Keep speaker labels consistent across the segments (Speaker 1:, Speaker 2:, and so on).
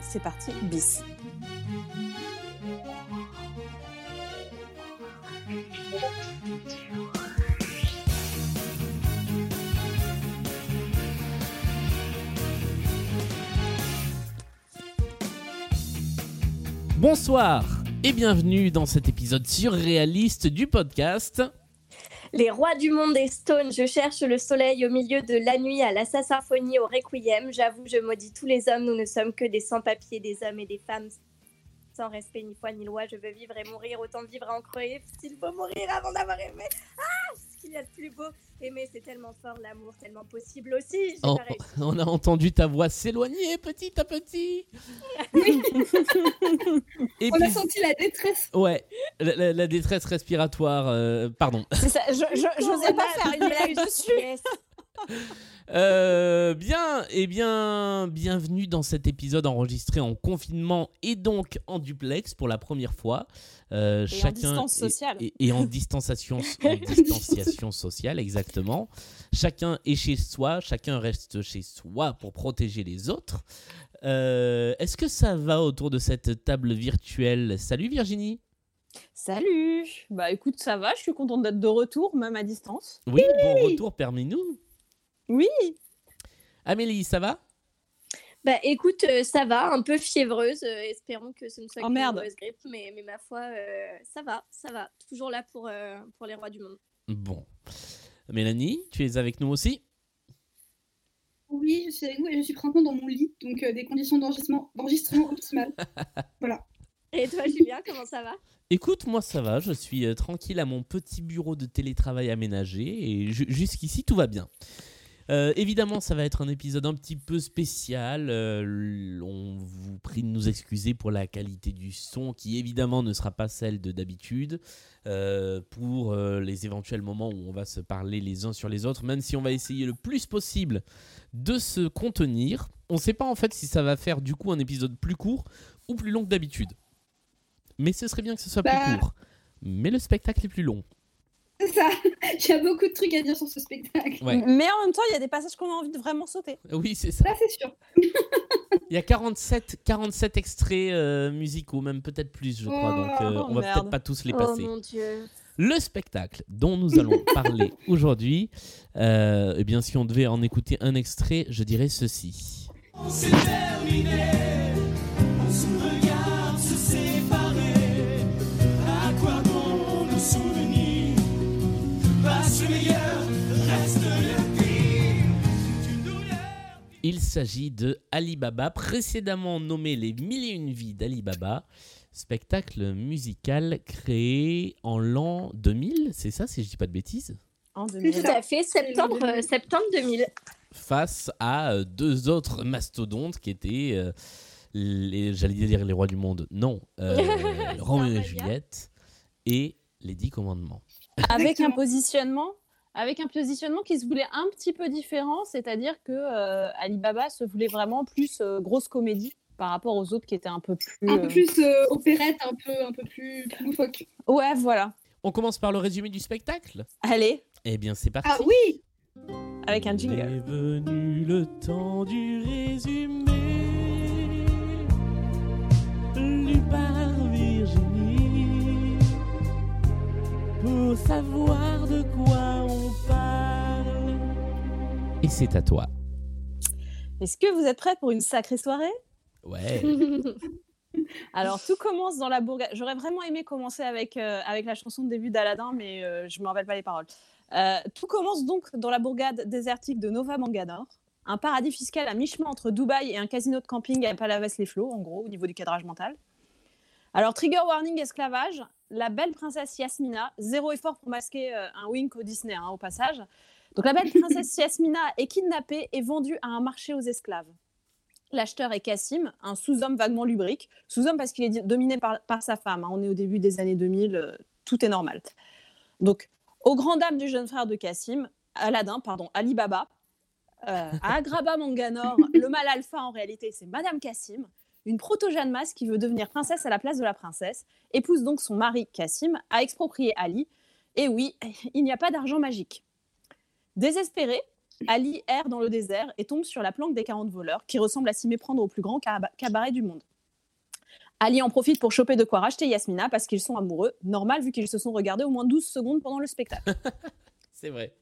Speaker 1: C'est parti, bis.
Speaker 2: Bonsoir et bienvenue dans cet épisode surréaliste du podcast.
Speaker 3: Les rois du monde des Stones, je cherche le soleil au milieu de la nuit à la symphonie au requiem. J'avoue, je maudis tous les hommes, nous ne sommes que des sans-papiers, des hommes et des femmes sans respect ni foi ni loi. Je veux vivre et mourir, autant vivre à en crever. S'il faut mourir avant d'avoir aimé? Ah, ce qu'il y a de plus beau. Aimer, c'est tellement fort, l'amour tellement possible aussi. J'ai pas réussi.
Speaker 2: on a entendu ta voix s'éloigner petit à petit. et
Speaker 4: On
Speaker 2: puis,
Speaker 4: a senti la détresse.
Speaker 2: ouais, la, la- la détresse respiratoire, euh, pardon.
Speaker 1: C'est ça, je, je- j'osais pas faire une blague dessus.
Speaker 2: Euh, bien, et bien, bienvenue dans cet épisode enregistré en confinement et donc en duplex pour la première fois. Euh,
Speaker 1: Et en distance sociale.
Speaker 2: Et, et en distanciation, en distanciation sociale, exactement. Chacun est chez soi, chacun reste chez soi pour protéger les autres. Euh, Est-ce que ça va autour de cette table virtuelle? Salut Virginie.
Speaker 1: Salut Bah écoute, ça va, je suis contente d'être de retour, même à distance.
Speaker 2: Oui, bon retour parmi nous.
Speaker 1: Oui
Speaker 2: Amélie, ça va?
Speaker 3: Bah écoute, euh, ça va, un peu fiévreuse. euh, espérons que ce ne soit
Speaker 1: Oh,
Speaker 3: qu'une
Speaker 1: merde.
Speaker 3: mauvaise grippe, mais, mais ma foi, euh, ça va, ça va. Toujours là pour, euh, pour les rois du monde.
Speaker 2: Bon. Mélanie, tu es avec nous aussi?
Speaker 4: Oui, je suis avec vous et je suis présentement dans mon lit, donc euh, des conditions d'enregistrement, d'enregistrement optimales. voilà.
Speaker 3: Et toi, Julien, comment ça va?
Speaker 2: Écoute, moi ça va, je suis euh, tranquille à mon petit bureau de télétravail aménagé et ju- jusqu'ici tout va bien. Euh, évidemment, ça va être un épisode un petit peu spécial. euh, on vous prie de nous excuser pour la qualité du son qui évidemment ne sera pas celle de d'habitude. euh, pour les éventuels moments où on va se parler les uns sur les autres, même si on va essayer le plus possible de se contenir. On ne sait pas en fait si ça va faire du coup un épisode plus court ou plus long que d'habitude. Mais ce serait bien que ce soit
Speaker 4: Bah.
Speaker 2: plus court. Mais le spectacle est plus long.
Speaker 4: C'est ça. J'ai beaucoup de trucs à dire sur ce spectacle.
Speaker 2: Ouais.
Speaker 1: Mais en même temps, il y a des passages qu'on a envie de vraiment sauter.
Speaker 2: Oui, c'est ça.
Speaker 4: Ça, c'est sûr.
Speaker 2: Il y a 47, 47 extraits euh, musicaux, même peut-être plus, je crois. Donc, euh,
Speaker 1: Oh,
Speaker 2: on va peut-être pas tous les
Speaker 3: Oh
Speaker 2: passer.
Speaker 3: mon dieu.
Speaker 2: Le spectacle dont nous allons parler aujourd'hui, euh, eh bien, si on devait en écouter un extrait, je dirais ceci. Il s'agit de Alibaba, précédemment nommé Les Mille et Une Vies d'Alibaba, spectacle musical créé en l'an 2000, c'est ça si je dis pas de bêtises?
Speaker 1: En
Speaker 3: Tout
Speaker 1: 2000.
Speaker 3: à fait, septembre,
Speaker 4: le-
Speaker 3: euh, septembre 2000.
Speaker 2: face à euh, deux autres mastodontes qui étaient, euh, les, j'allais dire les rois du monde, non, euh, Roméo et. Juliette et les Dix Commandements.
Speaker 1: Avec un positionnement avec un positionnement qui se voulait un petit peu différent, c'est-à-dire que euh, Alibaba se voulait vraiment plus euh, grosse comédie par rapport aux autres qui étaient un peu plus.
Speaker 4: Un peu
Speaker 1: euh,
Speaker 4: plus euh, opérette, un peu, un peu plus, loufoque.
Speaker 1: Ouais, voilà.
Speaker 2: On commence par le résumé du spectacle?
Speaker 1: Allez,
Speaker 2: Eh bien c'est parti.
Speaker 4: Ah oui
Speaker 1: avec un
Speaker 2: Il
Speaker 1: jingle.
Speaker 2: est venu le temps du résumé lu par pour savoir de quoi on parle. Et c'est à toi.
Speaker 1: Est-ce que vous êtes prêts pour une sacrée soirée?
Speaker 2: Ouais.
Speaker 1: Alors, tout commence dans la bourgade. J'aurais vraiment aimé commencer avec, euh, avec la chanson de début d'Aladin, mais euh, je ne me rappelle pas les paroles. Euh, tout commence donc dans la bourgade désertique de Nova Manganor, un paradis fiscal à mi-chemin entre Dubaï et un casino de camping à Palavas-les-Flots, en gros, au niveau du cadrage mental. Alors, trigger warning esclavage, la belle princesse Yasmina, zéro effort pour masquer euh, un wink au Disney, hein, au passage. Donc la belle princesse Yasmina est kidnappée et vendue à un marché aux esclaves. L'acheteur est Cassim, un sous-homme vaguement lubrique. Sous-homme parce qu'il est dominé par, sa femme. hein. On est au début des années 2000, euh, tout est normal. Donc, aux grandes dames du jeune frère de Cassim, Aladdin, pardon, Ali Baba, euh, à Agrabah Manganor, le mal alpha en réalité, c'est Madame Cassim, une proto-Jeanne Mas qui veut devenir princesse à la place de la princesse, épouse donc son mari Cassim, a exproprié Ali. Et oui, il n'y a pas d'argent magique. Désespéré, Ali erre dans le désert et tombe sur la planque des 40 voleurs, qui ressemble à s'y méprendre au plus grand caba- cabaret du monde. Ali en profite pour choper de quoi racheter Yasmina parce qu'ils sont amoureux, normal vu qu'ils se sont regardés au moins 12 secondes pendant le spectacle.
Speaker 2: C'est vrai.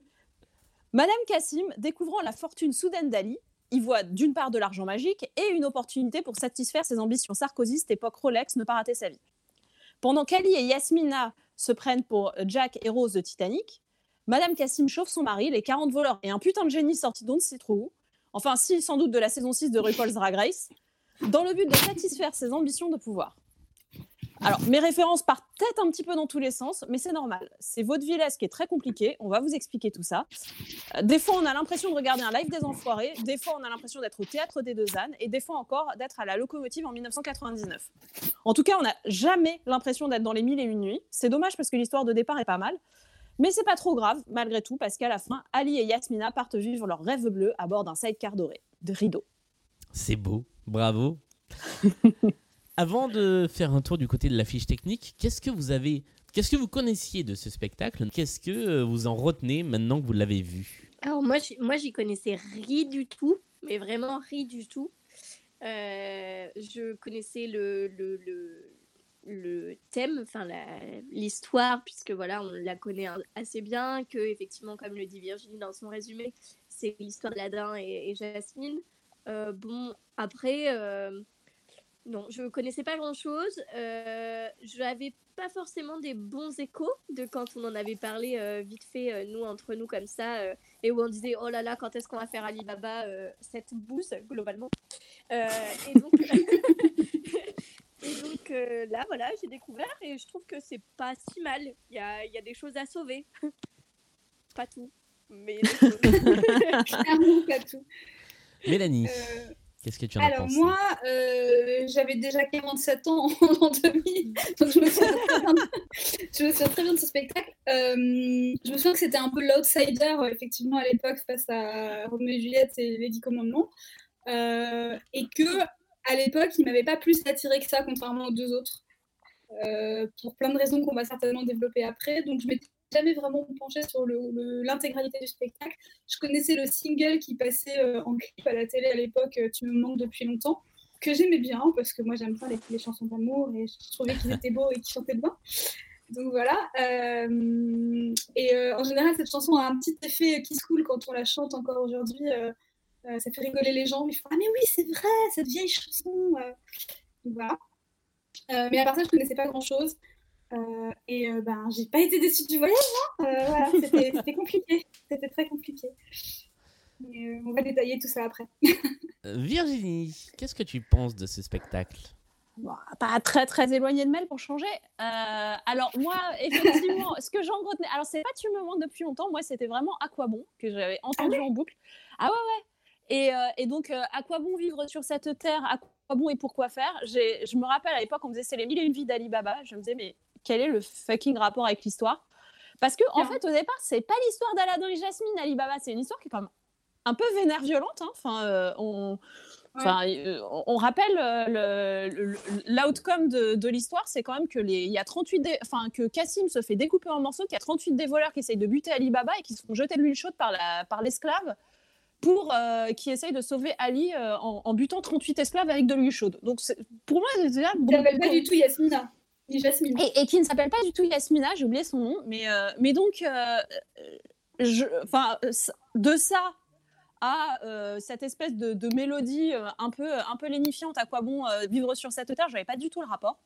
Speaker 1: Madame Cassim, découvrant la fortune soudaine d'Ali, y voit d'une part de l'argent magique et une opportunité pour satisfaire ses ambitions sarkozystes époque Rolex ne pas rater sa vie. Pendant qu'Ali et Yasmina se prennent pour Jack et Rose de Titanic, Madame Cassim chauffe son mari, les 40 voleurs et un putain de génie sorti d'on ne sait trop où, enfin si sans doute de la saison 6 de RuPaul's Drag Race, dans le but de satisfaire ses ambitions de pouvoir. Alors, mes références partent peut-être un petit peu dans tous les sens, mais c'est normal. C'est vaudevillesque qui est très compliqué. On va vous expliquer tout ça. Euh, Des fois, on a l'impression de regarder un live des Enfoirés. Des fois, on a l'impression d'être au théâtre des Deux Ânes. Et des fois encore, d'être à la locomotive en 1999. En tout cas, on n'a jamais l'impression d'être dans les mille et une nuits. C'est dommage parce que l'histoire de départ est pas mal. Mais c'est pas trop grave, malgré tout, parce qu'à la fin, Ali et Yasmina partent vivre leur rêve bleu à bord d'un sidecar doré, de rideau.
Speaker 2: C'est beau. Bravo. Avant de faire un tour du côté de la fiche technique, qu'est-ce que vous avez, qu'est-ce que vous connaissiez de ce spectacle? Qu'est-ce que euh, vous en retenez maintenant que vous l'avez vu?
Speaker 3: Alors moi, moi, j'y connaissais rien du tout, mais vraiment rien du tout. Euh, je connaissais le, le, le, thème, enfin l'histoire, puisque voilà, on la connaît assez bien, que effectivement, comme le dit Virginie dans son résumé, c'est l'histoire d'Aladin et, et Jasmine. Euh, bon, après, non, je connaissais pas grand-chose. Euh, je n'avais pas forcément des bons échos de quand on en avait parlé euh, vite fait, euh, nous, entre nous, comme ça, euh, et où on disait, oh là là, quand est-ce qu'on va faire Alibaba euh, cette bouse, globalement. Euh, et donc, et donc euh, là, voilà, j'ai découvert et je trouve que c'est pas si mal. Il y a, il y a des choses à sauver. pas tout, mais des choses.
Speaker 4: Clairement pas tout.
Speaker 2: Mélanie,
Speaker 4: Euh,
Speaker 2: qu'est-ce que tu en as
Speaker 4: alors
Speaker 2: pensé
Speaker 4: moi, euh, j'avais déjà 47 ans en 2000, donc je me souviens très bien de, je me souviens très bien de ce spectacle. Euh, je me souviens que c'était un peu l'outsider, euh, effectivement, à l'époque, face à Roméo et Juliette et les Dix Commandements. Euh, et que, à l'époque, il m'avait pas plus attiré que ça, contrairement aux deux autres. Pour plein de raisons qu'on va certainement développer après. Donc, je m'étais jamais vraiment penchée sur l'intégralité du spectacle. Je connaissais le single qui passait euh, en clip à la télé à l'époque, euh, Tu me manques depuis longtemps, que j'aimais bien, parce que moi j'aime bien les, chansons d'amour et je trouvais qu'ils étaient beaux et qu'ils chantaient bien. Donc voilà. Euh, et en général, cette chanson a un petit effet qui se coule quand on la chante encore aujourd'hui. ça fait rigoler les gens. Ils font Ah, mais oui, c'est vrai, cette vieille chanson. Donc voilà. Mais à part ça, je connaissais pas grand chose. Et euh, ben, j'ai pas été déçue du voyage. hein. Euh, voilà, c'était compliqué. C'était très compliqué. Mais, euh, on va détailler tout ça après.
Speaker 2: Euh, Virginie, qu'est-ce que tu penses de ce spectacle?
Speaker 1: Bon, pas très très éloigné de Mel pour changer. Euh, alors moi, effectivement, ce que j'en retenais, alors c'est pas tu me manques depuis longtemps, moi c'était vraiment à quoi bon que j'avais entendu en boucle. Ah ouais ouais. Et, euh, et donc euh, à quoi bon vivre sur cette terre, à quoi bon et pourquoi faire? J'ai- Je me rappelle à l'époque on me disait c'est les mille et une vies d'Ali Baba. Je me disais mais quel est le fucking rapport avec l'histoire Parce que en fait au départ c'est pas l'histoire d'Aladin et Jasmine Ali Baba, c'est une histoire qui est quand même un peu vénère violente. hein. Enfin euh, on Enfin, euh, on- rappelle euh, l'outcome de, de l'histoire, c'est quand même que les, il y a 38 dé- enfin que Cassim se fait découper en morceaux, qu'il y a 38 des voleurs qui essayent de buter Ali Baba et qui se font jeter de l'huile chaude par la par l'esclave pour qui essaye de sauver Ali en, en butant 38 esclaves avec de l'huile chaude. Donc pour moi, c'est déjà bon,
Speaker 4: pas du tout Yasmina, Jasmine.
Speaker 1: et, et qui ne s'appelle pas du tout Yasmina, j'ai oublié son nom, mais, euh, mais donc, euh, enfin, euh, ça- de ça à euh, cette espèce de, de mélodie euh, un peu, un peu lénifiante, à quoi bon euh, vivre sur cette terre, j'avais pas du tout le rapport.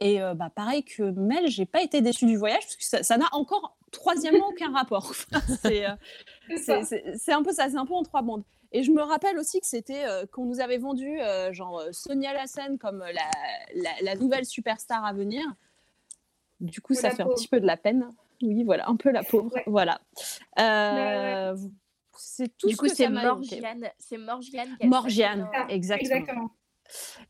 Speaker 1: Et bah, pareil que Mel, j'ai pas été déçue du voyage, parce que ça n'a encore, troisièmement, aucun rapport. Enfin, c'est un peu ça, c'est un peu en trois bandes. Et je me rappelle aussi que c'était euh, qu'on nous avait vendu euh, genre euh, Sonia Lassen comme la, la, la nouvelle superstar à venir. Du coup, ça fait un petit peu de la peine. Oui, voilà, un peu la pauvre.
Speaker 4: Ouais.
Speaker 1: Voilà.
Speaker 4: ouais.
Speaker 1: Euh, C'est tout
Speaker 3: Du
Speaker 1: ce
Speaker 3: coup,
Speaker 1: que
Speaker 3: c'est. Morgiane. C'est Morgiane.
Speaker 1: Morgiane.
Speaker 4: Ah,
Speaker 1: exactement.
Speaker 4: Exactement.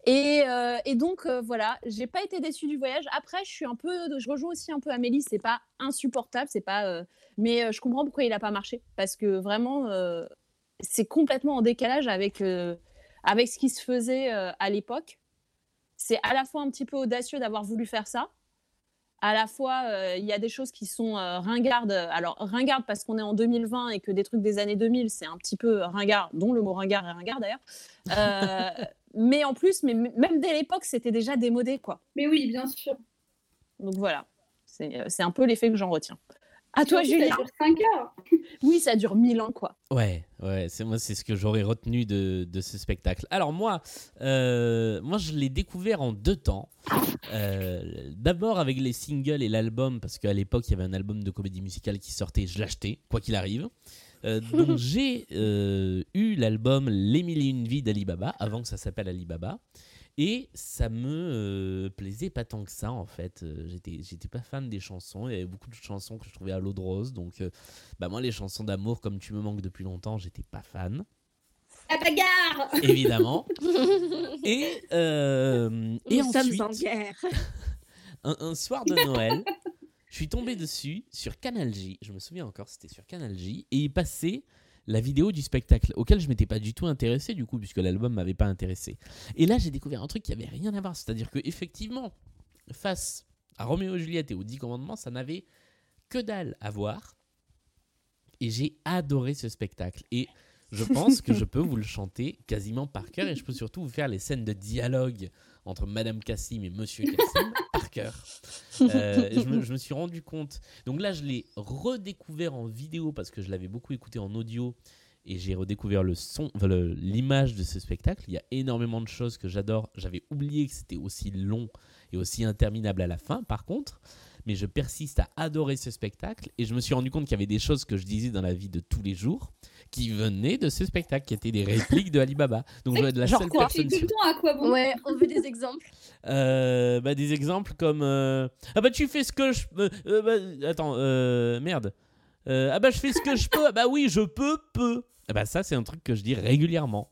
Speaker 1: Et, euh, et donc euh, voilà, j'ai pas été déçue du voyage. Après, je suis un peu, je rejoins aussi un peu Amélie. C'est pas insupportable, c'est pas, euh, mais euh, je comprends pourquoi il a pas marché parce que vraiment, euh, c'est complètement en décalage avec euh, avec ce qui se faisait euh, à l'époque. C'est à la fois un petit peu audacieux d'avoir voulu faire ça. À la fois, euh, il y a des choses qui sont ringardes. Alors, ringardes parce qu'on est en 2020 et que des trucs des années 2000, c'est un petit peu ringard, dont le mot ringard est ringard d'ailleurs. Mais en plus, mais même dès l'époque, c'était déjà démodé, quoi.
Speaker 4: Mais oui, bien sûr.
Speaker 1: Donc voilà, c'est c'est un peu l'effet que j'en retiens. À toi,
Speaker 4: Surtout, ça
Speaker 1: Julien.
Speaker 4: dure 5 heures.
Speaker 1: Oui, ça dure mille ans, quoi.
Speaker 2: Ouais, ouais, c'est moi, c'est ce que j'aurais retenu de, de ce spectacle. Alors moi, euh, moi, je l'ai découvert en deux temps. Euh, D'abord avec les singles et l'album, parce qu'à l'époque, il y avait un album de comédie musicale qui sortait, je l'achetais, quoi qu'il arrive. Euh, donc j'ai euh, eu l'album Les Mille et Une Vies d'Alibaba, avant que ça s'appelle Alibaba. Et ça me euh, plaisait pas tant que ça en fait. Euh, J'étais, j'étais pas fan des chansons. Il y avait beaucoup de chansons que je trouvais à l'eau de rose. Donc, euh, bah moi, les chansons d'amour comme Tu me manques depuis longtemps, j'étais pas fan,
Speaker 4: La bagarre
Speaker 2: évidemment. et euh, et
Speaker 3: Nous
Speaker 2: ensuite,
Speaker 3: sommes en guerre.
Speaker 2: un, un soir de Noël, je suis tombé dessus sur Canal J. Je me souviens encore, c'était sur Canal J. Et il passait la vidéo du spectacle, auquel je m'étais pas du tout intéressé du coup, puisque l'album m'avait pas intéressé. Et là, j'ai découvert un truc qui avait rien à voir. C'est-à-dire que effectivement, face à Roméo et Juliette et aux Dix Commandements, ça n'avait que dalle à voir. Et j'ai adoré ce spectacle. Et je pense que je peux vous le chanter quasiment par cœur. Et je peux surtout vous faire les scènes de dialogue entre Madame Cassim et Monsieur Cassim cœur. Euh, je, me, je me suis rendu compte. Donc là, je l'ai redécouvert en vidéo parce que je l'avais beaucoup écouté en audio et j'ai redécouvert le son, enfin, l'image de ce spectacle. Il y a énormément de choses que j'adore. J'avais oublié que c'était aussi long et aussi interminable à la fin, par contre. Mais je persiste à adorer ce spectacle et je me suis rendu compte qu'il y avait des choses que je disais dans la vie de tous les jours qui venaient de ce spectacle, qui étaient des répliques de Alibaba. Donc je dois être la
Speaker 1: Genre
Speaker 2: seule
Speaker 1: quoi
Speaker 2: personne
Speaker 4: tout
Speaker 2: sur
Speaker 4: le temps à quoi bon
Speaker 3: Ouais, on veut des exemples.
Speaker 2: euh, bah, des exemples comme euh, ah bah tu fais ce que je euh, bah, attends euh, merde Euh, ah bah je fais ce que je peux ah bah oui je peux peux ah bah ça c'est un truc que je dis régulièrement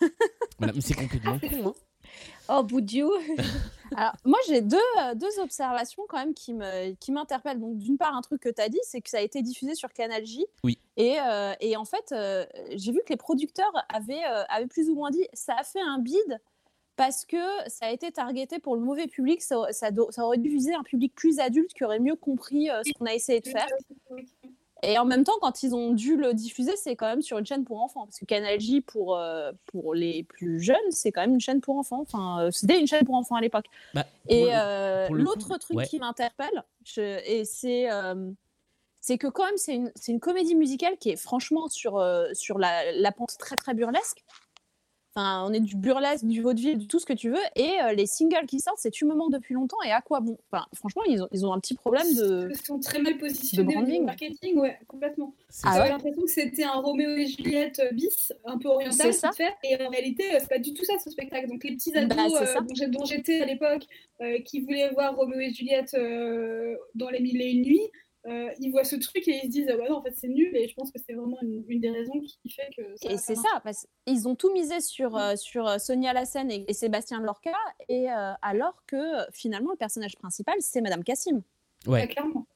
Speaker 2: voilà mais c'est complètement con hein.
Speaker 3: Oh, Boudiou.
Speaker 1: Alors, moi, j'ai deux, euh, deux observations quand même qui me- qui m'interpellent. Donc, d'une part, un truc que tu as dit, c'est que ça a été diffusé sur Canal J.
Speaker 2: Oui.
Speaker 1: Et, euh, et en fait, euh, j'ai vu que les producteurs avaient, euh, avaient plus ou moins dit ça a fait un bid parce que ça a été targeté pour le mauvais public. Ça, ça, aurait dû viser un public plus adulte qui aurait mieux compris euh, ce qu'on a essayé de faire. Et en même temps, quand ils ont dû le diffuser, c'est quand même sur une chaîne pour enfants. Parce que Canal J, pour, euh, pour les plus jeunes, c'est quand même une chaîne pour enfants. Enfin, euh, c'était une chaîne pour enfants à l'époque.
Speaker 2: Bah,
Speaker 1: Et euh, l'autre truc
Speaker 2: ouais.
Speaker 1: qui m'interpelle, et c'est c'est que quand même, c'est une, une comédie musicale qui est franchement sur, sur la, la pente très très burlesque. Enfin, on est du burlesque, du vaudeville, de tout ce que tu veux. Et euh, les singles qui sortent, c'est Tu me manques depuis longtemps et à quoi bon? Enfin, Franchement, ils ont, ils ont un petit problème de.
Speaker 4: Ils sont très mal positionnés au niveau marketing, ouais, complètement.
Speaker 1: Ah
Speaker 4: J'avais
Speaker 1: ouais?
Speaker 4: L'impression que c'était un Roméo et Juliette euh, bis, un peu oriental,
Speaker 1: C'est ça.
Speaker 4: fait, et en réalité, euh, c'est pas du tout ça ce spectacle. Donc les petits ados
Speaker 1: Bah,
Speaker 4: euh,
Speaker 1: ça.
Speaker 4: dont j'étais à l'époque, euh, qui voulaient voir Roméo et Juliette euh, dans les mille et une nuits, euh, ils voient ce truc et ils se disent ah bah non en fait c'est nul et je pense que c'est vraiment une, une des raisons qui fait que ça
Speaker 1: Et
Speaker 4: a
Speaker 1: c'est ça, parce qu'ils ont tout misé sur, euh, sur euh, Sonia Lassen et, et Sébastien Lorca, et, euh, alors que finalement, le personnage principal, c'est Madame Cassim.
Speaker 2: ouais
Speaker 4: clairement.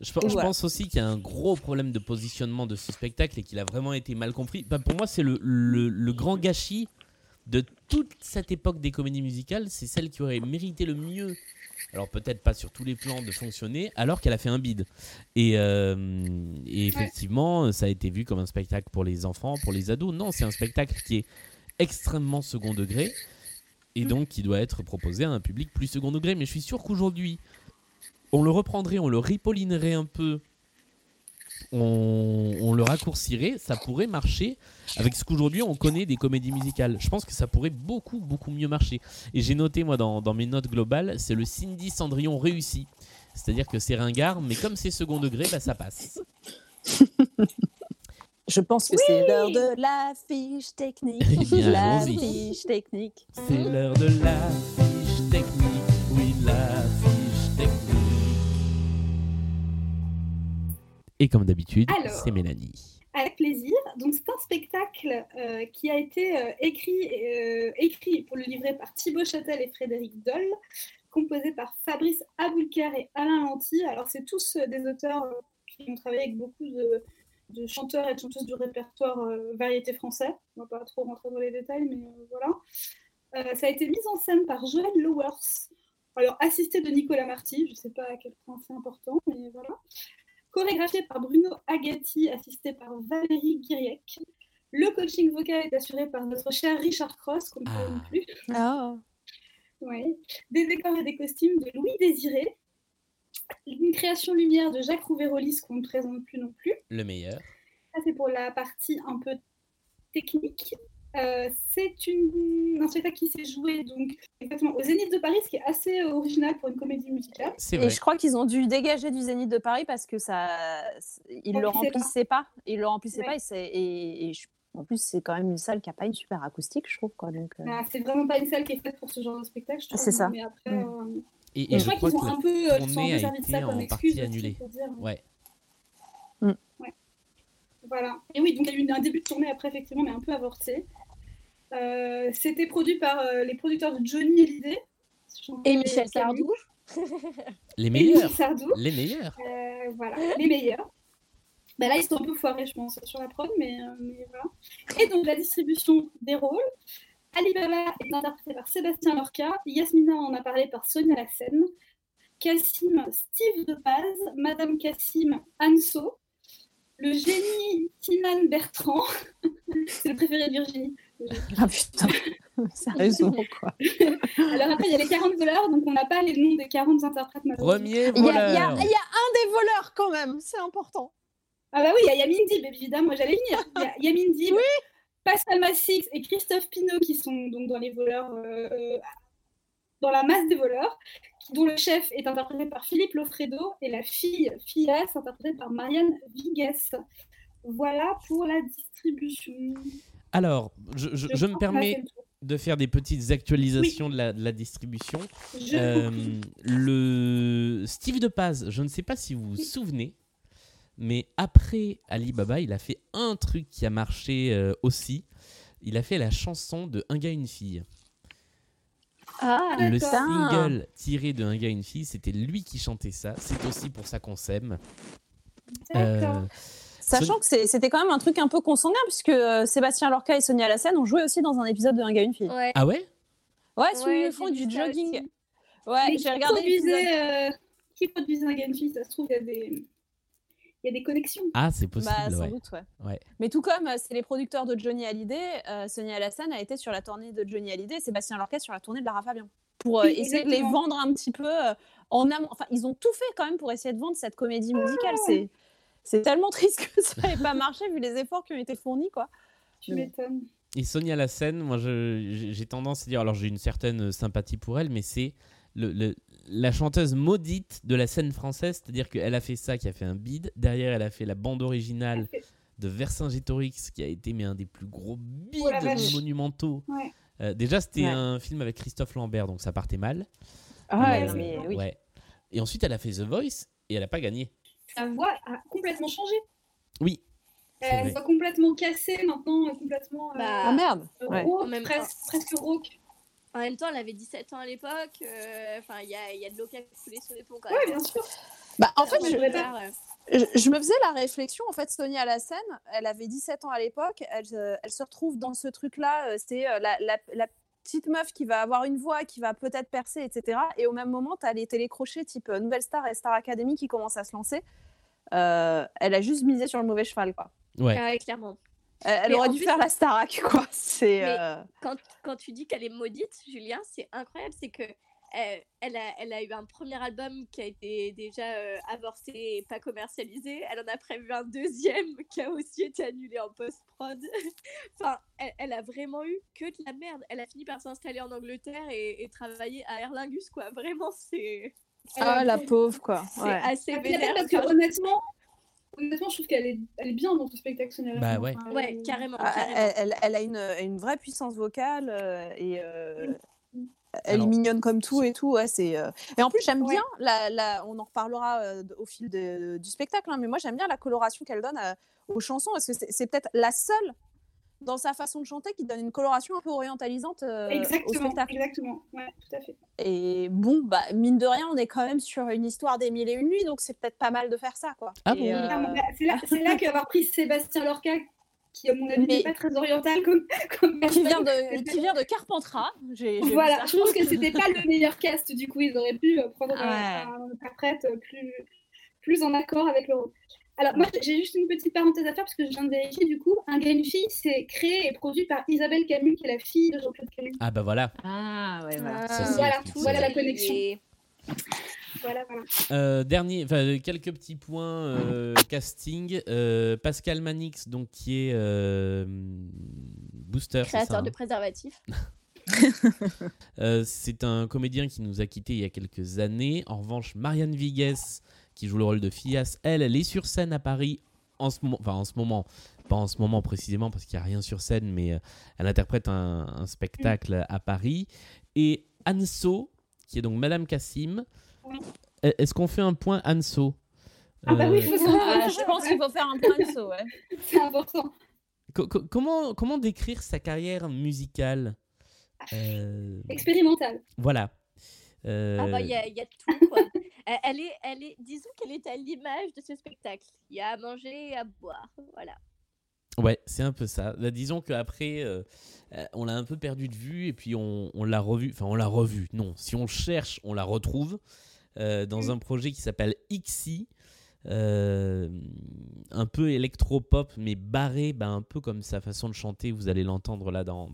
Speaker 2: Je,
Speaker 1: voilà.
Speaker 2: pense aussi qu'il y a un gros problème de positionnement de ce spectacle et qu'il a vraiment été mal compris. Pour moi, c'est le, le- le grand gâchis de toute cette époque des comédies musicales. C'est celle qui aurait mérité le mieux. Alors peut-être pas sur tous les plans de fonctionner, alors qu'elle a fait un bide. Et, euh, et effectivement, ça a été vu comme un spectacle pour les enfants, pour les ados. Non, c'est un spectacle qui est extrêmement second degré et donc qui doit être proposé à un public plus second degré. Mais je suis sûr qu'aujourd'hui, on le reprendrait, on le ripollinerait un peu, on, on le raccourcirait, ça pourrait marcher avec ce qu'aujourd'hui on connaît des comédies musicales. Je pense que ça pourrait beaucoup, beaucoup mieux marcher. Et j'ai noté, moi, dans, dans mes notes globales, c'est le Cindy Cendrillon réussi. C'est-à-dire que c'est ringard, mais comme c'est second degré, bah, ça passe.
Speaker 1: Je pense que c'est l'heure de la fiche technique.
Speaker 2: Bien,
Speaker 1: la fiche technique.
Speaker 2: C'est l'heure de la fiche technique. Oui, la fiche Et comme d'habitude, c'est Mélanie.
Speaker 4: Avec plaisir. Donc, c'est un spectacle euh, qui a été euh, écrit, euh, écrit pour le livret par Thibaut Châtel et Frédéric Doll, composé par Fabrice Aboulker et Alain Lanty. Alors, c'est tous des auteurs qui ont travaillé avec beaucoup de, de chanteurs et de chanteuses du répertoire variété français. On va pas trop rentrer dans les détails, mais voilà. Ça a été mis en scène par Joël Lowers, alors assisté de Nicolas Marty. Je ne sais pas à quel point c'est important, mais voilà chorégraphié par Bruno Agati, assisté par Valérie Guiriec. Le coaching vocal est assuré par notre cher Richard Cross, qu'on ne
Speaker 2: Ah.
Speaker 4: connaît plus.
Speaker 1: Ah.
Speaker 4: Ouais. Des décors et des costumes de Louis Désiré. Une création lumière de Jacques Rouvérolis qu'on ne présente plus non plus.
Speaker 2: Le meilleur.
Speaker 4: Ça, c'est pour la partie un peu technique. Euh, c'est une... un spectacle qui s'est joué donc exactement au Zénith de Paris, ce qui est assez original pour une comédie musicale.
Speaker 2: C'est
Speaker 1: Et je crois qu'ils ont dû dégager du Zénith de Paris parce que ça, ils le
Speaker 4: pas.
Speaker 1: remplissaient pas. Ils le remplissaient
Speaker 4: Ouais.
Speaker 1: pas et, c'est- et, et je- en plus c'est quand même une salle qui a pas une super acoustique, je trouve quoi. Donc, euh,
Speaker 4: Ah, c'est vraiment pas une salle qui est faite pour ce genre de spectacle. je trouve,
Speaker 1: C'est ça.
Speaker 4: Mais après,
Speaker 1: Mm.
Speaker 4: euh,
Speaker 2: Et, et
Speaker 4: Et
Speaker 2: je
Speaker 4: je crois
Speaker 2: crois
Speaker 4: qu'ils ont un peu, euh,
Speaker 2: la
Speaker 4: ils sont un
Speaker 2: tournée
Speaker 4: peu
Speaker 2: a
Speaker 4: servi de ça
Speaker 2: été
Speaker 4: comme
Speaker 2: en
Speaker 4: excuse
Speaker 2: partie annulée.
Speaker 4: pour dire.
Speaker 2: Ouais.
Speaker 4: Voilà. Et oui, donc il y a eu un début de tournée après, effectivement, mais un peu avorté. Euh, C'était produit par euh, les producteurs de Johnny Hallyday.
Speaker 3: Et Michel Sardou.
Speaker 2: Les meilleurs.
Speaker 4: Sardou.
Speaker 2: Les meilleurs.
Speaker 4: Euh, voilà, les meilleurs. Bah là, ils sont un peu foirés, je pense, sur la prod, mais, euh, mais voilà. Et donc, la distribution des rôles. Alibaba est interprété par Sébastien Lorca. Yasmina en a parlé par Sonia Lassen. Cassim, Steve de Paz. Madame Cassim, Anso. Le génie, Tinan Bertrand. C'est le préféré de Virginie.
Speaker 1: Ah putain, sérieusement quoi.
Speaker 4: Alors après, il y a les 40 voleurs, donc on n'a pas les noms des 40 interprètes.
Speaker 2: Premier
Speaker 1: Il y, a, il y a-
Speaker 2: voleur.
Speaker 1: il y a un des voleurs quand même, c'est important.
Speaker 4: Ah bah oui, il y a Yamin Dib, évidemment, moi j'allais venir. Il y a Yamin Dib, Pascal Massix et Christophe Pinault qui sont donc dans les voleurs, euh, dans la masse des voleurs, dont le chef est interprété par Philippe Lofredo et la fille, Philas, interprétée par Marianne Vigues. Voilà pour la distribution.
Speaker 2: Alors, je, je- je me permets de faire des petites actualisations de, la, de la distribution. Euh, le Steve de Paz, je ne sais pas si vous vous souvenez, mais après Alibaba, il a fait un truc qui a marché euh, aussi. Il a fait la chanson de Un gars, une fille.
Speaker 3: Ah,
Speaker 2: Le single tiré de Un gars, une fille, c'était lui qui chantait ça. C'est aussi pour ça qu'on s'aime.
Speaker 4: D'accord.
Speaker 2: Euh,
Speaker 1: Sachant que c'était quand même un truc un peu consanguin, puisque euh, Sébastien Lorca et Sonia Lassen ont joué aussi dans un épisode de Un gars, une fille.
Speaker 3: ouais.
Speaker 2: Ah ouais?
Speaker 1: Ouais, si
Speaker 3: Ouais,
Speaker 1: ils font
Speaker 3: j'ai
Speaker 1: du jogging.
Speaker 3: aussi.
Speaker 1: Ouais, j'ai
Speaker 4: qui
Speaker 1: regardé
Speaker 4: produisait, euh, qui produisait un Game Fist, ça se trouve, il y a des, il y a des connexions.
Speaker 2: Ah, c'est possible,
Speaker 1: Bah, sans
Speaker 2: ouais.
Speaker 1: doute, ouais.
Speaker 2: Ouais.
Speaker 1: Mais tout comme euh, c'est les producteurs de Johnny Hallyday, euh, Sonia Lassen a été sur la tournée de Johnny Hallyday et Sébastien Lorca sur la tournée de Lara Fabian. Pour euh,
Speaker 4: Oui,
Speaker 1: essayer de les vendre un petit peu euh, en amont. Enfin, ils ont tout fait quand même pour essayer de vendre cette comédie musicale.
Speaker 4: Ah.
Speaker 1: C'est. C'est tellement triste que ça n'ait pas marché vu les efforts qui ont été fournis, quoi.
Speaker 4: Tu m'étonnes.
Speaker 2: Et Sonia Lassen, moi j'ai tendance à dire, alors j'ai une certaine sympathie pour elle, mais c'est le, le- la chanteuse maudite de la scène française, c'est-à-dire qu'elle a fait ça, qui a fait un bide. Derrière, elle a fait la bande originale de Vercingétorix, qui a été mais un des plus gros bides
Speaker 4: Oh
Speaker 2: monumentaux.
Speaker 4: Ouais.
Speaker 2: Euh, déjà, c'était
Speaker 1: Ouais.
Speaker 2: un film avec Christophe Lambert, donc ça partait mal.
Speaker 1: Ah
Speaker 4: ouais,
Speaker 1: non, mais oui.
Speaker 2: Ouais. Et ensuite, elle a fait The Voice et elle n'a pas gagné.
Speaker 4: Sa voix a complètement changé.
Speaker 2: Oui.
Speaker 4: Elle voit complètement cassée maintenant, euh, complètement euh,
Speaker 3: Bah,
Speaker 1: Ah merde ouais.
Speaker 4: rauque,
Speaker 3: En même temps.
Speaker 4: presque, presque rauque.
Speaker 3: En même temps, elle avait 17 ans à l'époque. euh, Enfin, il y a, il y a de l'eau qui a coulé sur les ponts quand
Speaker 4: Oui,
Speaker 3: même.
Speaker 4: bien sûr.
Speaker 1: Bah, en fait, je, me faisais la réflexion, en fait, Sonia Lassen, elle avait 17 ans à l'époque, elle, se- elle se retrouve dans ce truc-là, euh, c'est euh, la, la- la petite meuf qui va avoir une voix, qui va peut-être percer, etc. Et au même moment, tu as les télécrochets type euh, Nouvelle Star et Star Academy qui commencent à se lancer. Euh, elle a juste misé sur le mauvais cheval, quoi.
Speaker 2: Ouais.
Speaker 3: Ah ouais, clairement.
Speaker 1: Elle, aurait dû
Speaker 3: plus-
Speaker 1: faire la Starac, quoi. C'est... Euh,
Speaker 3: Quand, quand tu dis qu'elle est maudite, Julien, c'est incroyable. C'est que euh, elle, a, elle a eu un premier album qui a été déjà euh, avorté et pas commercialisé. Elle en a prévu un deuxième qui a aussi été annulé en post-prod. enfin, elle, elle a vraiment eu que de la merde. Elle a fini par s'installer en Angleterre et, et travailler à Aer Lingus, quoi. Vraiment, c'est
Speaker 1: Ah, la pauvre, quoi.
Speaker 3: c'est
Speaker 1: Ouais.
Speaker 3: assez
Speaker 4: Ah,
Speaker 3: vénère.
Speaker 4: parce que honnêtement, honnêtement, je trouve qu'elle est, elle est bien dans ce spectacle. Sonia
Speaker 2: Bah ouais.
Speaker 4: Enfin,
Speaker 3: Ouais,
Speaker 4: elle-
Speaker 3: carrément.
Speaker 1: Ah,
Speaker 3: carrément.
Speaker 1: elle, elle- elle a une, une vraie puissance vocale euh, et euh, Elle
Speaker 2: Alors-
Speaker 1: est mignonne comme tout et tout. Ouais, c'est. euh, Et en plus, j'aime
Speaker 4: Ouais.
Speaker 1: bien. La, la- On en reparlera euh, au fil de- du spectacle, hein, mais moi, j'aime bien la coloration qu'elle donne euh, aux chansons parce que c'est c'est peut-être la seule dans sa façon de chanter qui donne une coloration un peu orientalisante euh, au
Speaker 4: exactement,
Speaker 1: spectacle.
Speaker 4: exactement. Ouais, tout à fait.
Speaker 1: Et bon, bah, mine de rien, on est quand même sur une histoire des mille et une nuits, donc c'est peut-être pas mal de faire ça, quoi.
Speaker 2: Ah bon?
Speaker 1: euh,
Speaker 4: Ah, bah, C'est là, c'est là qu'avoir pris Sébastien Lorca, qui à mon avis n'est pas très oriental comme, comme
Speaker 1: qui vient de qui vient de Carpentras. J'ai j'ai vu
Speaker 4: Voilà, je pense que c'était pas le meilleur cast du coup, ils auraient pu prendre
Speaker 1: Ouais.
Speaker 4: un interprète plus, plus en accord avec le rôle. Alors moi j'ai juste une petite parenthèse à faire parce que je viens de vérifier du coup, Un gars et une fille c'est créé et produit par Isabelle Camus qui est la fille de Jean-Claude Camus.
Speaker 2: Ah bah voilà.
Speaker 1: Ah ouais, voilà.
Speaker 2: C'est
Speaker 4: voilà, la connexion.
Speaker 3: Et-
Speaker 4: Voilà, voilà.
Speaker 2: Euh, dernier, enfin quelques petits points euh, casting. Euh, Pascal Manix, donc qui est euh, booster, ça,
Speaker 3: Créateur
Speaker 2: hein
Speaker 3: de préservatifs.
Speaker 2: Euh, c'est un comédien qui nous a quittés il y a quelques années. En revanche, Marianne Vigues, qui joue le rôle de Fias, elle, elle est sur scène à Paris en ce moment. Enfin, en ce moment. Pas en ce moment précisément parce qu'il n'y a rien sur scène, mais euh, elle interprète un, un spectacle à Paris. Et Anso, qui est donc Madame Cassim.
Speaker 4: Oui.
Speaker 2: Euh, Est-ce qu'on fait un point Anso?
Speaker 4: Ah bah oui,
Speaker 2: Euh.
Speaker 1: Ah, je pense qu'il faut faire un point de saut, ouais.
Speaker 4: C'est important.
Speaker 2: co- co- comment, comment décrire sa carrière musicale? Euh,
Speaker 4: Expérimental.
Speaker 2: Voilà. Euh,
Speaker 3: Ah bah, il y a, il y a tout, quoi. elle, est, elle est, disons qu'elle est à l'image de ce spectacle. Il y a à manger et à boire, voilà.
Speaker 2: Ouais, c'est un peu ça. Là, disons qu'après, euh, euh, on l'a un peu perdu de vue et puis on, on l'a revu. Enfin, on l'a revu. Non, si on cherche, on la retrouve euh, dans un projet qui s'appelle Ixi. euh, un peu électropop, mais barré, bah, un peu comme sa façon de chanter. Vous allez l'entendre là dans,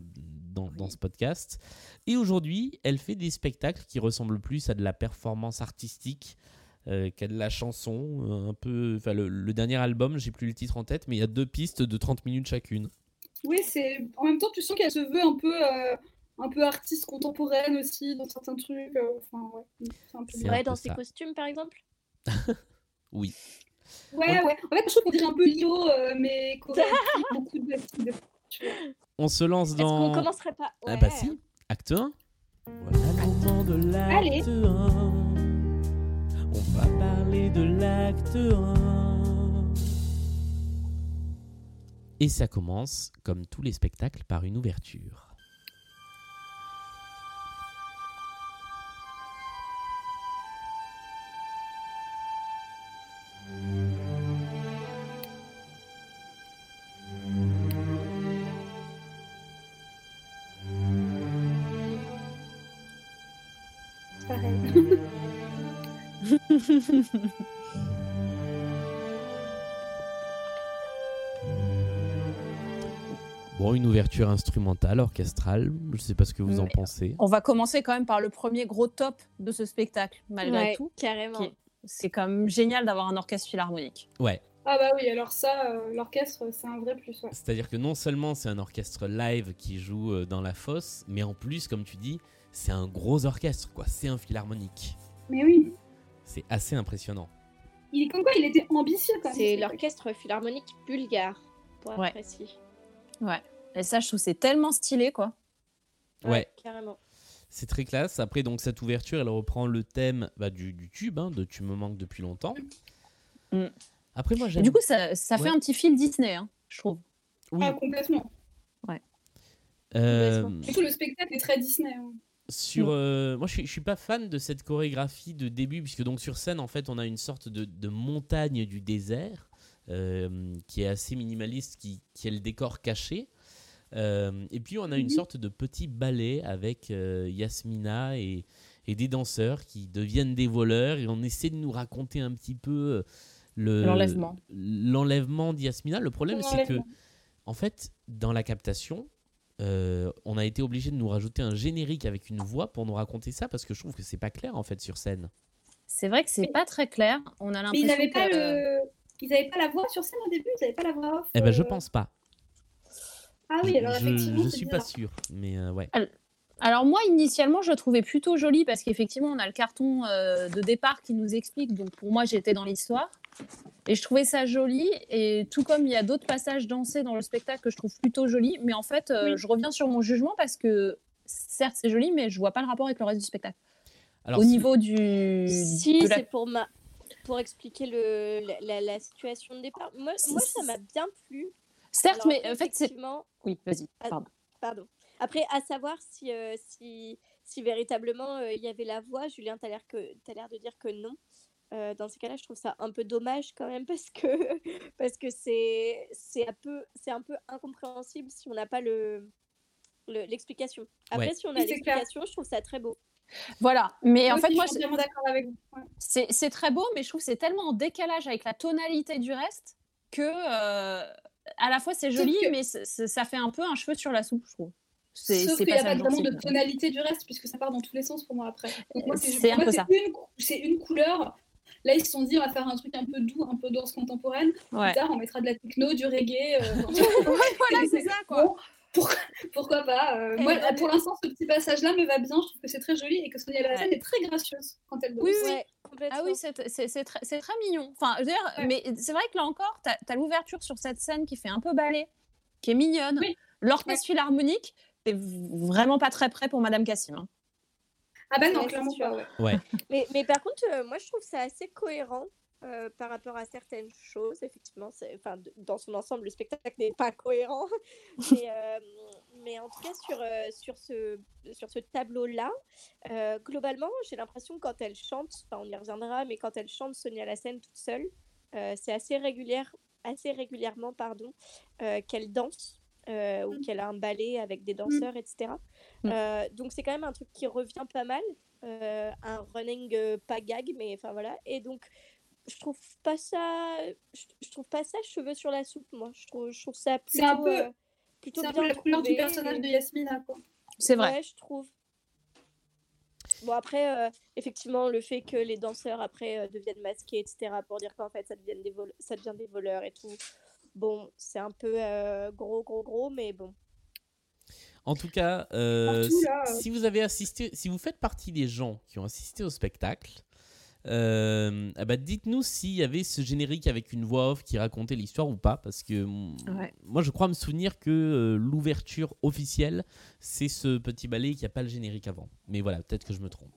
Speaker 2: dans, dans ce podcast. Et aujourd'hui, elle fait des spectacles qui ressemblent plus à de la performance artistique euh, qu'à de la chanson. euh, un peu, enfin, le, le dernier album, j'ai plus le titre en tête, mais il y a deux pistes de 30 minutes chacune.
Speaker 4: Oui, c'est. En même temps, tu sens qu'elle se veut un peu, euh, un peu artiste contemporaine aussi dans certains trucs. euh, Enfin, ouais. C'est peu
Speaker 2: C'est peu
Speaker 3: dans ses costumes, par exemple?
Speaker 2: Oui.
Speaker 4: Ouais, ouais. En fait, je trouve qu'on dirait un peu Lio, euh, mais beaucoup de. Tu vois.
Speaker 2: On se lance
Speaker 3: Est-ce
Speaker 2: dans.
Speaker 3: qu'on commencerait pas
Speaker 2: Ah
Speaker 3: Ouais.
Speaker 2: bah si, acte 1. Voilà le moment de
Speaker 4: Allez.
Speaker 2: l'acte 1. On va parler de l'acte 1. Et ça commence, comme tous les spectacles, par une ouverture. Bon, une ouverture instrumentale, orchestrale, je sais pas ce que vous en pensez.
Speaker 1: On va commencer quand même par le premier gros top de ce spectacle, malgré
Speaker 3: Ouais,
Speaker 1: tout.
Speaker 3: carrément.
Speaker 1: C'est quand même génial d'avoir un orchestre philharmonique.
Speaker 2: Ouais,
Speaker 4: Ah bah oui, alors ça, euh, l'orchestre, c'est un vrai plus. Ouais.
Speaker 2: c'est-à-dire que non seulement c'est un orchestre live qui joue euh, dans la fosse, mais en plus, comme tu dis, c'est un gros orchestre, quoi. C'est un philharmonique.
Speaker 4: Mais oui,
Speaker 2: C'est assez impressionnant.
Speaker 4: il est comme quoi, il était ambitieux quand même.
Speaker 3: C'est
Speaker 4: ce
Speaker 3: l'orchestre philharmonique bulgare, pour être
Speaker 1: Ouais.
Speaker 3: précis.
Speaker 1: Ouais. Et ça, je trouve c'est tellement stylé, quoi.
Speaker 2: Ouais.
Speaker 3: carrément.
Speaker 2: C'est très classe. Après, donc, cette ouverture, elle reprend le thème bah, du, du tube, hein, de Tu me manques depuis longtemps.
Speaker 1: Mm.
Speaker 2: Après, moi, j'aime.
Speaker 1: du coup, ça, ça fait
Speaker 2: Ouais.
Speaker 1: un petit fil Disney, hein, je trouve.
Speaker 2: oui.
Speaker 4: Ah, complètement.
Speaker 2: euh,
Speaker 3: complètement.
Speaker 4: Du coup, le spectacle est très Disney. hein.
Speaker 2: Sur,
Speaker 1: Mm.
Speaker 2: euh, moi, je suis, je suis pas fan de cette chorégraphie de début, puisque donc sur scène, en fait, on a une sorte de, de montagne du désert euh, qui est assez minimaliste, qui, qui est le décor caché. Euh, et puis, on a une
Speaker 4: Mhm.
Speaker 2: sorte de petit ballet avec Yasmina et, et des danseurs qui deviennent des voleurs, et on essaie de nous raconter un petit peu euh, le
Speaker 1: L'enlèvement.
Speaker 2: l'enlèvement d'Yasmina. Le problème, c'est que
Speaker 4: L'enlèvement.
Speaker 2: en fait, dans la captation, euh, on a été obligé de nous rajouter un générique avec une voix pour nous raconter ça parce que je trouve que c'est pas clair en fait sur scène.
Speaker 1: C'est vrai que c'est pas très clair. On a
Speaker 4: Mais ils n'avaient pas le. Ils n'avaient pas la voix sur scène au début, ils n'avaient pas la voix off.
Speaker 2: Eh ben, je
Speaker 4: euh,
Speaker 2: pense pas.
Speaker 4: Ah oui, alors
Speaker 2: je,
Speaker 4: effectivement.
Speaker 2: je suis pas sûr, mais euh, ouais.
Speaker 1: Alors moi, initialement, je le trouvais plutôt joli parce qu'effectivement, on a le carton euh, de départ qui nous explique. Donc pour moi, j'étais dans l'histoire. Et je trouvais ça joli. Et tout comme il y a d'autres passages dansés dans le spectacle que je trouve plutôt jolis. Mais en fait, euh,
Speaker 4: Oui.
Speaker 1: je reviens sur mon jugement parce que certes, c'est joli, mais je vois pas le rapport avec le reste du spectacle.
Speaker 2: Alors,
Speaker 1: Au
Speaker 2: si-
Speaker 1: niveau du.
Speaker 3: Si,
Speaker 1: la-
Speaker 3: c'est pour ma pour expliquer le, la, la- la situation de départ. Moi, moi ça m'a bien plu.
Speaker 1: Certes,
Speaker 3: Alors
Speaker 1: mais en fait, c'est.
Speaker 3: effectivement,
Speaker 1: Oui, vas-y, pardon.
Speaker 3: Pardon. Après, à savoir si, euh, si, si véritablement euh, il y avait la voix, Julien, tu as l'air que- t'as l'air de dire que non. Euh, dans ces cas-là, je trouve ça un peu dommage quand même parce que parce que c'est c'est un peu c'est un peu incompréhensible si on n'a pas le le- l'explication. Après,
Speaker 2: Ouais.
Speaker 3: si on a
Speaker 4: Oui,
Speaker 3: l'explication, je trouve ça très beau.
Speaker 1: Voilà. Mais en fait,
Speaker 4: aussi,
Speaker 1: moi,
Speaker 4: je suis d'accord avec vous. Ouais.
Speaker 1: c'est c'est très beau, mais je trouve que c'est tellement en décalage avec la tonalité du reste que euh, à la fois c'est joli,
Speaker 4: que-
Speaker 1: mais ça fait un peu un cheveu sur la soupe, je trouve. C'est
Speaker 4: Sauf
Speaker 1: c'est
Speaker 4: qu'il n'y a pas vraiment de tonalité du reste, puisque ça part dans tous les sens pour moi après.
Speaker 1: C'est un
Speaker 4: une une couleur. Là, ils se sont dit, on va faire un truc un peu doux, un peu danse contemporaine.
Speaker 1: Ouais.
Speaker 4: Plus tard, on mettra de la techno, du reggae. euh,
Speaker 1: voilà, c'est ça, quoi.
Speaker 4: Bon, pourquoi, pourquoi pas euh, Moi, pour l'instant, ce petit passage-là me va bien. Je trouve que c'est très joli et que Sonia Lassen
Speaker 1: Ouais.
Speaker 4: est très gracieuse quand elle danse.
Speaker 1: Oui, oui.
Speaker 3: Ouais.
Speaker 1: Ah oui, c'est très, mignon. Enfin, je veux dire,
Speaker 4: Ouais.
Speaker 1: mais c'est vrai que là encore, tu as, l'ouverture sur cette scène qui fait un peu ballet, qui est mignonne.
Speaker 4: Oui.
Speaker 1: L'orchestre philharmonique, c'est vraiment pas très prêt pour Madame Cassim. hein.
Speaker 4: Ah bah non, clairement pas. ouais.
Speaker 2: Ouais.
Speaker 3: Mais, mais par contre, euh, moi, je trouve ça assez cohérent euh, par rapport à certaines choses. Effectivement, c'est- enfin, dans son ensemble, le spectacle n'est pas cohérent. mais, euh, mais en tout cas, sur, euh, sur ce, sur ce tableau-là, euh, globalement, j'ai l'impression que quand elle chante, enfin, on y reviendra, mais quand elle chante Sonia Lassen toute seule, euh, c'est assez, régulière, assez régulièrement pardon, euh, qu'elle danse. Euh, ou
Speaker 4: Mm.
Speaker 3: qu'elle a un ballet avec des danseurs, etc.
Speaker 1: Mm.
Speaker 3: Euh, donc c'est quand même un truc qui revient pas mal euh, un running euh, pas gag mais enfin voilà et donc je trouve pas ça je, je trouve pas ça cheveux sur la soupe moi je trouve je trouve ça
Speaker 4: C'est
Speaker 3: plutôt
Speaker 4: un peu-
Speaker 3: euh, plutôt
Speaker 4: C'est un
Speaker 3: bien
Speaker 4: peu la couleur du personnage
Speaker 3: et-
Speaker 4: de Yasmina. Quoi.
Speaker 1: C'est vrai.
Speaker 3: ouais je trouve bon après euh, effectivement le fait que les danseurs après euh, deviennent masqués etc pour dire qu'en fait ça devient des vol- ça devient des voleurs et tout bon c'est un peu euh, gros gros gros mais bon
Speaker 2: En tout cas, euh,
Speaker 4: Partout,
Speaker 2: si-
Speaker 4: là, euh.
Speaker 2: si vous avez assisté, si vous faites partie des gens qui ont assisté au spectacle, euh, ah bah dites-nous s'il y avait ce générique avec une voix off qui racontait l'histoire ou pas, parce que
Speaker 1: Ouais.
Speaker 2: moi je crois me souvenir que euh, l'ouverture officielle, c'est ce petit ballet qui a pas le générique avant. Mais voilà, peut-être que je me trompe.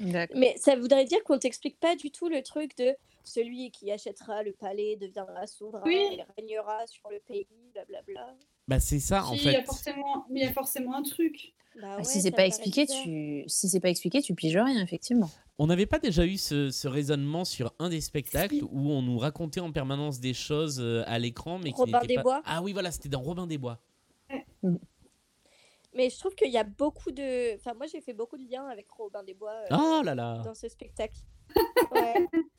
Speaker 3: Mais ça voudrait dire qu'on t'explique pas du tout le truc de celui qui achètera le palais deviendra souverain
Speaker 4: Oui.
Speaker 3: et régnera sur le pays, blablabla.
Speaker 2: Bah c'est ça en
Speaker 4: Si, il y a
Speaker 2: fait.
Speaker 4: forcément, mais il y a forcément un truc.
Speaker 3: Bah
Speaker 1: Ah,
Speaker 3: ouais,
Speaker 1: si c'est pas expliqué,
Speaker 3: bizarre.
Speaker 1: tu si c'est pas expliqué, tu piges rien effectivement.
Speaker 2: On n'avait pas déjà eu ce, ce raisonnement sur un des spectacles où on nous racontait en permanence des choses euh, à l'écran, mais qui
Speaker 3: Robin
Speaker 2: n'étaient
Speaker 3: des
Speaker 2: pas...
Speaker 3: Bois
Speaker 2: Ah oui, voilà, c'était dans Robin des Bois.
Speaker 3: Mais je trouve qu'il y a beaucoup de. Enfin, moi j'ai fait beaucoup de liens avec Robin des Bois euh,
Speaker 2: Oh là là.
Speaker 3: dans ce spectacle. Ouais.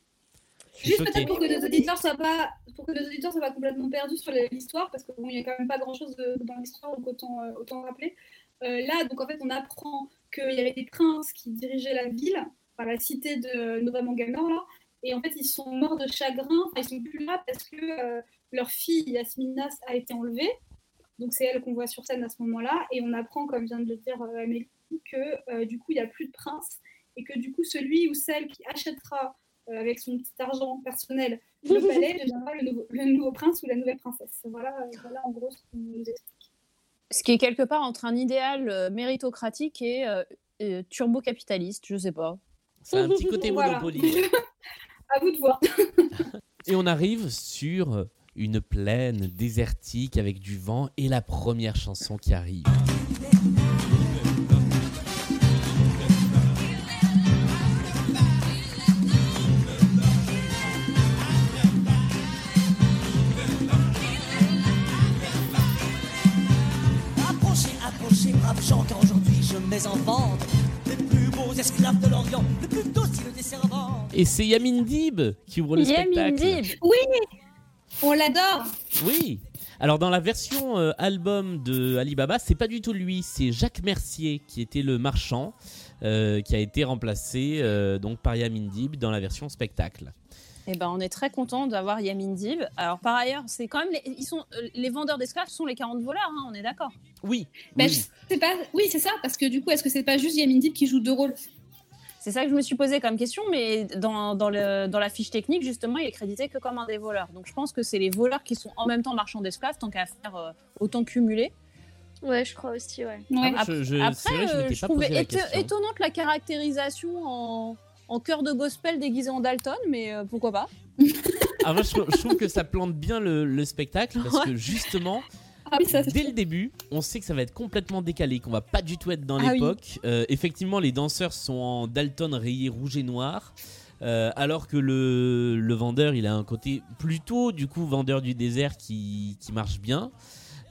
Speaker 4: Juste peut-être pour que nos auditeurs soient pas, pour que nos auditeurs soient pas complètement perdus sur l'histoire, parce que bon, il y a quand même pas grand-chose dans l'histoire, donc autant, euh, autant rappeler. Euh, là, donc en fait, on apprend qu'il y avait des princes qui dirigeaient la ville, enfin la cité de Nova Manganor là, et en fait, ils sont morts de chagrin. Enfin, ils sont plus là parce que euh, leur fille Yasmina a été enlevée. Donc c'est elle qu'on voit sur scène à ce moment-là, et on apprend, comme vient de le dire euh, Amélie, que du coup, il n'y a plus de prince, et que du coup, celui ou celle qui achètera avec son petit argent personnel le palais deviendra le nouveau, le nouveau prince ou la nouvelle princesse. Voilà, euh, voilà en gros ce qu'on nous explique.
Speaker 1: Ce qui est quelque part entre un idéal euh, méritocratique et euh, euh, turbo-capitaliste, je sais pas.
Speaker 2: C'est un petit côté
Speaker 4: Voilà.
Speaker 2: Monopoly.
Speaker 4: à vous de voir.
Speaker 2: Et on arrive sur une plaine désertique avec du vent et la première chanson qui arrive.
Speaker 5: Je mets en vente les plus beaux esclaves de l'Orient, le plus docile des servants.
Speaker 2: Et c'est Yamin Dib qui ouvre le
Speaker 1: Yamin
Speaker 2: spectacle.
Speaker 1: Dib
Speaker 4: Oui, on l'adore.
Speaker 2: Oui. Alors dans la version euh, album de Alibaba, c'est pas du tout lui, c'est Jacques Mercier qui était le marchand, euh, qui a été remplacé euh, donc par Yamin Dib dans la version spectacle.
Speaker 1: Eh ben, on est très content d'avoir Yamin Dib. Alors par ailleurs, c'est quand même les, ils sont euh, les vendeurs d'esclaves sont les 40 voleurs, hein, on est d'accord.
Speaker 2: Oui.
Speaker 4: Bah,
Speaker 2: oui.
Speaker 4: je sais pas. Oui, c'est ça, parce que du coup, est-ce que c'est pas juste Yamin Dib qui joue deux rôles?
Speaker 1: C'est ça que je me suis posé comme question, mais dans, dans, le, dans la fiche technique, justement, il est crédité que comme un des voleurs. Donc je pense que c'est les voleurs qui sont en même temps marchands d'esclaves, tant qu'à faire, euh, autant cumuler.
Speaker 3: Ouais, je crois aussi, ouais.
Speaker 4: Ouais.
Speaker 2: Je- je- c'est
Speaker 1: Après,
Speaker 2: vrai, je
Speaker 1: euh, je
Speaker 2: pas
Speaker 1: trouvais
Speaker 2: posé la
Speaker 1: éto-
Speaker 2: question.
Speaker 1: étonnante la caractérisation en, en chœur de gospel déguisé en Dalton, mais euh, pourquoi pas
Speaker 2: Ah, je, trouve- je trouve que ça plante bien le, le spectacle parce que justement,
Speaker 4: Ah oui, ça, c'est
Speaker 2: dès le début, on sait que ça va être complètement décalé, qu'on va pas du tout être dans
Speaker 1: Ah oui.
Speaker 2: l'époque. Euh, effectivement, les danseurs sont en Dalton rayé rouge et noir. euh, alors que le, le vendeur, il a un côté plutôt du coup vendeur du désert qui, qui marche bien.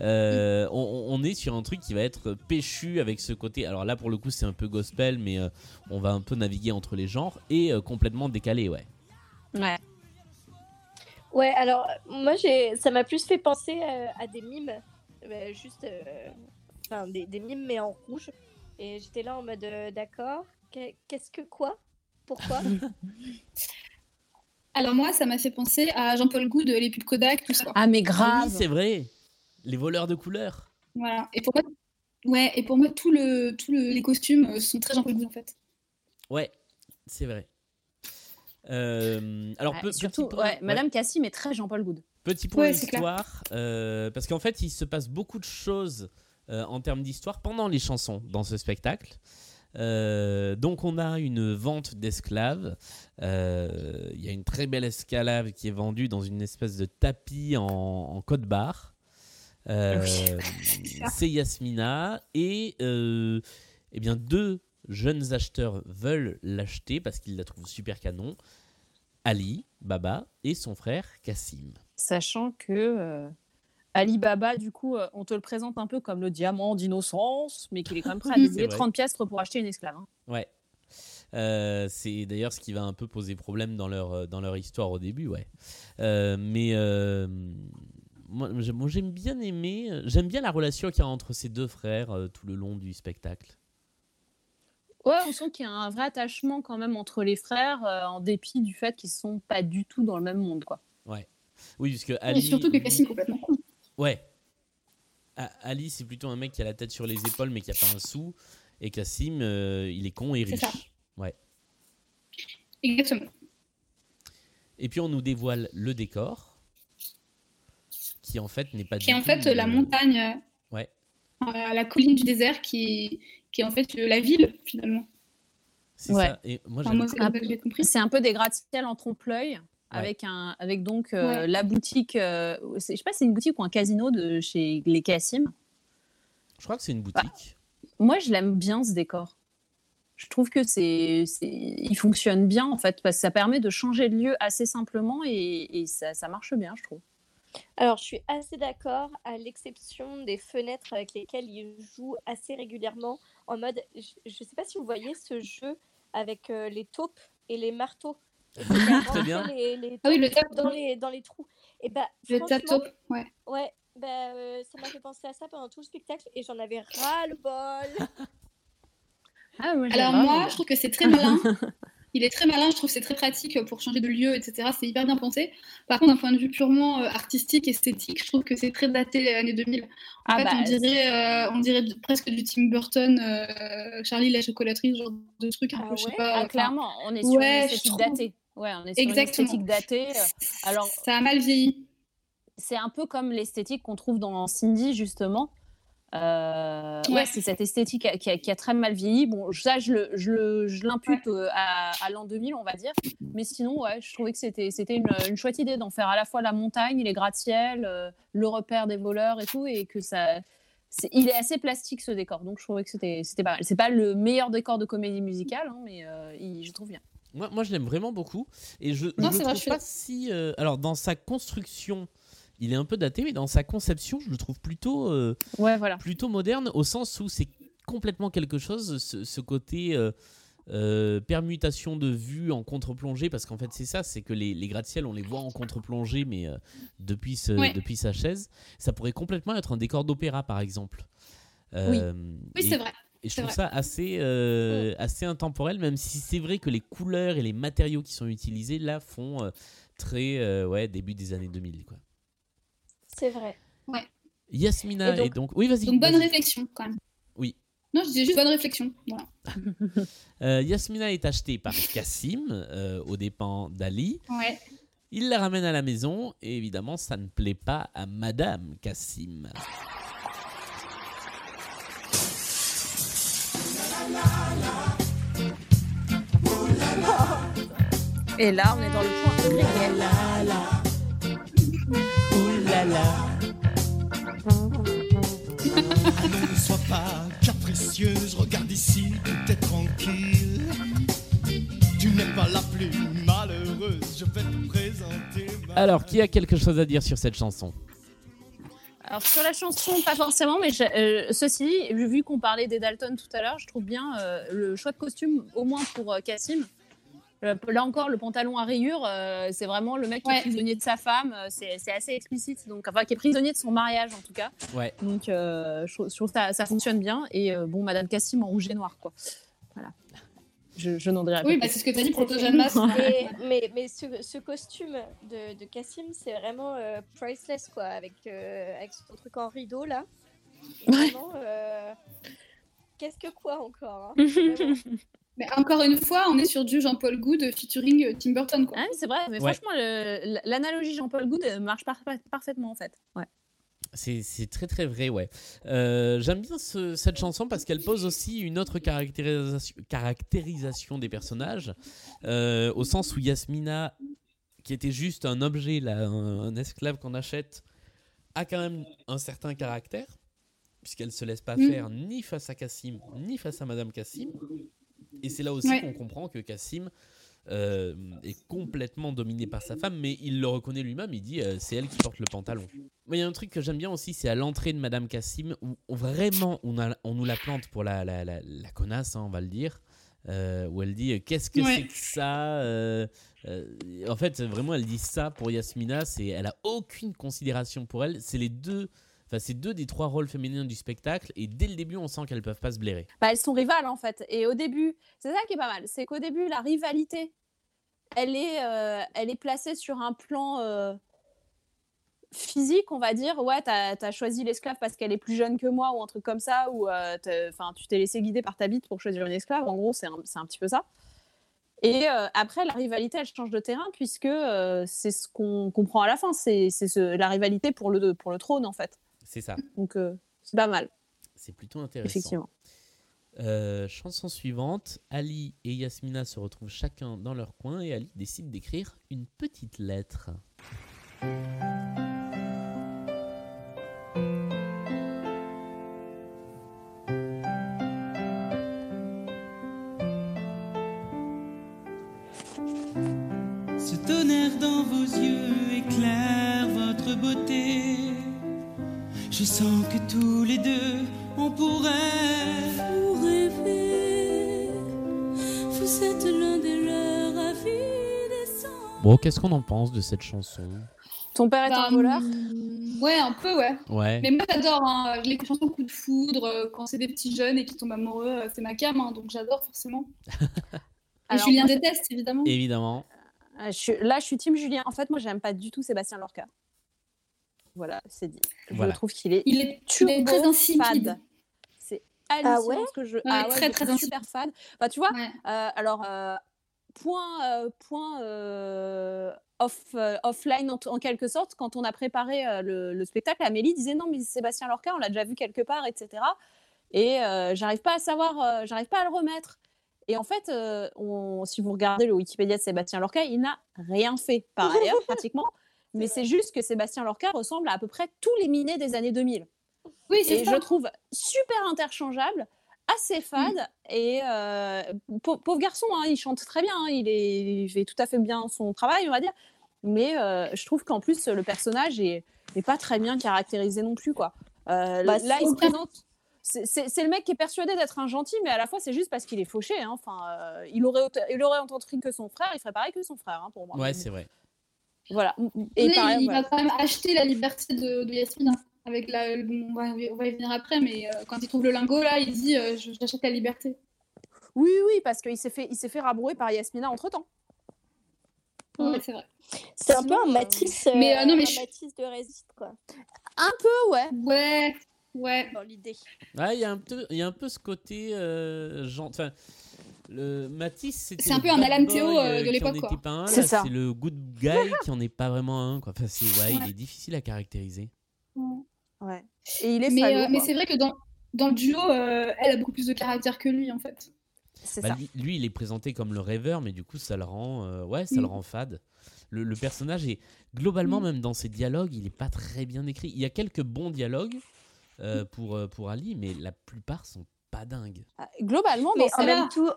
Speaker 2: Euh, on, on est sur un truc qui va être péchu avec ce côté. Alors là, pour le coup, c'est un peu gospel, mais euh, on va un peu naviguer entre les genres et euh, complètement décalé, ouais.
Speaker 1: Ouais.
Speaker 3: Ouais, alors moi j'ai, ça m'a plus fait penser euh, à des mimes, euh, juste, euh, enfin des, des mimes mais en rouge. Et j'étais là en mode euh, d'accord. qu'est- Qu'est-ce que quoi? Pourquoi?
Speaker 4: Alors moi, ça m'a fait penser à Jean-Paul Gou de les pubs Kodak, tout ça.
Speaker 1: Ah, mais
Speaker 2: Ah
Speaker 1: grave
Speaker 2: oui, c'est vrai. Les voleurs de couleurs.
Speaker 4: Voilà. Et pour moi, ouais, et pour moi, tout le, tout le- les costumes euh, sont très Jean-Paul en fait.
Speaker 2: Ouais, c'est vrai. Euh, alors,
Speaker 1: Ouais, surtout,
Speaker 2: petit point,
Speaker 1: ouais, Madame Cassim est très Jean-Paul Goud.
Speaker 2: Petit point
Speaker 4: Ouais, c'est clair.
Speaker 2: histoire, euh, parce qu'en fait, il se passe beaucoup de choses euh, en termes d'histoire pendant les chansons dans ce spectacle. Euh, donc, on a une vente d'esclaves. Euh, Il y a une très belle esclave qui est vendue dans une espèce de tapis en, en code-barre. Euh, c'est Yasmina et euh, eh bien deux jeunes acheteurs veulent l'acheter parce qu'ils la trouvent super canon. Ali, Baba et son frère Cassim.
Speaker 1: Sachant que euh, Ali Baba, du coup, on te le présente un peu comme le diamant d'innocence, mais qu'il est quand même prêt à dédier
Speaker 2: vrai.
Speaker 1: 30 piastres pour acheter une esclave. hein.
Speaker 2: Ouais. Euh, c'est d'ailleurs ce qui va un peu poser problème dans leur, dans leur histoire au début, ouais. Euh, mais euh, moi, j'ai- moi, j'aime bien aimer, j'aime bien la relation qu'il y a entre ces deux frères euh, tout le long du spectacle.
Speaker 1: Ouais, on sent qu'il y a un vrai attachement quand même entre les frères, euh, en dépit du fait qu'ils sont pas du tout dans le même monde, quoi.
Speaker 2: Oui, puisque Ali.
Speaker 4: Et surtout que Cassim est complètement con.
Speaker 2: Ouais. A- Ali, c'est plutôt un mec qui a la tête sur les épaules mais qui a pas un sou. Et Cassim, euh, il est con et
Speaker 4: C'est
Speaker 2: riche.
Speaker 4: ça.
Speaker 2: Ouais.
Speaker 4: Exactement.
Speaker 2: Et puis on nous dévoile le décor, qui en fait n'est pas
Speaker 4: Qui est en fait la
Speaker 2: euh,
Speaker 4: montagne, euh,
Speaker 2: Ouais.
Speaker 4: euh, la colline du désert qui, qui est en fait la ville finalement.
Speaker 2: C'est
Speaker 1: Ouais.
Speaker 2: ça. Et moi,
Speaker 4: Enfin,
Speaker 2: j'aime-
Speaker 4: moi, c'est
Speaker 1: un peu des gratte-ciel en trompe-l'œil. Avec, un, avec donc euh,
Speaker 4: Ouais.
Speaker 1: la boutique, euh, je sais pas si c'est une boutique ou un casino de chez les Cassim.
Speaker 2: je crois que c'est une boutique.
Speaker 1: Moi, je l'aime bien ce décor. Je trouve que c'est, c'est- il fonctionne bien en fait parce que ça permet de changer de lieu assez simplement et, et ça, ça marche bien, je trouve.
Speaker 3: Alors, je suis assez d'accord, à l'exception des fenêtres avec lesquelles il joue assez régulièrement, en mode, je ne sais pas si vous voyez ce jeu avec euh, les taupes et les marteaux. Et
Speaker 2: Très bien.
Speaker 3: rentré Les, les
Speaker 4: Ah oui, le
Speaker 3: dans les, dans les trous. Et bah,
Speaker 4: Le top, ouais.
Speaker 3: Ouais, bah, euh, ça m'a fait penser à ça pendant tout le spectacle et j'en avais ras le bol.
Speaker 1: Ah, moi,
Speaker 4: Alors moi, je trouve que c'est très malin. Il est très malin, je trouve que c'est très pratique pour changer de lieu, etc. C'est hyper bien pensé. Par contre, d'un point de vue purement euh, artistique, esthétique, je trouve que c'est très daté les années 2000. En
Speaker 1: Ah
Speaker 4: fait,
Speaker 1: bah,
Speaker 4: on, dirait, euh, on dirait presque du Tim Burton, euh, Charlie la chocolaterie, ce genre de truc un
Speaker 3: Ah
Speaker 4: peu, je sais
Speaker 3: ouais?
Speaker 4: pas.
Speaker 1: Ah, clairement, on est sur
Speaker 4: ouais,
Speaker 1: une esthétique
Speaker 4: trouve.
Speaker 1: datée. Ouais, on est sur
Speaker 4: Exactement.
Speaker 1: une esthétique datée. alors-
Speaker 4: ça a mal vieilli.
Speaker 1: C'est un peu comme l'esthétique qu'on trouve dans Cindy, justement. Euh, ouais,
Speaker 4: Ouais.
Speaker 1: c'est cette esthétique qui a, qui a- qui a très mal vieilli. Bon, ça, je le- je je l'impute euh, à, à l'an 2000, on va dire. Mais sinon, ouais, je trouvais que c'était c'était une, une chouette idée d'en faire à la fois la montagne, les gratte-ciel, euh, le repère des voleurs et tout, et que ça. c'est- Il est assez plastique ce décor, donc je trouvais que c'était c'était pas mal. C'est pas le meilleur décor de comédie musicale, hein, mais euh, il- je trouve bien.
Speaker 2: Moi, moi, je l'aime vraiment beaucoup. Et je ne
Speaker 4: vrai,
Speaker 2: trouve
Speaker 4: je suis
Speaker 2: pas si. euh, alors, dans sa construction, il est un peu daté, mais dans sa conception, je le trouve plutôt, euh,
Speaker 1: Ouais, voilà.
Speaker 2: plutôt moderne, au sens où c'est complètement quelque chose, ce, ce côté. euh, euh, permutation de vue en contre-plongée parce qu'en fait c'est ça c'est que les, les gratte-ciel on les voit en contre-plongée mais depuis, ce-
Speaker 4: Ouais.
Speaker 2: depuis sa chaise ça pourrait complètement être un décor d'opéra par exemple
Speaker 4: Oui, c'est vrai.
Speaker 2: et je trouve
Speaker 4: vrai.
Speaker 2: ça assez, assez intemporel, même si c'est vrai que les couleurs et les matériaux qui sont utilisés là font très ouais, début des années 2000. Quoi.
Speaker 3: C'est vrai. Ouais.
Speaker 2: Yasmina
Speaker 3: et donc,
Speaker 2: donc... oui vas-y.
Speaker 4: Donc bonne réflexion quand même.
Speaker 2: Oui.
Speaker 4: Non, je disais juste bonne réflexion. Voilà.
Speaker 2: Euh, Yasmina est achetée par Cassim euh, aux dépens d'Ali.
Speaker 4: Ouais.
Speaker 2: Il la ramène à la maison et évidemment ça ne plaît pas à Madame Cassim.
Speaker 1: Et là on est dans le point de réel.
Speaker 2: Ouh là là.
Speaker 6: Ne sois pas capricieuse, regarde ici, tout est tranquille. Tu n'es pas la plus malheureuse, je vais te présenter. ma
Speaker 2: Alors, qui a quelque chose à dire sur cette chanson?
Speaker 1: Alors sur la chanson, pas forcément, mais je- euh, ceci vu qu'on parlait des Dalton tout à l'heure, je trouve bien euh, le choix de costume, au moins pour euh, Cassim. Euh, là encore, le pantalon à rayures, euh, c'est vraiment le mec qui
Speaker 4: Ouais.
Speaker 1: est prisonnier de sa femme. euh, c'est c'est assez explicite, donc enfin qui est prisonnier de son mariage en tout cas.
Speaker 2: Ouais.
Speaker 1: Donc euh, je, trouve- je trouve que ça, ça fonctionne bien. Et euh, bon, Madame Cassim en rouge et noir, quoi. Voilà. Je, je n'en dirai pas
Speaker 4: Oui, bah, c'est ce que tu as dit pour.
Speaker 3: Et- mais mais ce, ce costume de, de Cassim, c'est vraiment euh, priceless, quoi, avec, euh, avec son truc en rideau, là. Vraiment, euh, qu'est-ce que quoi encore hein.
Speaker 4: Mais encore une fois, on est sur du Jean-Paul Good featuring euh, Tim Burton. Quoi.
Speaker 1: Ah oui, c'est vrai, mais
Speaker 2: Ouais.
Speaker 1: franchement, le- l'analogie Jean-Paul Good euh, marche par- parfaitement en fait. Ouais.
Speaker 2: C'est c'est très très vrai, ouais. Euh, J'aime bien ce- cette chanson parce qu'elle pose aussi une autre caractérisation, caractérisation des personnages, euh, au sens où Yasmina, qui était juste un objet, là, un, un esclave qu'on achète, a quand même un certain caractère, puisqu'elle se laisse pas
Speaker 4: Mm.
Speaker 2: faire ni face à Cassim, ni face à Madame Cassim. Et c'est là aussi
Speaker 4: Ouais.
Speaker 2: qu'on comprend que Cassim euh, est complètement dominé par sa femme, mais il le reconnaît lui-même, il dit euh, c'est elle qui porte le pantalon. Mais il y a un truc que j'aime bien aussi, c'est à l'entrée de Madame Cassim, où, où vraiment on, a, on nous la plante pour la, la, la, la connasse, hein, on va le dire, euh, où elle dit qu'est-ce que
Speaker 4: Ouais.
Speaker 2: c'est que ça En fait, vraiment, elle dit ça pour Yasmina, c'est, elle a aucune considération pour elle, c'est les deux. C'est deux des trois rôles féminins du spectacle, et dès le début, on sent qu'elles peuvent pas se blairer.
Speaker 1: Bah, elles sont rivales en fait. Et au début, c'est ça qui est pas mal, c'est qu'au début, la rivalité, elle est, euh, elle est placée sur un plan euh, physique, on va dire. Ouais, t'as as choisi l'esclave parce qu'elle est plus jeune que moi ou un truc comme ça, ou euh, enfin, tu t'es laissé guider par ta bite pour choisir une esclave. En gros, c'est un, un petit peu ça. Et après, la rivalité, elle change de terrain puisque c'est ce qu'on comprend à la fin. C'est c'est ce- la rivalité pour le, pour le trône en fait.
Speaker 2: C'est ça,
Speaker 1: Donc euh, c'est pas mal,
Speaker 2: c'est plutôt intéressant.
Speaker 1: effectivement.
Speaker 2: Euh, chanson suivante, Ali et Yasmina se retrouvent chacun dans leur coin et Ali décide d'écrire une petite lettre.
Speaker 7: Que tous les deux, on pourrait vous rêver. Vous êtes l'un des leurs sangs.
Speaker 2: Bon, qu'est-ce qu'on en pense de cette chanson?
Speaker 1: Ton père est
Speaker 4: Bah,
Speaker 1: un voleur?
Speaker 4: hum, Ouais, un peu, ouais.
Speaker 2: Ouais,
Speaker 4: Mais moi, j'adore hein, les chansons coup de foudre, euh, quand c'est des petits jeunes et qui tombent amoureux, euh, c'est ma cam, hein, donc j'adore forcément. Et Julien
Speaker 1: moi,
Speaker 4: déteste, évidemment.
Speaker 2: évidemment.
Speaker 1: Euh, je suis- là, je suis team Julien. En fait, moi, j'aime pas du tout Sébastien Lorca. Voilà, c'est dit.
Speaker 2: Voilà.
Speaker 1: Je trouve qu'il est
Speaker 4: Il est, il est
Speaker 1: turbo
Speaker 4: très insipide.
Speaker 1: fade. C'est hallucinant
Speaker 3: ouais
Speaker 1: ce que je.
Speaker 4: Ouais,
Speaker 1: ah ouais,
Speaker 4: très,
Speaker 1: je
Speaker 4: très
Speaker 1: super fade. Bah, tu vois,
Speaker 4: Ouais.
Speaker 1: euh, alors, euh, point, euh, point euh, off, euh, offline en, en quelque sorte, quand on a préparé euh, le, le spectacle, Amélie disait non, mais Sébastien Lorca, on l'a déjà vu quelque part, etc. Et euh, j'arrive pas à savoir, euh, j'arrive pas à le remettre. Et en fait, euh, on- si vous regardez le Wikipédia de Sébastien Lorca, il n'a rien fait par ailleurs, pratiquement. Mais c'est juste que Sébastien Lorca ressemble à à peu près tous les minés des années 2000
Speaker 4: Oui, c'est
Speaker 1: et
Speaker 4: ça.
Speaker 1: je trouve super interchangeable, assez fade et euh, pau- pauvre garçon, hein, il chante très bien, hein, il, est, il fait tout à fait bien son travail, on va dire. Mais euh, je trouve qu'en plus le personnage est, est pas très bien caractérisé non plus quoi. Euh,
Speaker 3: Bah,
Speaker 1: là, il se présente. C'est c'est- c'est le mec qui est persuadé d'être un gentil, mais à la fois c'est juste parce qu'il est fauché. hein. Enfin, euh, il aurait il fric que son frère, il ferait pareil que son frère hein, pour moi.
Speaker 2: Ouais, c'est vrai.
Speaker 1: Voilà. Et
Speaker 4: Mais
Speaker 1: pareil,
Speaker 4: il
Speaker 1: voilà.
Speaker 4: va quand même acheter la liberté de, de Yasmine. hein, Avec la, on, va, on va y venir après, mais euh, quand il trouve le lingot, là, il dit euh, je- J'achète la liberté.
Speaker 1: Oui, oui, parce qu'il s'est fait, il s'est fait rabrouer par Yasmina entre temps.
Speaker 4: Ouais, c'est vrai.
Speaker 3: C'est un peu un
Speaker 1: euh,
Speaker 3: Matisse,
Speaker 4: mais, euh, non, mais
Speaker 3: un
Speaker 4: je-
Speaker 3: Matisse de résiste, quoi,
Speaker 1: Un peu, ouais.
Speaker 4: Ouais, ouais.
Speaker 3: dans l'idée.
Speaker 2: Ouais, il y, a un peu- il y a un peu ce côté. euh, gen- enfin, le Matisse, c'était.
Speaker 4: C'est un peu un
Speaker 2: boy,
Speaker 4: Théo, euh, de
Speaker 2: qui en
Speaker 4: l'époque,
Speaker 1: C'est ça.
Speaker 2: C'est le good guy qui en est pas vraiment un. Quoi. Enfin, c'est, ouais, il est difficile à caractériser.
Speaker 1: Ouais. Et il est
Speaker 4: Mais,
Speaker 1: salaud,
Speaker 4: euh, mais c'est vrai que dans, dans le duo, euh, elle a beaucoup plus de caractère que lui, en fait.
Speaker 1: C'est
Speaker 2: Bah,
Speaker 1: ça.
Speaker 2: lui, lui, il est présenté comme le rêveur, mais du coup, ça le rend, euh, ouais, ça le rend fade. Le, le personnage est globalement, même dans ses dialogues, il est pas très bien écrit. Il y a quelques bons dialogues euh, pour euh, pour Ali, mais la plupart sont pas dingues.
Speaker 1: Ah, Globalement,
Speaker 3: Mais en même, temps,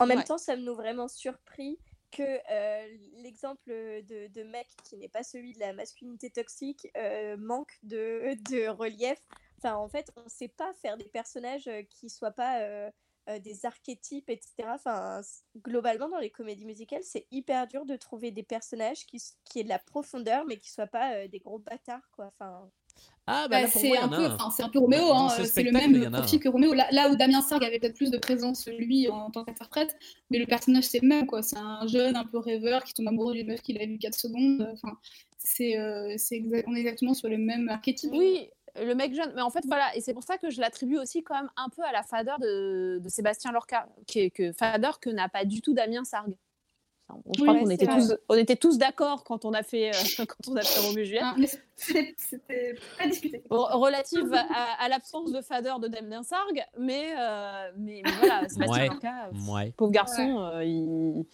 Speaker 3: en même
Speaker 1: Ouais.
Speaker 3: temps, ça nous vraiment surpris que euh, l'exemple de, de mec qui n'est pas celui de la masculinité toxique euh, manque de, de relief. Enfin, en fait, on ne sait pas faire des personnages euh, qui soient pas euh, euh, des archétypes, etc. Enfin, globalement, dans les comédies musicales, c'est hyper dur de trouver des personnages qui, qui aient de la profondeur, mais qui soient pas euh, des gros bâtards, quoi. Enfin,
Speaker 2: Ah, bah,
Speaker 4: Bah, c'est un peu,
Speaker 2: un.
Speaker 4: enfin, c'est un peu Roméo,
Speaker 2: Dans
Speaker 4: hein,
Speaker 2: ce
Speaker 4: euh, c'est le même profil que Roméo. Là, là où Damien Sargue avait peut-être plus de présence, lui, en tant qu'interprète, mais le personnage, c'est le même, quoi. C'est un jeune un peu rêveur qui tombe amoureux d'une meuf qu'il a vue 4 secondes. Enfin, c'est, euh, on est exactement sur le même archétype.
Speaker 1: Oui, le mec jeune. Mais en fait, voilà, et c'est pour ça que je l'attribue aussi quand même un peu à la fadeur de, de Sébastien Lorca, qui est que fadeur que n'a pas du tout Damien Sargue. Je crois
Speaker 4: Oui,
Speaker 1: qu'on était tous, on était tous d'accord quand on a fait, euh, quand on a fait
Speaker 4: mais c'était pas discuté.
Speaker 1: Relative à, à l'absence de fadeur de Damien Sargue, mais, euh, mais, mais voilà, Sébastien
Speaker 2: Ouais.
Speaker 1: Lorca,
Speaker 2: Ouais.
Speaker 1: pauvre garçon, euh, il,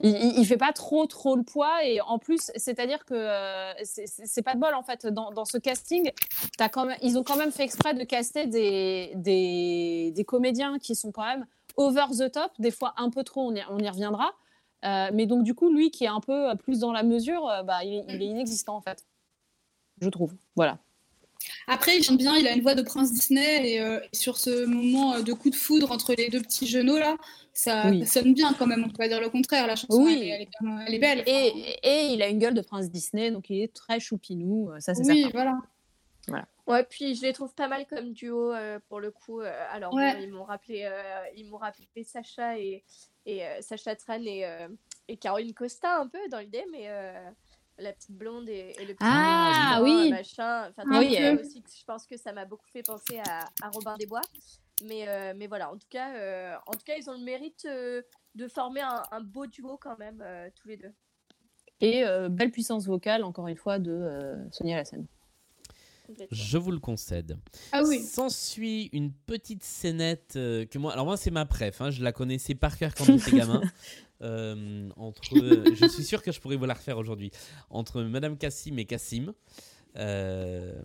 Speaker 1: il, fait pas trop trop le poids et en plus, c'est-à-dire que euh, c'est- c'est c'est pas de bol en fait dans, dans ce casting. As quand même, ils ont quand même fait exprès de caster des, des, des comédiens qui sont quand même over the top, des fois un peu trop, on y, on y reviendra. Euh, mais donc du coup, lui qui est un peu plus dans la mesure, euh, bah, il, il est inexistant en fait, je trouve. Voilà.
Speaker 4: Après, il chante bien, il a une voix de prince Disney, et, euh, sur ce moment euh, de coup de foudre entre les deux petits genoux, là, ça,
Speaker 1: Oui.
Speaker 4: ça sonne bien quand même, on peut pas dire le contraire. La chanson,
Speaker 1: Oui.
Speaker 4: elle, est- elle est, bien- elle est belle.
Speaker 1: Et, et il a une gueule de prince Disney, donc il est très choupinou, euh, ça c'est
Speaker 4: oui,
Speaker 1: certain.
Speaker 4: voilà.
Speaker 3: Ouais, puis je les trouve pas mal comme duo euh, pour le coup. euh, alors,
Speaker 4: Ouais.
Speaker 3: bon, ils m'ont rappelé, euh, ils m'ont rappelé Sacha et, et euh, Sacha Tran et, euh, et Caroline Costa un peu dans l'idée, mais euh, la petite blonde et, et le petit
Speaker 1: Ah, oui.
Speaker 3: machin. Enfin,
Speaker 4: Ah,
Speaker 1: oui,
Speaker 3: euh,
Speaker 1: euh.
Speaker 3: aussi, je pense que ça m'a beaucoup fait penser à, à Robin des Bois. Mais, euh, mais voilà, en tout cas, euh, en tout cas, ils ont le mérite euh, de former un, un beau duo quand même euh, tous les deux.
Speaker 1: Et euh, belle puissance vocale, encore une fois, de euh, Sonia Lassen.
Speaker 2: Je vous le concède.
Speaker 4: Ah oui.
Speaker 2: S'ensuit une petite scénette euh, que moi. Alors, moi, c'est ma préf. hein, je la connaissais par cœur quand j'étais gamin. Euh, entre, je suis sûr que je pourrais vous la refaire aujourd'hui. Entre Madame Cassim et Cassim. Euh,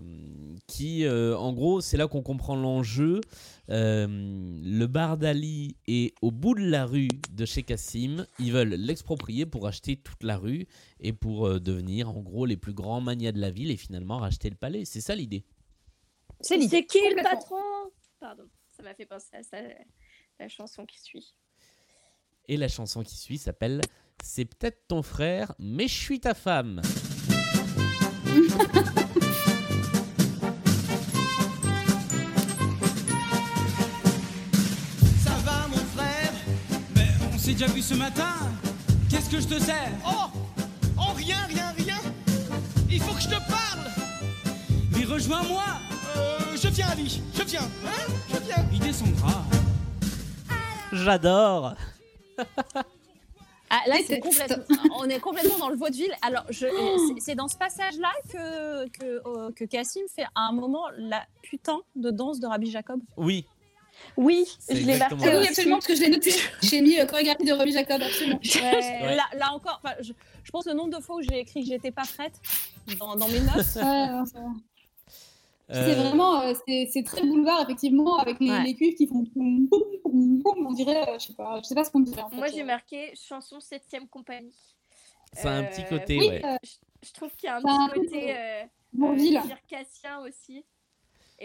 Speaker 2: qui, euh, en gros, c'est là qu'on comprend l'enjeu. Euh, le bar d'Ali est au bout de la rue de chez Cassim. Ils veulent l'exproprier pour acheter toute la rue et pour euh, devenir, en gros, les plus grands manias de la ville et finalement racheter le palais. C'est ça l'idée.
Speaker 1: C'est
Speaker 3: qui le patron? Pardon, ça m'a fait penser à ça, la chanson qui suit.
Speaker 2: Et la chanson qui suit s'appelle C'est peut-être ton frère, mais je suis ta femme.
Speaker 6: Ça va mon frère
Speaker 7: Mais on s'est déjà vu ce matin. Qu'est-ce que je te sers?
Speaker 6: Oh! Oh rien, rien, rien! Il faut que je te parle!
Speaker 7: Mais rejoins-moi.
Speaker 6: Euh, je viens Ali, je viens, hein? Je viens.
Speaker 7: Il descendra.
Speaker 2: J'adore
Speaker 1: Ah, là, c'est on est complètement dans le vaudeville. Alors, c'est- c'est dans ce passage-là que, que, euh, que Cassim fait à un moment la putain de danse de Rabbi Jacob.
Speaker 2: Oui,
Speaker 3: Oui, je l'ai marqué.
Speaker 4: Ah oui, absolument, parce que je l'ai noté. J'ai mis euh, chorégraphie de Robbie Jacob, absolument.
Speaker 3: Ouais.
Speaker 1: Là, là encore, enfin, je, je pense le nombre de fois où j'ai écrit que j'étais pas prête dans, dans mes notes.
Speaker 4: Ouais, non, ça va. C'est
Speaker 2: Euh,
Speaker 4: vraiment, euh, c'est très boulevard, effectivement, avec les,
Speaker 1: Ouais.
Speaker 4: les cuivres qui font boum, boum, boum, boum, on dirait, euh, je sais pas, je sais pas ce qu'on dirait en fait.
Speaker 3: Moi, j'ai marqué chanson 7ème compagnie.
Speaker 2: c'est un petit côté,
Speaker 4: oui,
Speaker 2: ouais.
Speaker 3: Je, je trouve qu'il y a un petit côté euh,
Speaker 4: Bourville.
Speaker 3: euh, circassien aussi.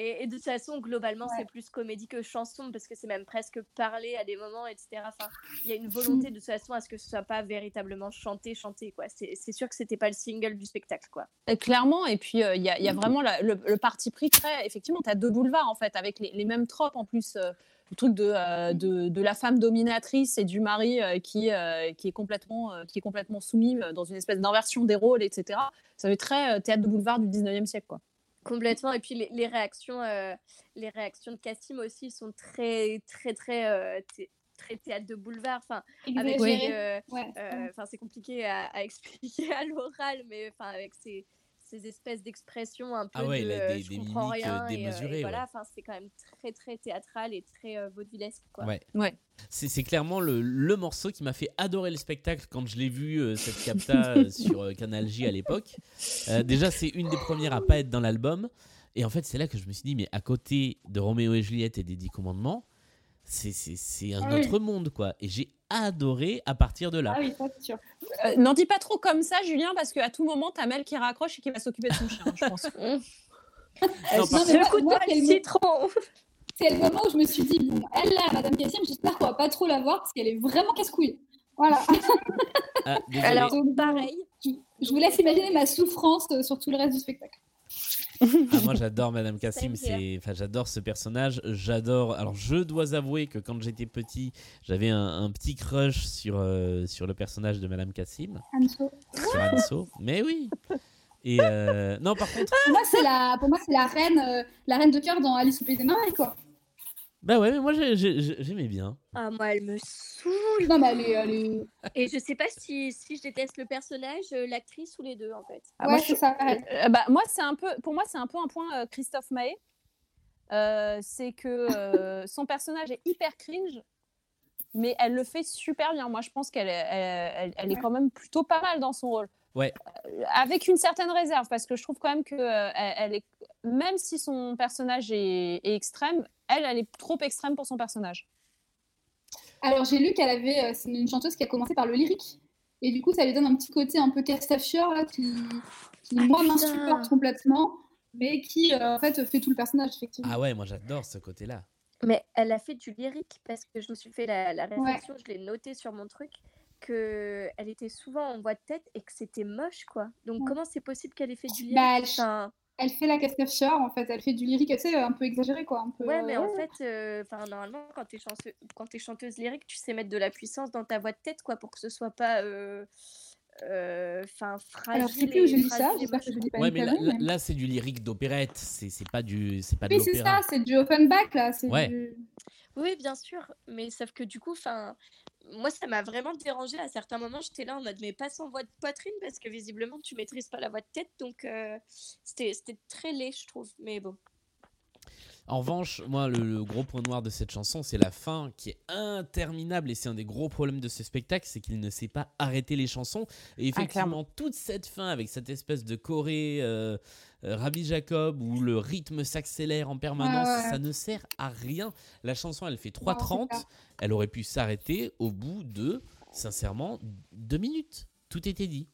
Speaker 3: Et, et de toute façon, globalement,
Speaker 4: Ouais.
Speaker 3: c'est plus comédie que chanson parce que c'est même presque parlé à des moments, etc. Enfin, il y a une volonté de toute façon à ce que ce soit pas véritablement chanté, chanté. quoi. C'est c'est sûr que c'était pas le single du spectacle. quoi.
Speaker 1: Euh, Clairement, et puis euh, il y, a- y a vraiment la- le, le parti pris très. Effectivement, tu as deux boulevards en fait, avec les, les mêmes tropes en plus. euh, le truc de, euh, de, de la femme dominatrice et du mari euh, qui, euh, qui, est complètement, euh, qui est complètement soumis euh, dans une espèce d'inversion des rôles, etc. Ça fait très euh, théâtre de boulevard du 19e siècle. Quoi.
Speaker 3: Complètement. Et puis les, les réactions, euh, les réactions de Cassim aussi sont très, très, très, euh, thé- très théâtre de boulevard. Enfin, avec euh,
Speaker 4: Ouais.
Speaker 3: Enfin, c'est compliqué à, à expliquer à l'oral, mais enfin, avec ses, ces espèces d'expressions un peu
Speaker 2: Ah ouais,
Speaker 3: de euh,
Speaker 2: des-
Speaker 3: je
Speaker 2: des
Speaker 3: comprends
Speaker 2: mimiques, euh,
Speaker 3: rien et, euh, et
Speaker 2: démesurées,
Speaker 3: voilà,
Speaker 2: ouais.
Speaker 3: enfin c'est quand même très très théâtral et très euh, vaudevillesque quoi.
Speaker 2: Ouais.
Speaker 1: Ouais.
Speaker 2: C'est c'est clairement le, le morceau qui m'a fait adorer le spectacle quand je l'ai vu, euh, cette capta sur euh, Canal J à l'époque. Euh, déjà, c'est une des premières à pas être dans l'album. Et en fait, c'est là que je me suis dit, mais à côté de Roméo et Juliette et des Dix Commandements, c'est- un
Speaker 4: Ah oui.
Speaker 2: autre monde, quoi. Et j'ai adoré à partir de là.
Speaker 4: Ah oui, ça c'est sûr.
Speaker 1: Euh, N'en dis pas trop comme ça, Julien, parce qu'à tout moment, t'as Mel qui raccroche et qui va s'occuper de son chien, je pense.
Speaker 2: Non, par-
Speaker 3: le
Speaker 4: c'est le-
Speaker 3: citron
Speaker 4: C'est le moment où je me suis dit, bon, elle là, Madame Cassim, j'espère qu'on va pas trop la voir parce qu'elle est vraiment casse-couille. Voilà.
Speaker 2: Ah.
Speaker 3: Alors
Speaker 4: Donc,
Speaker 3: pareil,
Speaker 4: Je, je vous laisse imaginer ma souffrance euh, sur tout le reste du spectacle.
Speaker 2: Ah, moi j'adore Madame Cassim, c'est, enfin j'adore ce personnage, j'adore. Alors je dois avouer que quand j'étais petit, j'avais un, un petit crush sur euh, sur le personnage de Madame Cassim,
Speaker 4: Anso.
Speaker 2: sur Anso. Mais oui. Et euh, non par contre,
Speaker 4: Pour moi, c'est la, pour moi, c'est la reine, euh, la reine de cœur dans Alice au pays des merveilles, quoi.
Speaker 2: Bah ouais, mais moi j'ai- j'ai- j'aimais bien.
Speaker 3: ah moi elle me saoule
Speaker 4: Non, mais elle est, elle est-
Speaker 3: et je sais pas si, si je déteste le personnage, euh, l'actrice ou les deux en fait.
Speaker 1: Ah,
Speaker 4: ouais,
Speaker 1: moi, je-
Speaker 4: c'est ça. pareil.
Speaker 1: Euh, bah, moi, c'est un peu, pour moi, c'est un peu un point euh, Christophe Maé. Euh, c'est que euh, son personnage est hyper cringe, mais elle le fait super bien. Moi, je pense qu'elle est, elle, elle- elle est
Speaker 4: Ouais.
Speaker 1: quand même plutôt pas mal dans son rôle.
Speaker 2: Ouais.
Speaker 1: Euh, avec une certaine réserve, parce que je trouve quand même que euh, elle, est, même si son personnage est, est extrême, elle, elle est trop extrême pour son personnage.
Speaker 4: Alors, j'ai lu qu'elle avait, euh, c'est une chanteuse qui a commencé par le lyrique. Et du coup, ça lui donne un petit côté un peu castafiore, là, qui, qui moi,
Speaker 3: putain.
Speaker 4: m'insupporte complètement, mais qui, euh, en fait, fait tout le personnage, effectivement.
Speaker 2: Ah ouais, moi j'adore ce côté-là.
Speaker 3: Mais elle a fait du lyrique parce que je me suis fait la, la réflexion, je l'ai noté sur mon truc, que elle était souvent en voix de tête et que c'était moche quoi. Donc
Speaker 4: Ouais.
Speaker 3: comment c'est possible qu'elle ait fait du lyrique?
Speaker 4: Bah, elle-
Speaker 3: Enfin,
Speaker 4: Elle fait la castafiore, en fait. Elle fait du lyrique, tu sais, un peu exagéré, quoi. Un peu,
Speaker 3: Ouais, mais
Speaker 4: euh,
Speaker 3: en fait, euh, normalement, quand tu es, quand t'es chanteuse lyrique, tu sais mettre de la puissance dans ta voix de tête, quoi, pour que ce soit pas euh, euh, 'fin, fragile.
Speaker 4: Alors, je sais plus où j'ai lu ça, j'espère que je dis pas
Speaker 2: Ouais, mais là,
Speaker 4: connerie,
Speaker 2: là-
Speaker 4: mais-
Speaker 2: là, c'est du lyrique d'opérette, c'est c'est pas du, c'est pas de
Speaker 4: Oui, c'est ça, c'est du Offenbach, là. c'est
Speaker 2: Ouais.
Speaker 4: du-
Speaker 3: Oui, bien sûr, mais sauf que du coup, enfin, moi, ça m'a vraiment dérangé à certains moments. J'étais là en mode, mais pas sans voix de poitrine, parce que visiblement, tu maîtrises pas la voix de tête, donc euh, c'était très laid, je trouve. Mais bon.
Speaker 2: En revanche, moi, le, le gros point noir de cette chanson, c'est la fin qui est interminable et c'est un des gros problèmes de ce spectacle, c'est qu'il ne sait pas arrêter les chansons. Et effectivement, toute cette fin avec cette espèce de choré euh, euh, Rabbi Jacob où le rythme s'accélère en permanence,
Speaker 4: ouais.
Speaker 2: ça ne sert à rien. La chanson, elle fait
Speaker 4: Non, c'est
Speaker 2: 3.30,
Speaker 4: ça.
Speaker 2: elle aurait pu s'arrêter au bout de, sincèrement, deux minutes. Tout était dit.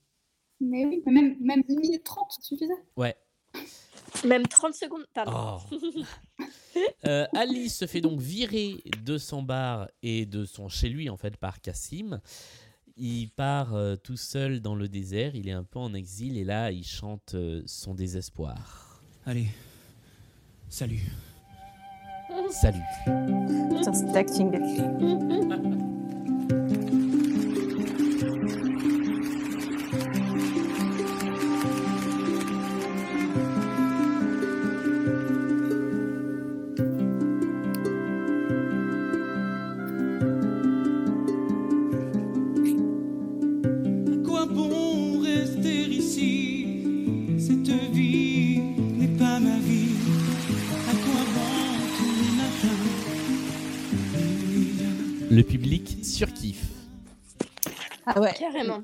Speaker 4: Mais oui, mais même, même 1 minute 30 suffisait.
Speaker 2: Ouais.
Speaker 3: Même 30 secondes, pardon.
Speaker 2: Oh. Euh, Alice se fait donc virer de son bar et de son chez lui en fait par Cassim. Il part euh, tout seul dans le désert, il est un peu en exil et là il chante euh, son désespoir.
Speaker 7: Allez, salut.
Speaker 2: Salut.
Speaker 1: Putain, c'est acting. Ah ouais.
Speaker 3: Carrément.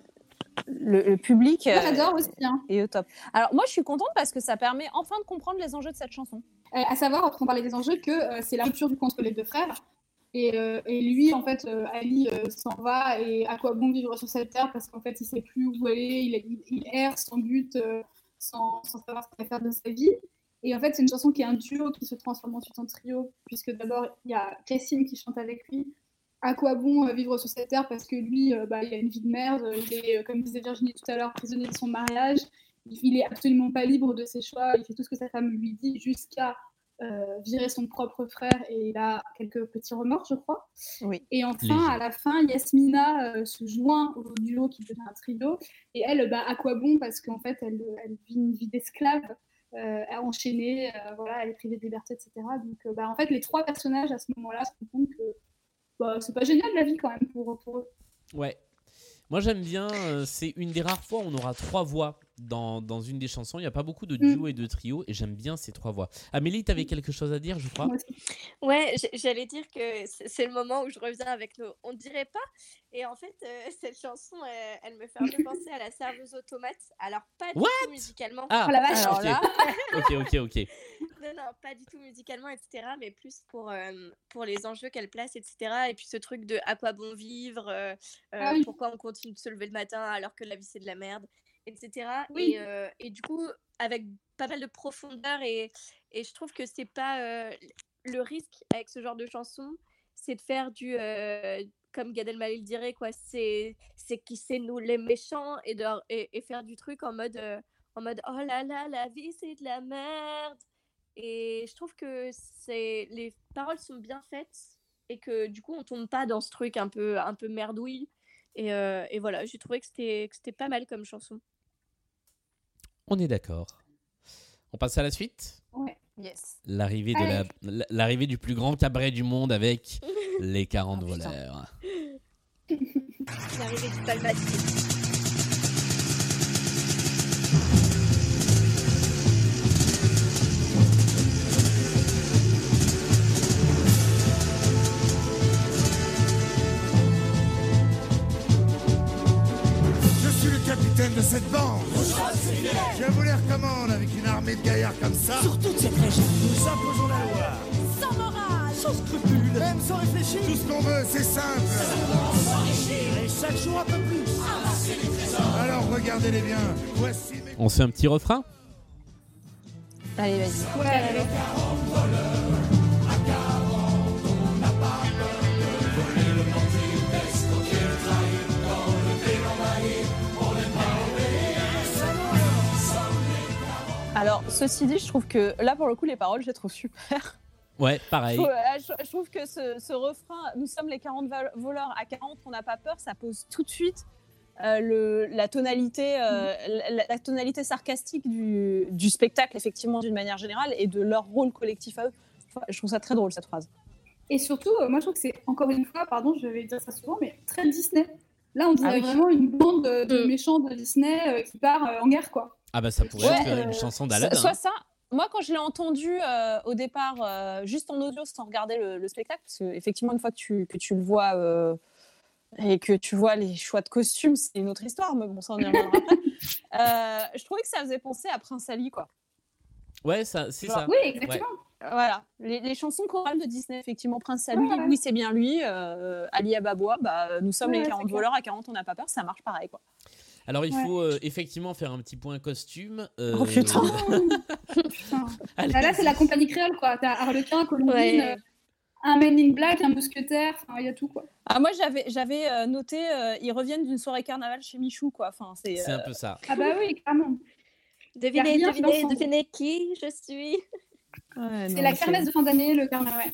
Speaker 1: Le, le public
Speaker 4: Moi,
Speaker 1: euh,
Speaker 4: j'adore aussi. Hein.
Speaker 1: est au top. Alors moi, je suis contente parce que ça permet enfin de comprendre les enjeux de cette chanson.
Speaker 4: Euh, à savoir, quand on parlait des enjeux, que euh, c'est la rupture du contre les deux frères. Et, euh, et lui, en fait, euh, Ali euh, s'en va et à quoi bon vivre sur cette terre parce qu'en fait, il sait plus où aller, il, il, il erre sans but, euh, sans, sans savoir ce qu'il va faire de sa vie. Et en fait, c'est une chanson qui est un duo qui se transforme ensuite en trio, puisque d'abord, il y a Cassim qui chante avec lui. À quoi bon euh, vivre sur cette terre parce que lui, euh, bah, il a une vie de merde, il est, euh, comme disait Virginie tout à l'heure, prisonnier de son mariage, il est absolument pas libre de ses choix, il fait tout ce que sa femme lui dit jusqu'à euh, virer son propre frère et il a quelques petits remords, je crois.
Speaker 1: Oui.
Speaker 4: Et enfin, à la fin, Yasmina euh, se joint au duo qui devient un trio. Et elle, bah, à quoi bon Parce qu'en fait, elle, elle vit une vie d'esclave, euh, enchaînée, euh, voilà, elle est privée de liberté, etc. Donc, euh, bah, en fait, les trois personnages à ce moment-là se rendent compte que bah, c'est pas génial la vie quand même pour, pour eux.
Speaker 2: Ouais. Moi j'aime bien, euh, c'est une des rares fois où on aura trois voix dans, dans une des chansons. Il n'y a pas beaucoup de
Speaker 4: Mm.
Speaker 2: duo et de trio et j'aime bien ces trois voix. Amélie, tu avais quelque chose à dire, je crois.
Speaker 3: Ouais, j'allais dire que c'est le moment où je reviens avec nos On dirait pas. Et en fait, euh, cette chanson, elle, elle me fait un peu penser à la serveuse automate. Alors, pas du
Speaker 2: What?
Speaker 3: tout musicalement.
Speaker 2: Ah,
Speaker 4: Oh la vache.
Speaker 1: Alors
Speaker 2: ok.
Speaker 1: là,
Speaker 2: ok, ok, ok.
Speaker 3: Non, non, pas du tout musicalement, etc. Mais plus pour, euh, pour les enjeux qu'elle place, etc. Et puis ce truc de à quoi bon vivre, euh, euh,
Speaker 4: Ah oui.
Speaker 3: pourquoi on continue de se lever le matin alors que la vie c'est de la merde, etc.
Speaker 4: Oui.
Speaker 3: Et, euh, et du coup, avec pas mal de profondeur, et, et je trouve que c'est pas. euh, le risque avec ce genre de chanson, c'est de faire du. euh, comme Gad Elmaleh le dirait, quoi. C'est c'est qui c'est nous les méchants, et, de, et, et faire du truc en mode. en mode oh là là, la vie c'est de la merde. Et je trouve que c'est les paroles sont bien faites et que du coup on tombe pas dans ce truc un peu un peu merdouille. Et, euh, et voilà, j'ai trouvé que c'était que c'était pas mal comme chanson.
Speaker 2: On est d'accord. On passe à la suite
Speaker 1: yes.
Speaker 2: L'arrivée de la, la- l'arrivée du plus grand cabaret du monde avec les 40
Speaker 1: Oh, putain.
Speaker 2: voleurs.
Speaker 3: L'arrivée du palmatique.
Speaker 6: De cette bande. Je vous les recommande avec une armée de gaillards comme ça.
Speaker 5: Sur toute cette région,
Speaker 6: Nous imposons la loi.
Speaker 5: sans morale, sans scrupule, même sans réfléchir.
Speaker 6: Tout ce qu'on veut, c'est simple.
Speaker 5: Et chaque jour un peu plus.
Speaker 6: Alors regardez-les bien. Voici mes...
Speaker 2: On se fait un petit refrain?
Speaker 1: Allez, vas-y.
Speaker 4: Ouais, ouais.
Speaker 1: Alors, ceci dit, je trouve que là, pour le coup, les paroles, je les trouve super.
Speaker 2: Ouais,
Speaker 1: Je
Speaker 2: pareil.
Speaker 1: trouve, euh, je- je trouve que ce, ce refrain, nous sommes les 40 vol- voleurs, à 40, on n'a pas peur, ça pose tout de suite euh, le, la, tonalité, euh, la, la tonalité sarcastique du, du spectacle, effectivement, d'une manière générale, et de leur rôle collectif à eux. Je trouve ça très drôle, cette phrase.
Speaker 4: Et surtout, moi je trouve que c'est encore une fois, pardon, je vais dire ça souvent, mais très Disney. Là, on dirait
Speaker 1: Ah oui.
Speaker 4: vraiment une bande de, de
Speaker 3: Mm.
Speaker 4: méchants de Disney euh, qui part euh, en guerre, quoi.
Speaker 2: Ah bah ça pourrait
Speaker 1: Ouais,
Speaker 2: être une chanson
Speaker 1: So-
Speaker 2: d'Aladin.
Speaker 1: Soit ça. Moi, quand je l'ai entendu euh, au départ, euh, juste en audio, sans regarder le, le spectacle, parce que effectivement, une fois que tu, que tu le vois euh, et que tu vois les choix de costumes, c'est une autre histoire, mais bon, ça, on y reviendra après. Euh, je trouvais que ça faisait penser à Prince Ali, quoi.
Speaker 2: Ouais, ça, c'est
Speaker 1: Genre,
Speaker 2: ça.
Speaker 4: Oui, exactement.
Speaker 1: Voilà, les, les chansons chorales de Disney, effectivement, Prince Ali,
Speaker 4: Ouais, ouais.
Speaker 1: oui, c'est bien lui, euh, Ali Ababois, bah, nous sommes
Speaker 4: Ouais,
Speaker 1: les
Speaker 4: c'est
Speaker 1: 40
Speaker 4: clair.
Speaker 1: voleurs, à 40, on n'a pas peur, ça marche pareil, quoi.
Speaker 2: Alors il
Speaker 4: Ouais.
Speaker 2: faut euh, effectivement faire un petit point costume. euh,
Speaker 1: Oh, putain.
Speaker 4: Putain.
Speaker 2: allez.
Speaker 4: Bah, là, c'est la compagnie créole, quoi. T'as Harlequin, Colombine,
Speaker 3: Ouais.
Speaker 4: euh, un Men in Black, un mousquetaire, enfin, il y a tout, quoi.
Speaker 1: Ah, moi, j'avais, j'avais euh, noté, euh, ils reviennent d'une soirée carnaval chez Michou, quoi. Enfin, c'est, euh,
Speaker 2: un peu ça.
Speaker 4: Ah bah oui, clairement.
Speaker 3: Devinez, devinez, qui je suis.
Speaker 1: ouais,
Speaker 4: C'est la kermesse de fin d'année, le carnaval.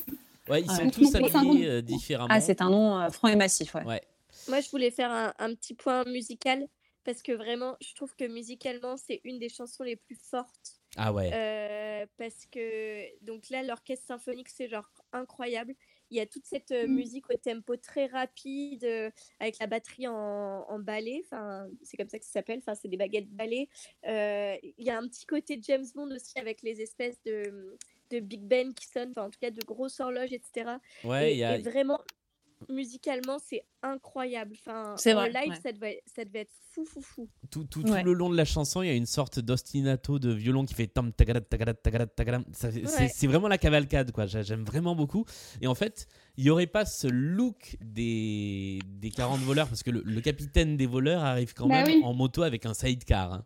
Speaker 4: ouais.
Speaker 2: Ils
Speaker 1: Ouais.
Speaker 2: sont tous habillés
Speaker 4: nom.
Speaker 2: euh, différemment.
Speaker 1: Ah, c'est un nom euh, franc et massif, ouais.
Speaker 2: Ouais.
Speaker 3: Moi, je voulais faire un, un petit point musical parce que vraiment, je trouve que musicalement, c'est une des chansons les plus fortes.
Speaker 2: Ah ouais.
Speaker 3: Euh, parce que donc là, l'orchestre symphonique, c'est genre incroyable. Il y a toute cette euh,
Speaker 4: Mm.
Speaker 3: musique au tempo très rapide, euh, avec la batterie en, en ballet. Enfin, c'est comme ça que ça s'appelle. Enfin, c'est des baguettes ballet. Euh, Il y a un petit côté James Bond aussi avec les espèces de, de Big Ben qui sonnent. Enfin, en tout cas, de grosses horloges, etc.
Speaker 2: Ouais,
Speaker 3: et,
Speaker 2: il y a.
Speaker 3: et vraiment, musicalement, c'est incroyable. Enfin,
Speaker 1: C'est
Speaker 3: en
Speaker 1: vrai,
Speaker 3: live,
Speaker 1: ouais.
Speaker 3: ça, devait, ça devait être fou, fou, fou.
Speaker 2: Tout, tout,
Speaker 1: Ouais.
Speaker 2: tout le long de la chanson, il y a une sorte d'ostinato de violon qui fait tam tagada tagada tagada tagada.
Speaker 3: Ouais.
Speaker 2: c'est vraiment la cavalcade, quoi. J'a- J'aime vraiment beaucoup. Et en fait, il n'y aurait pas ce look des, des 40 voleurs, parce que le, le capitaine des voleurs arrive quand
Speaker 4: Bah
Speaker 2: même
Speaker 4: oui.
Speaker 2: en moto avec un sidecar. hein.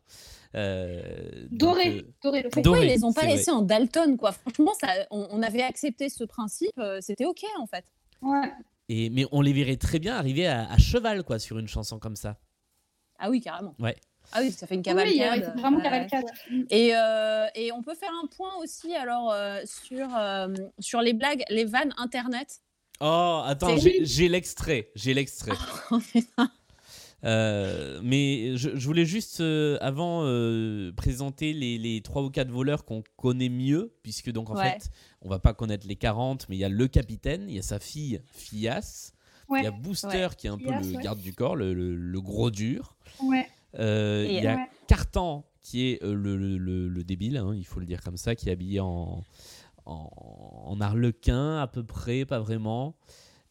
Speaker 2: Euh, donc,
Speaker 4: Doré,
Speaker 2: euh,
Speaker 4: doré, le fait.
Speaker 1: Pourquoi
Speaker 2: Doré,
Speaker 1: ils les ont pas laissés en Dalton, quoi? Franchement, ça, on, on avait accepté ce principe, euh, c'était OK, en fait.
Speaker 4: Ouais.
Speaker 2: Et, mais on les verrait très bien arriver à, à cheval, quoi, sur une chanson comme ça.
Speaker 1: Ah oui, carrément.
Speaker 2: Ouais.
Speaker 1: Ah oui, ça fait une
Speaker 4: Oui,
Speaker 1: cavalcade.
Speaker 4: il vraiment
Speaker 1: euh,
Speaker 4: cavalcade.
Speaker 1: Et, euh, et on peut faire un point aussi alors euh, sur, euh, sur les blagues, les vannes internet.
Speaker 2: Oh, attends, j'ai j'ai l'extrait. J'ai l'extrait. Euh, mais je, je voulais juste euh, avant euh, présenter les, les 3 ou 4 voleurs qu'on connaît mieux, puisque donc en
Speaker 1: Ouais.
Speaker 2: fait, on va pas connaître les 40, mais il y a le capitaine, il y a sa fille Fias, il
Speaker 4: Ouais,
Speaker 2: y a Booster
Speaker 1: Ouais.
Speaker 2: qui est un peu le
Speaker 4: ouais.
Speaker 2: garde du corps, le, le- le gros dur. Euh, il y a
Speaker 4: ouais.
Speaker 2: Cartan qui est euh, le, le- le- le débile, hein, il faut le dire comme ça, qui est habillé en, en, en arlequin à peu près, pas vraiment.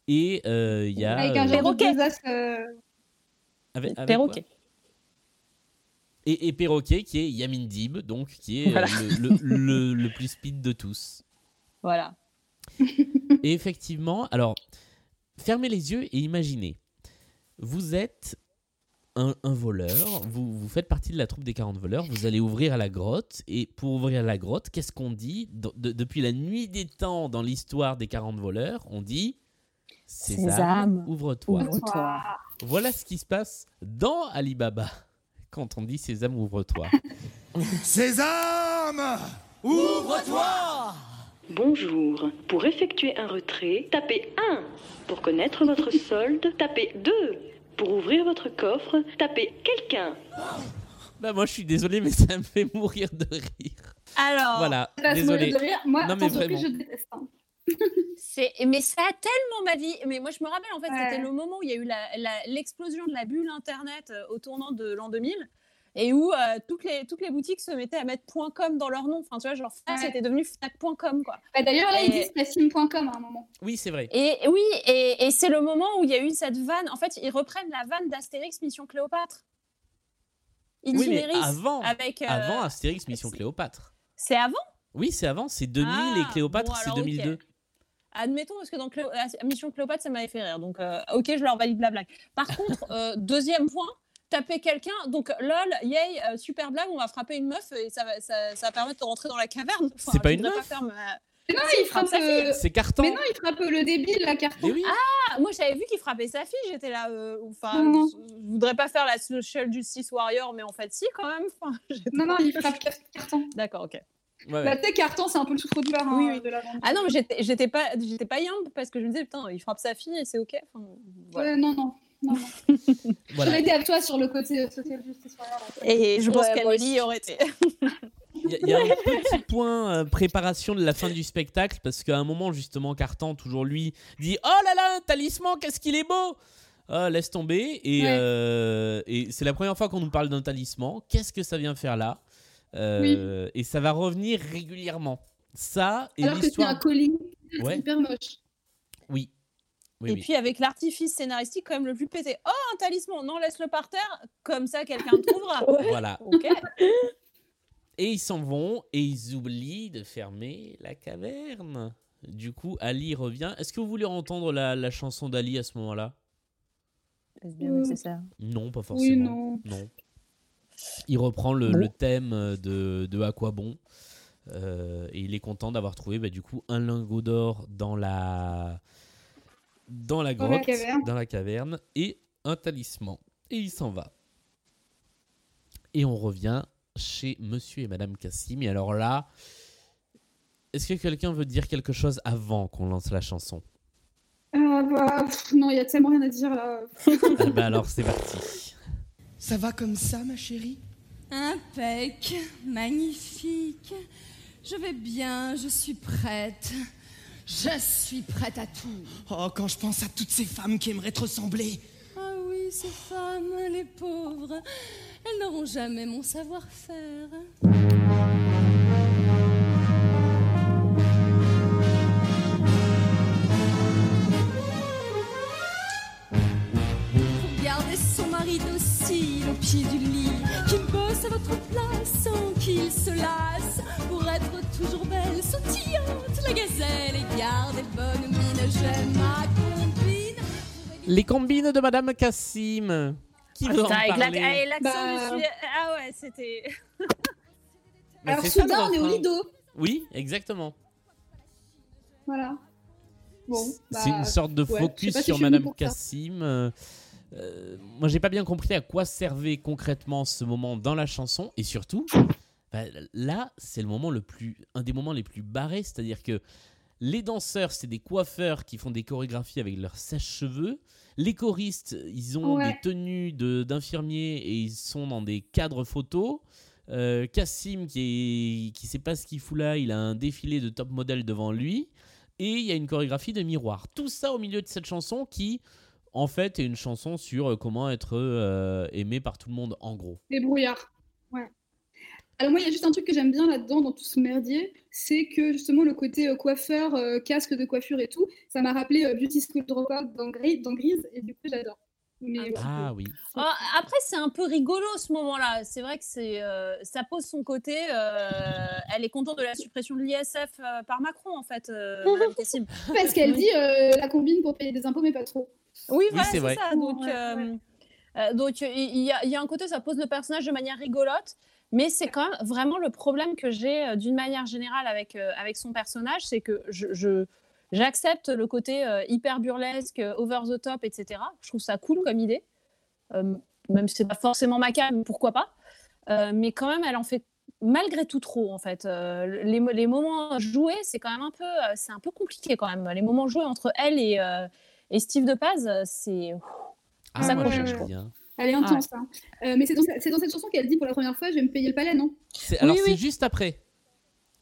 Speaker 2: Et euh, il y a...
Speaker 4: Avec un
Speaker 2: avec- avec
Speaker 1: Perroquet.
Speaker 2: et, et Perroquet qui est Yamin Dib, donc qui est euh,
Speaker 1: Voilà.
Speaker 2: le, le- le- le plus speed de tous.
Speaker 1: Voilà.
Speaker 2: Et effectivement, alors, fermez les yeux et imaginez. Vous êtes un, un voleur, vous, vous faites partie de la troupe des 40 voleurs, vous allez ouvrir la grotte, et pour ouvrir la grotte, qu'est-ce qu'on dit De- de- Depuis la nuit des temps dans l'histoire des 40 voleurs, on dit Sésame,
Speaker 1: Sésame,
Speaker 2: ouvre-toi.
Speaker 1: Ouvre-toi.
Speaker 2: Voilà ce qui se passe dans Alibaba quand on dit Sésame, ouvre-toi.
Speaker 6: Sésame
Speaker 5: Ouvre-toi
Speaker 8: Bonjour. Pour effectuer un retrait, tapez 1. Pour connaître votre solde, tapez 2. Pour ouvrir votre coffre, tapez quelqu'un.
Speaker 2: bah, moi, je suis désolé, mais ça me fait mourir de rire.
Speaker 1: Alors,
Speaker 2: Voilà,
Speaker 4: ça se mourir
Speaker 2: désolé.
Speaker 4: de rire. Moi,
Speaker 2: Non, mais vraiment.
Speaker 4: je déteste. hein.
Speaker 1: Mais ça a tellement ma vie. Mais moi, je me rappelle en fait,
Speaker 4: Ouais.
Speaker 1: c'était le moment où il y a eu l'explosion de la bulle internet euh, au tournant de l'an 2000 et où euh, toutes les toutes les boutiques se mettaient à mettre .com dans leur nom. Enfin, tu vois, genre Fnac,
Speaker 4: Ouais.
Speaker 1: c'était devenu Fnac.com quoi.
Speaker 4: Bah, D'ailleurs, là, ils
Speaker 1: Et-
Speaker 4: disent passim.com à un moment.
Speaker 2: Oui, c'est vrai.
Speaker 1: Et oui, et, et c'est le moment où il y a eu cette vanne. En fait, ils reprennent la vanne d'Astérix Mission Cléopâtre.
Speaker 2: Oui, mais avant,
Speaker 1: avec. euh,
Speaker 2: avant Astérix Mission Cléopâtre.
Speaker 1: C'est avant?
Speaker 2: Oui, c'est avant, c'est 2000 et
Speaker 1: Ah,
Speaker 2: Cléopâtre,
Speaker 1: bon,
Speaker 2: c'est
Speaker 1: alors, ok.
Speaker 2: 2002.
Speaker 1: Admettons, parce que dans Cléo- euh, Mission Cléopâtre, ça m'avait fait rire. Donc, euh, ok, je leur valide la blague. Par contre, euh, deuxième point, taper quelqu'un. Donc, lol, yay, euh, super blague, on va frapper une meuf et ça va, ça, ça va permettre de rentrer dans la caverne. Enfin,
Speaker 2: C'est pas une meuf
Speaker 1: ma-
Speaker 4: Mais non,
Speaker 1: Si,
Speaker 4: il frappe
Speaker 1: sa fille.
Speaker 4: euh,
Speaker 2: C'est carton.
Speaker 4: Mais non, il frappe le débile, la carton.
Speaker 2: Oui.
Speaker 1: Ah, moi, j'avais vu qu'il frappait sa fille. J'étais là. euh, Enfin,
Speaker 4: Non, non.
Speaker 1: je voudrais pas faire la social justice warrior, mais en fait, si, quand même. Enfin,
Speaker 4: Non, non, il frappe car- carton.
Speaker 1: D'accord, ok.
Speaker 2: Ouais, ouais.
Speaker 4: Bah, sais, carton, c'est un peu le souffre-douleur hein,
Speaker 1: Oui, oui.
Speaker 4: de la vente.
Speaker 1: Ah non, mais j'étais pas, j'étais pas young parce que je me disais, putain, il frappe sa fille et c'est ok. Enfin, voilà.
Speaker 4: Ouais, non, non. non, non.
Speaker 2: Voilà.
Speaker 4: J'aurais été avec toi sur le côté euh, social justice.
Speaker 1: Et je pense
Speaker 3: Ouais,
Speaker 1: qu'Amélie aurait été.
Speaker 2: Il y, a- il y a un petit point euh, préparation de la fin du spectacle parce qu'à un moment justement Cartan toujours lui dit oh là là un talisman qu'est-ce qu'il est beau Ah, laisse tomber et,
Speaker 4: Ouais.
Speaker 2: euh, et c'est la première fois qu'on nous parle d'un talisman qu'est-ce que ça vient faire là? Euh, et ça va revenir régulièrement ça et
Speaker 4: Alors que c'est
Speaker 2: l'histoire
Speaker 4: un colis
Speaker 2: Ouais.
Speaker 4: hyper moche.
Speaker 2: oui oui,
Speaker 1: et
Speaker 2: oui.
Speaker 1: puis avec l'artifice scénaristique quand même le plus pété. Oh, un talisman, non, laisse-le par terre, comme ça quelqu'un le trouvera.
Speaker 2: voilà
Speaker 1: ok.
Speaker 2: et ils s'en vont et ils oublient de fermer la caverne du coup Ali revient est-ce que vous voulez entendre la, la chanson d'Ali à ce moment-là?
Speaker 1: Est-ce bien nécessaire?
Speaker 2: Non, pas
Speaker 4: Oui,
Speaker 2: forcément.
Speaker 4: non.
Speaker 2: Il reprend le,
Speaker 1: Bon.
Speaker 2: le thème de, de À quoi bon euh, et il est content d'avoir trouvé bah, du coup un lingot d'or dans la dans la
Speaker 4: Dans la
Speaker 2: grotte,
Speaker 4: caverne.
Speaker 2: dans la caverne et un talisman. Et il s'en va. Et on revient chez Monsieur et Madame Cassim. Et alors là, est-ce que quelqu'un veut dire quelque chose avant qu'on lance la chanson?
Speaker 4: Ah, bah, pff, non, il y a tellement rien à dire là.
Speaker 2: Ah bah alors c'est parti.
Speaker 6: Ça va comme ça, ma chérie?
Speaker 9: Impec, magnifique. Je vais bien, je suis prête. Je suis prête à tout.
Speaker 6: Oh, quand je pense à toutes ces femmes qui aimeraient te ressembler.
Speaker 9: Ah oui, ces femmes, les pauvres, elles n'auront jamais mon savoir-faire. Du lit, qu'il bosse à votre place sans qu'il se lasse, pour être toujours belle, sautillante, la gazelle et garder bonne mine. J'aime ma combine.
Speaker 2: Les combines de Madame Cassim. Qui
Speaker 1: Ah,
Speaker 2: veut en
Speaker 1: putain, avec la-
Speaker 2: parler
Speaker 1: avec l'accent
Speaker 4: Bah.
Speaker 1: du Ah ouais, c'était.
Speaker 4: Alors, soudain, on est au lido.
Speaker 2: Oui, exactement.
Speaker 4: Voilà. Bon, bah,
Speaker 2: c'est une sorte de
Speaker 4: ouais,
Speaker 2: focus
Speaker 4: si
Speaker 2: sur
Speaker 4: venue
Speaker 2: Madame. Cassim. Euh, euh, moi, j'ai pas bien compris à quoi servait concrètement ce moment dans la chanson, et surtout, bah, là, c'est le moment le plus, un des moments les plus barrés, c'est-à-dire que les danseurs, c'est des coiffeurs qui font des chorégraphies avec leurs sèche-cheveux. Les choristes, ils ont
Speaker 4: Ouais.
Speaker 2: des tenues de- d'infirmiers et ils sont dans des cadres photos. Euh, Cassim, qui, est, qui sait pas ce qu'il fout là, il a un défilé de top modèle devant lui. Et il y a une chorégraphie de miroir. Tout ça au milieu de cette chanson qui, en fait, est une chanson sur euh, comment être euh, aimé par tout le monde, en gros.
Speaker 4: Les brouillards. Ouais. Alors moi, il y a juste un truc que j'aime bien là-dedans, dans tout ce merdier, c'est que justement le côté euh, coiffeur, euh, casque de coiffure et tout, ça m'a rappelé euh, Beauty School Dropout dans, Gris- dans Grise, et du coup j'adore. Mais
Speaker 2: Ah oui.
Speaker 1: Ah, après, c'est un peu rigolo ce moment-là. C'est vrai que c'est, euh, ça pose son côté. euh, elle est contente de la suppression de l'ISF euh, par Macron, en fait, euh.
Speaker 4: Parce qu'elle dit euh, la combine pour payer des impôts, mais pas trop.
Speaker 1: Oui, voilà,
Speaker 2: c'est vrai.
Speaker 1: ça. Donc,
Speaker 4: Ouais,
Speaker 1: euh,
Speaker 4: ouais.
Speaker 1: euh, donc il y, a- il y a un côté, ça pose le personnage de manière rigolote. Mais c'est quand même vraiment le problème que j'ai euh, d'une manière générale avec, euh, avec son personnage, c'est que je, je- j'accepte le côté euh, hyper burlesque, over the top, etc. Je trouve ça cool comme idée. Euh, même si c'est pas forcément ma cam, pourquoi pas. Euh, mais quand même, elle en fait malgré tout trop en fait. Euh, les, mo- les moments joués, c'est quand même un peu, euh, c'est un peu compliqué quand même. Les moments joués entre elle et, euh, et Steve de Paz, euh, c'est
Speaker 2: Ah,
Speaker 1: Ça
Speaker 2: moi
Speaker 1: je trouve.
Speaker 2: bien.
Speaker 4: Elle est intense. hein. Euh, mais c'est dans, c'est dans cette chanson qu'elle dit pour la première fois, je vais me payer le palais, non?
Speaker 2: C'est- Alors
Speaker 1: Oui,
Speaker 2: c'est
Speaker 1: oui.
Speaker 2: juste après.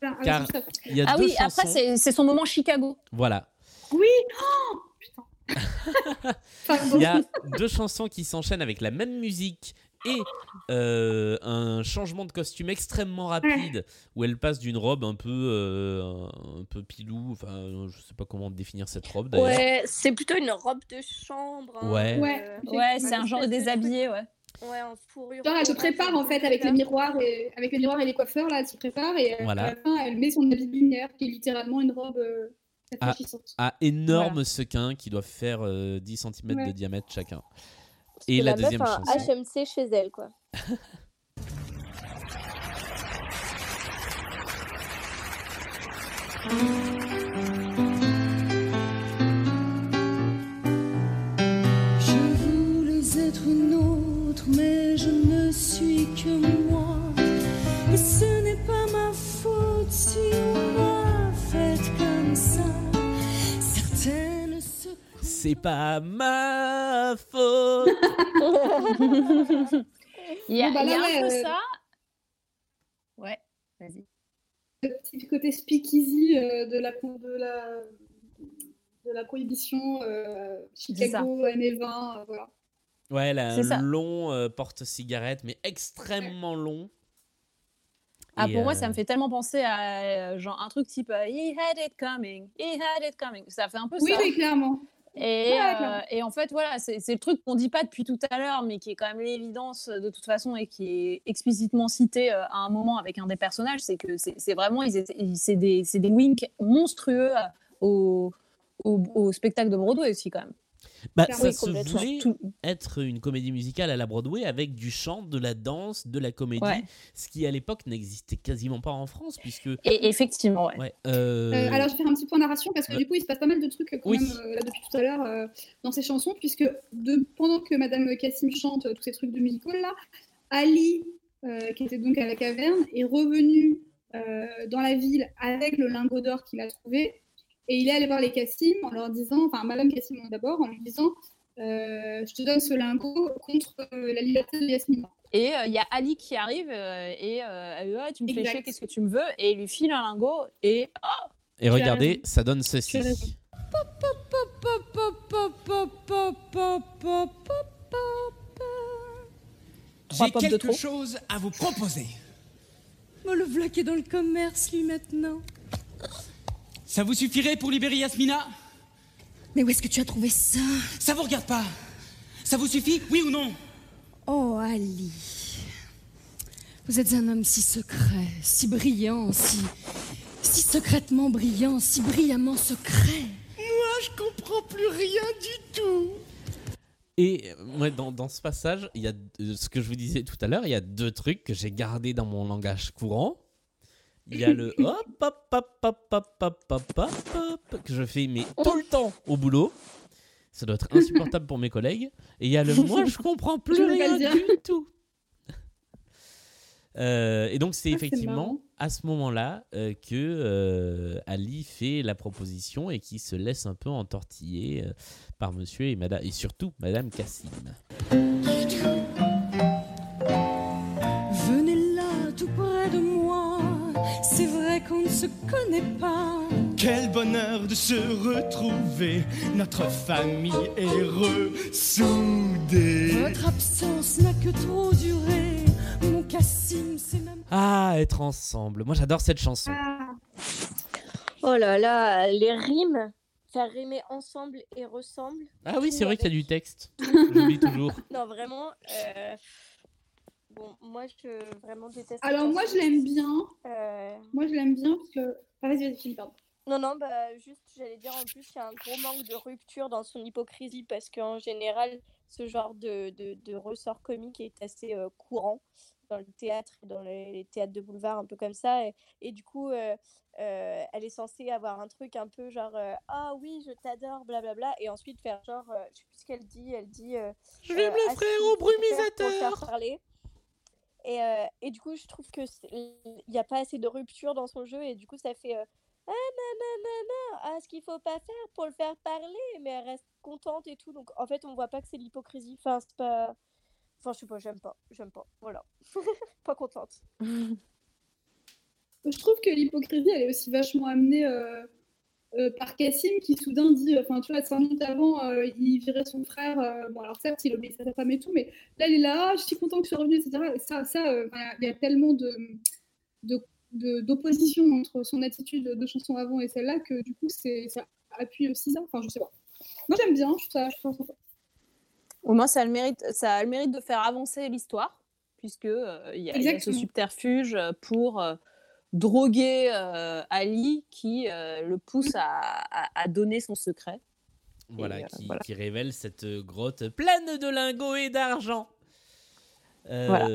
Speaker 4: Alors,
Speaker 2: Car
Speaker 4: juste après.
Speaker 2: il y a
Speaker 1: ah
Speaker 2: deux
Speaker 1: oui.
Speaker 2: chansons.
Speaker 1: Après, c'est son moment Chicago.
Speaker 2: Voilà.
Speaker 4: Oui Oh Putain.
Speaker 2: Il y a deux chansons qui s'enchaînent avec la même musique et euh, un changement de costume extrêmement rapide où elle passe d'une robe un peu euh, un peu pilou enfin je sais pas comment définir cette robe d'ailleurs
Speaker 3: Ouais, c'est plutôt une robe de chambre. hein,
Speaker 2: Ouais.
Speaker 4: Ouais.
Speaker 3: euh,
Speaker 1: Ouais, c'est un genre de déshabillé, ouais.
Speaker 3: Ouais, en fourrure.
Speaker 4: Genre, elle se prépare en fait avec les
Speaker 3: là.
Speaker 4: miroirs et avec les miroirs et les coiffeurs là, elle se prépare et euh,
Speaker 2: Voilà.
Speaker 4: à la fin elle met son habit de lumière qui est littéralement une robe euh,
Speaker 2: Ah.
Speaker 4: rafraîchissante.
Speaker 2: à énormes sequins qui doivent faire euh, 10 cm de diamètre chacun et la
Speaker 3: meuf
Speaker 2: deuxième
Speaker 3: a un
Speaker 2: chanson
Speaker 3: HMC chez elle, quoi.
Speaker 9: Je voulais être une autre, mais je ne suis que moi.
Speaker 2: C'est pas ma faute
Speaker 1: Il y a,
Speaker 4: Bon, bah
Speaker 1: il y a
Speaker 4: là,
Speaker 1: un peu
Speaker 4: euh,
Speaker 1: ça. Ouais, vas-y.
Speaker 4: Le petit côté speakeasy euh, de la de la de la prohibition euh, Chicago années 20 euh, voilà.
Speaker 2: ouais elle a
Speaker 1: C'est
Speaker 2: un
Speaker 1: ça.
Speaker 2: long euh, porte-cigarette mais extrêmement long
Speaker 1: Ah,
Speaker 2: Et,
Speaker 1: pour moi, ça me fait tellement penser à euh, genre un truc type euh, He had it coming, he had it coming. Ça fait un peu
Speaker 4: Oui
Speaker 1: ça.
Speaker 4: oui clairement.
Speaker 1: Et,
Speaker 4: Ouais,
Speaker 1: euh, et en fait, voilà, c'est le truc qu'on dit pas depuis tout à l'heure, mais qui est quand même l'évidence euh, de toute façon et qui est explicitement cité euh, à un moment avec un des personnages, c'est que c'est vraiment, c'est des, des winks monstrueux au, au, au spectacle de Broadway aussi quand même.
Speaker 2: Bah, ça
Speaker 4: oui,
Speaker 2: se voulait
Speaker 1: Tout-
Speaker 2: être une comédie musicale à la Broadway avec du chant, de la danse, de la comédie,
Speaker 1: Ouais.
Speaker 2: ce qui à l'époque n'existait quasiment pas en France puisque
Speaker 1: Et effectivement, ouais.
Speaker 2: ouais, euh,
Speaker 4: Euh, alors, je vais faire un petit point narration parce que
Speaker 2: Ouais.
Speaker 4: du coup, il se passe pas mal de trucs euh, quand
Speaker 2: Oui.
Speaker 4: même euh, là depuis tout à l'heure euh, dans ces chansons, puisque de, pendant que Madame Cassim chante euh, tous ces trucs de musical là, Ali, euh, qui était donc à la caverne, est revenu euh, dans la ville avec le lingot d'or qu'il a trouvé, et il est allé voir les Cassim en leur disant, enfin Madame Cassim d'abord, en lui disant, euh, je te donne ce lingot contre euh, la liberté de Yasmina.
Speaker 1: Et euh, il y a Ali qui arrive euh, et euh, elle lui dit, Ah, tu me fais chier, qu'est-ce que tu me veux? Et il lui file un lingot et oh,
Speaker 2: et regardez, ça donne ceci.
Speaker 10: J'ai quelque chose à vous proposer.
Speaker 9: Oh, le v'là qui est dans le commerce, lui, maintenant.
Speaker 10: Ça vous suffirait pour libérer Yasmina
Speaker 9: Mais où est-ce que tu as trouvé ça?
Speaker 10: Ça vous regarde pas Ça vous suffit, oui ou non?
Speaker 9: Oh, Ali. Vous êtes un homme si secret, si brillant, si. si secrètement brillant, si brillamment secret.
Speaker 10: Moi, je comprends plus rien du tout.
Speaker 2: Et euh, ouais, dans, dans ce passage, il y a euh, ce que je vous disais tout à l'heure, il y a deux trucs que j'ai gardés dans mon langage courant. Il y a le hop hop hop hop hop hop hop hop hop que je fais mais tout le temps au boulot. Ça doit être insupportable pour mes collègues. Et il y a le moi je comprends plus
Speaker 4: Je
Speaker 2: rien du tout. Euh, et donc c'est
Speaker 4: Ah,
Speaker 2: effectivement à ce moment-là euh, que euh, Ali fait la proposition et qui se laisse un peu entortiller euh, par Monsieur et Madame et surtout Madame Cassim.
Speaker 9: Se connaît pas.
Speaker 6: Quel bonheur de se retrouver, notre famille est ressoudée.
Speaker 9: Votre absence n'a que trop duré. Mon Cassim, c'est même
Speaker 2: Ah, être ensemble. Moi, j'adore cette chanson.
Speaker 3: Oh là là, les rimes. Faire rimer ensemble et ressemble.
Speaker 2: Ah oui, c'est vrai qu'il y a du texte. J'oublie toujours.
Speaker 3: Non, vraiment. euh, Bon, moi, je vraiment déteste.
Speaker 4: Alors moi je l'aime bien.
Speaker 3: Euh,
Speaker 4: Moi je l'aime bien parce que. Ah, vas-y, vas-y, pardon.
Speaker 3: Non, non, bah juste, j'allais dire en plus, il y a un gros manque de rupture dans son hypocrisie parce qu'en général, ce genre de, de, de ressort comique est assez euh, courant dans le théâtre, dans les, les théâtres de boulevard, un peu comme ça. Et, et du coup, euh, euh, elle est censée avoir un truc un peu genre euh, Ah oui, je t'adore, blablabla, et ensuite faire genre, euh, je sais plus ce qu'elle dit, elle dit euh,
Speaker 2: Je vais me le frère au
Speaker 3: faire pour faire
Speaker 2: brumisateur.
Speaker 3: parler. Et, euh, et du coup, je trouve que il n'y a pas assez de rupture dans son jeu, et du coup, ça fait euh, Ah, nanana, ah, ce qu'il faut pas faire pour le faire parler, mais elle reste contente et tout. Donc, en fait, on voit pas que c'est de l'hypocrisie. Enfin, c'est pas. Enfin, je sais pas, j'aime pas. J'aime pas. Voilà. pas contente.
Speaker 4: Je trouve que l'hypocrisie, elle est aussi vachement amenée euh, euh, par Cassim qui soudain dit, enfin tu vois, cinq minutes avant, euh, il virait son frère. euh, bon, alors certes, il obéissait à sa femme et tout, mais là, il est là, Ah, je suis content que tu sois revenu, etc. Et ça, ça, euh, il y a tellement de d'opposition entre son attitude de chanson avant et celle-là que du coup, c'est ça appuie aussi ça. Enfin, je sais pas. Moi, j'aime bien. Je trouve ça, je trouve ça.
Speaker 1: Au moins, ça a le mérite, ça a le mérite de faire avancer l'histoire, puisque euh, il y, a- il y a ce subterfuge euh, pour euh, droguer euh, Ali qui euh, le pousse à, à- à donner son secret.
Speaker 2: Voilà,
Speaker 1: euh,
Speaker 2: qui,
Speaker 1: voilà.
Speaker 2: qui révèle cette grotte pleine de lingots et d'argent. Euh,
Speaker 1: Voilà.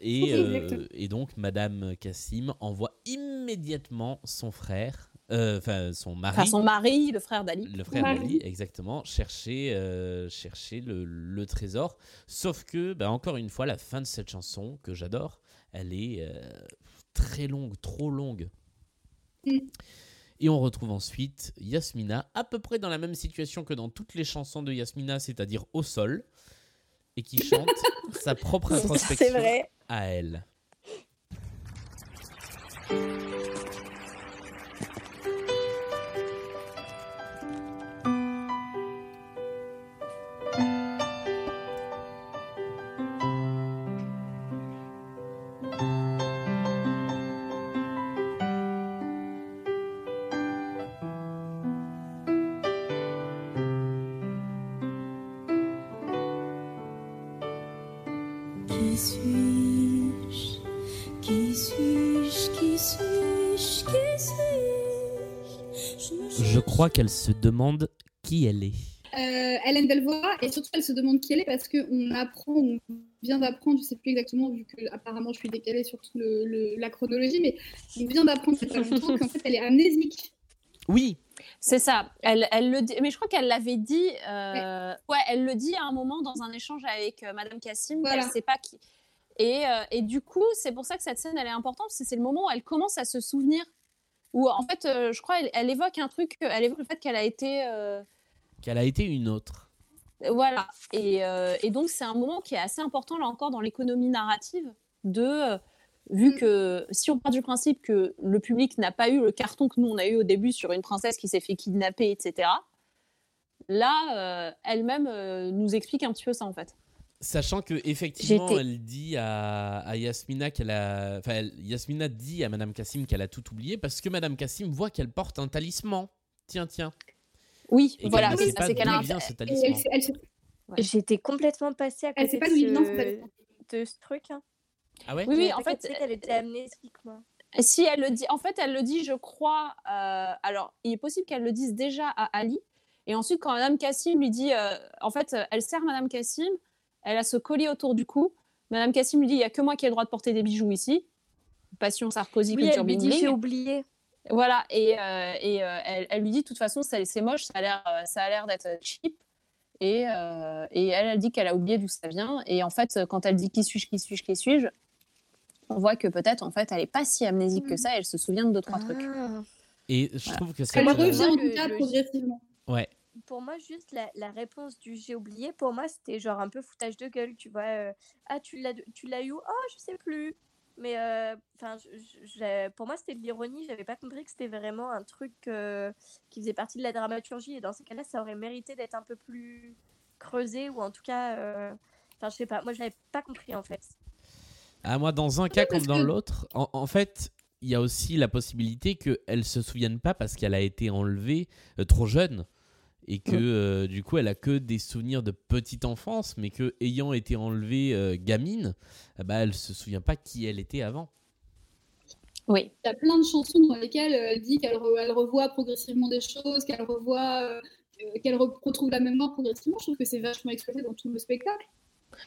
Speaker 2: et, euh, donc, Madame Cassim envoie immédiatement son frère, enfin son mari,
Speaker 1: Enfin, son mari, le frère d'Ali.
Speaker 2: le frère d'Ali, exactement, chercher, chercher le, le trésor. Sauf que, bah, encore une fois, la fin de cette chanson, que j'adore, elle est très longue, trop longue.
Speaker 4: Mm.
Speaker 2: Et on retrouve ensuite Yasmina, à peu près dans la même situation que dans toutes les chansons de Yasmina, c'est-à-dire au sol, et qui chante sa propre introspection
Speaker 3: vrai.
Speaker 2: à elle. Crois qu'elle se demande qui elle est.
Speaker 4: Euh, Hélène Delvoye, et surtout elle se demande qui elle est parce qu'on apprend, on vient d'apprendre, je sais plus exactement, vu que apparemment je suis décalée sur le- le- la chronologie, mais on vient d'apprendre il y a pas longtemps qu'en fait elle est amnésique.
Speaker 2: Oui,
Speaker 1: C'est ça. Elle, elle le dit, mais je crois qu'elle l'avait dit. euh, ouais. elle le dit à un moment dans un échange avec euh, Madame Cassim.
Speaker 4: Voilà.
Speaker 1: Elle sait pas qui. Et, euh, et du coup, c'est pour ça que cette scène elle est importante, parce que c'est le moment où elle commence à se souvenir. Où en fait, euh, je crois, elle, elle évoque un truc. Elle évoque le fait qu'elle a été. euh,
Speaker 2: qu'elle a été une autre.
Speaker 1: Voilà. Et, euh, et donc, c'est un moment qui est assez important, là encore, dans l'économie narrative, de. euh, vu
Speaker 4: Mm.
Speaker 1: que si on part du principe que le public n'a pas eu le carton que nous, on a eu au début sur une princesse qui s'est fait kidnapper, etc., là, euh, elle-même euh, nous explique un petit peu ça, en fait.
Speaker 2: Sachant que effectivement, elle dit à, à Yasmina qu'elle a, enfin, elle- Yasmina dit à Madame Cassim qu'elle a tout oublié parce que Madame Cassim voit qu'elle porte un talisman. Tiens, tiens.
Speaker 1: Oui,
Speaker 2: Et
Speaker 1: voilà,
Speaker 2: ne
Speaker 1: c'est qu'elle a un.
Speaker 2: ce talisman.
Speaker 4: elle, elle
Speaker 1: Ouais.
Speaker 3: J'étais complètement passée à
Speaker 4: Elle
Speaker 3: côté
Speaker 4: sait pas
Speaker 3: de,
Speaker 4: ce
Speaker 3: de ce truc. Hein.
Speaker 2: Ah ouais?
Speaker 1: Oui, oui, en fait,
Speaker 3: qu'elle était amnésique, moi.
Speaker 1: Si elle le dit, en fait, elle le dit, je crois. euh, alors, il est possible qu'elle le dise déjà à Ali. Et ensuite, quand Madame Cassim lui dit, euh, en fait, euh, elle sert Madame Cassim, elle a ce collier autour du cou. Madame Cassim lui dit, il y a que moi qui ai le droit de porter des bijoux ici. Passion Sarkozy,
Speaker 3: Oui,
Speaker 1: culture
Speaker 3: elle dit oublié.
Speaker 1: Voilà, et, euh, et euh, elle, elle lui dit, de toute façon, ça- c'est moche, ça a l'air, euh, ça a l'air d'être cheap. Et, euh, et elle, elle dit qu'elle a oublié d'où ça vient. Et en fait, quand elle dit qui suis-je, qui suis-je, qui suis-je, on voit que peut-être, en fait, elle est pas si amnésique que ça. Elle se souvient de deux, trois trucs.
Speaker 3: Ah.
Speaker 2: Et je trouve que c'est
Speaker 4: Elle revient en tout cas progressivement.
Speaker 2: ouais.
Speaker 3: Pour moi, juste la, la réponse du j'ai oublié, pour moi, c'était genre un peu foutage de gueule, tu vois. euh, ah, tu l'as tu l'as eu Oh, je sais plus. Mais euh, enfin, pour moi, c'était de l'ironie. J'avais pas compris que c'était vraiment un truc euh, qui faisait partie de la dramaturgie. Et dans ces cas-là, ça aurait mérité d'être un peu plus creusé ou en tout cas, euh, enfin, je sais pas. Moi, je l'avais pas compris en fait.
Speaker 2: Ah, moi, dans un cas comme dans
Speaker 4: que-
Speaker 2: l'autre, en, en fait, il y a aussi la possibilité qu'elle se souvienne pas parce qu'elle a été enlevée euh, trop jeune et que euh, du coup elle a que des souvenirs de petite enfance, mais que ayant été enlevée euh, gamine, ben, elle se souvient pas qui elle était avant.
Speaker 1: Oui.
Speaker 4: Il y a plein de chansons dans lesquelles euh, elle dit qu'elle re- elle revoit progressivement des choses, qu'elle revoit, euh, qu'elle re- retrouve la mémoire progressivement. Je trouve que c'est vachement exploité dans tout le spectacle.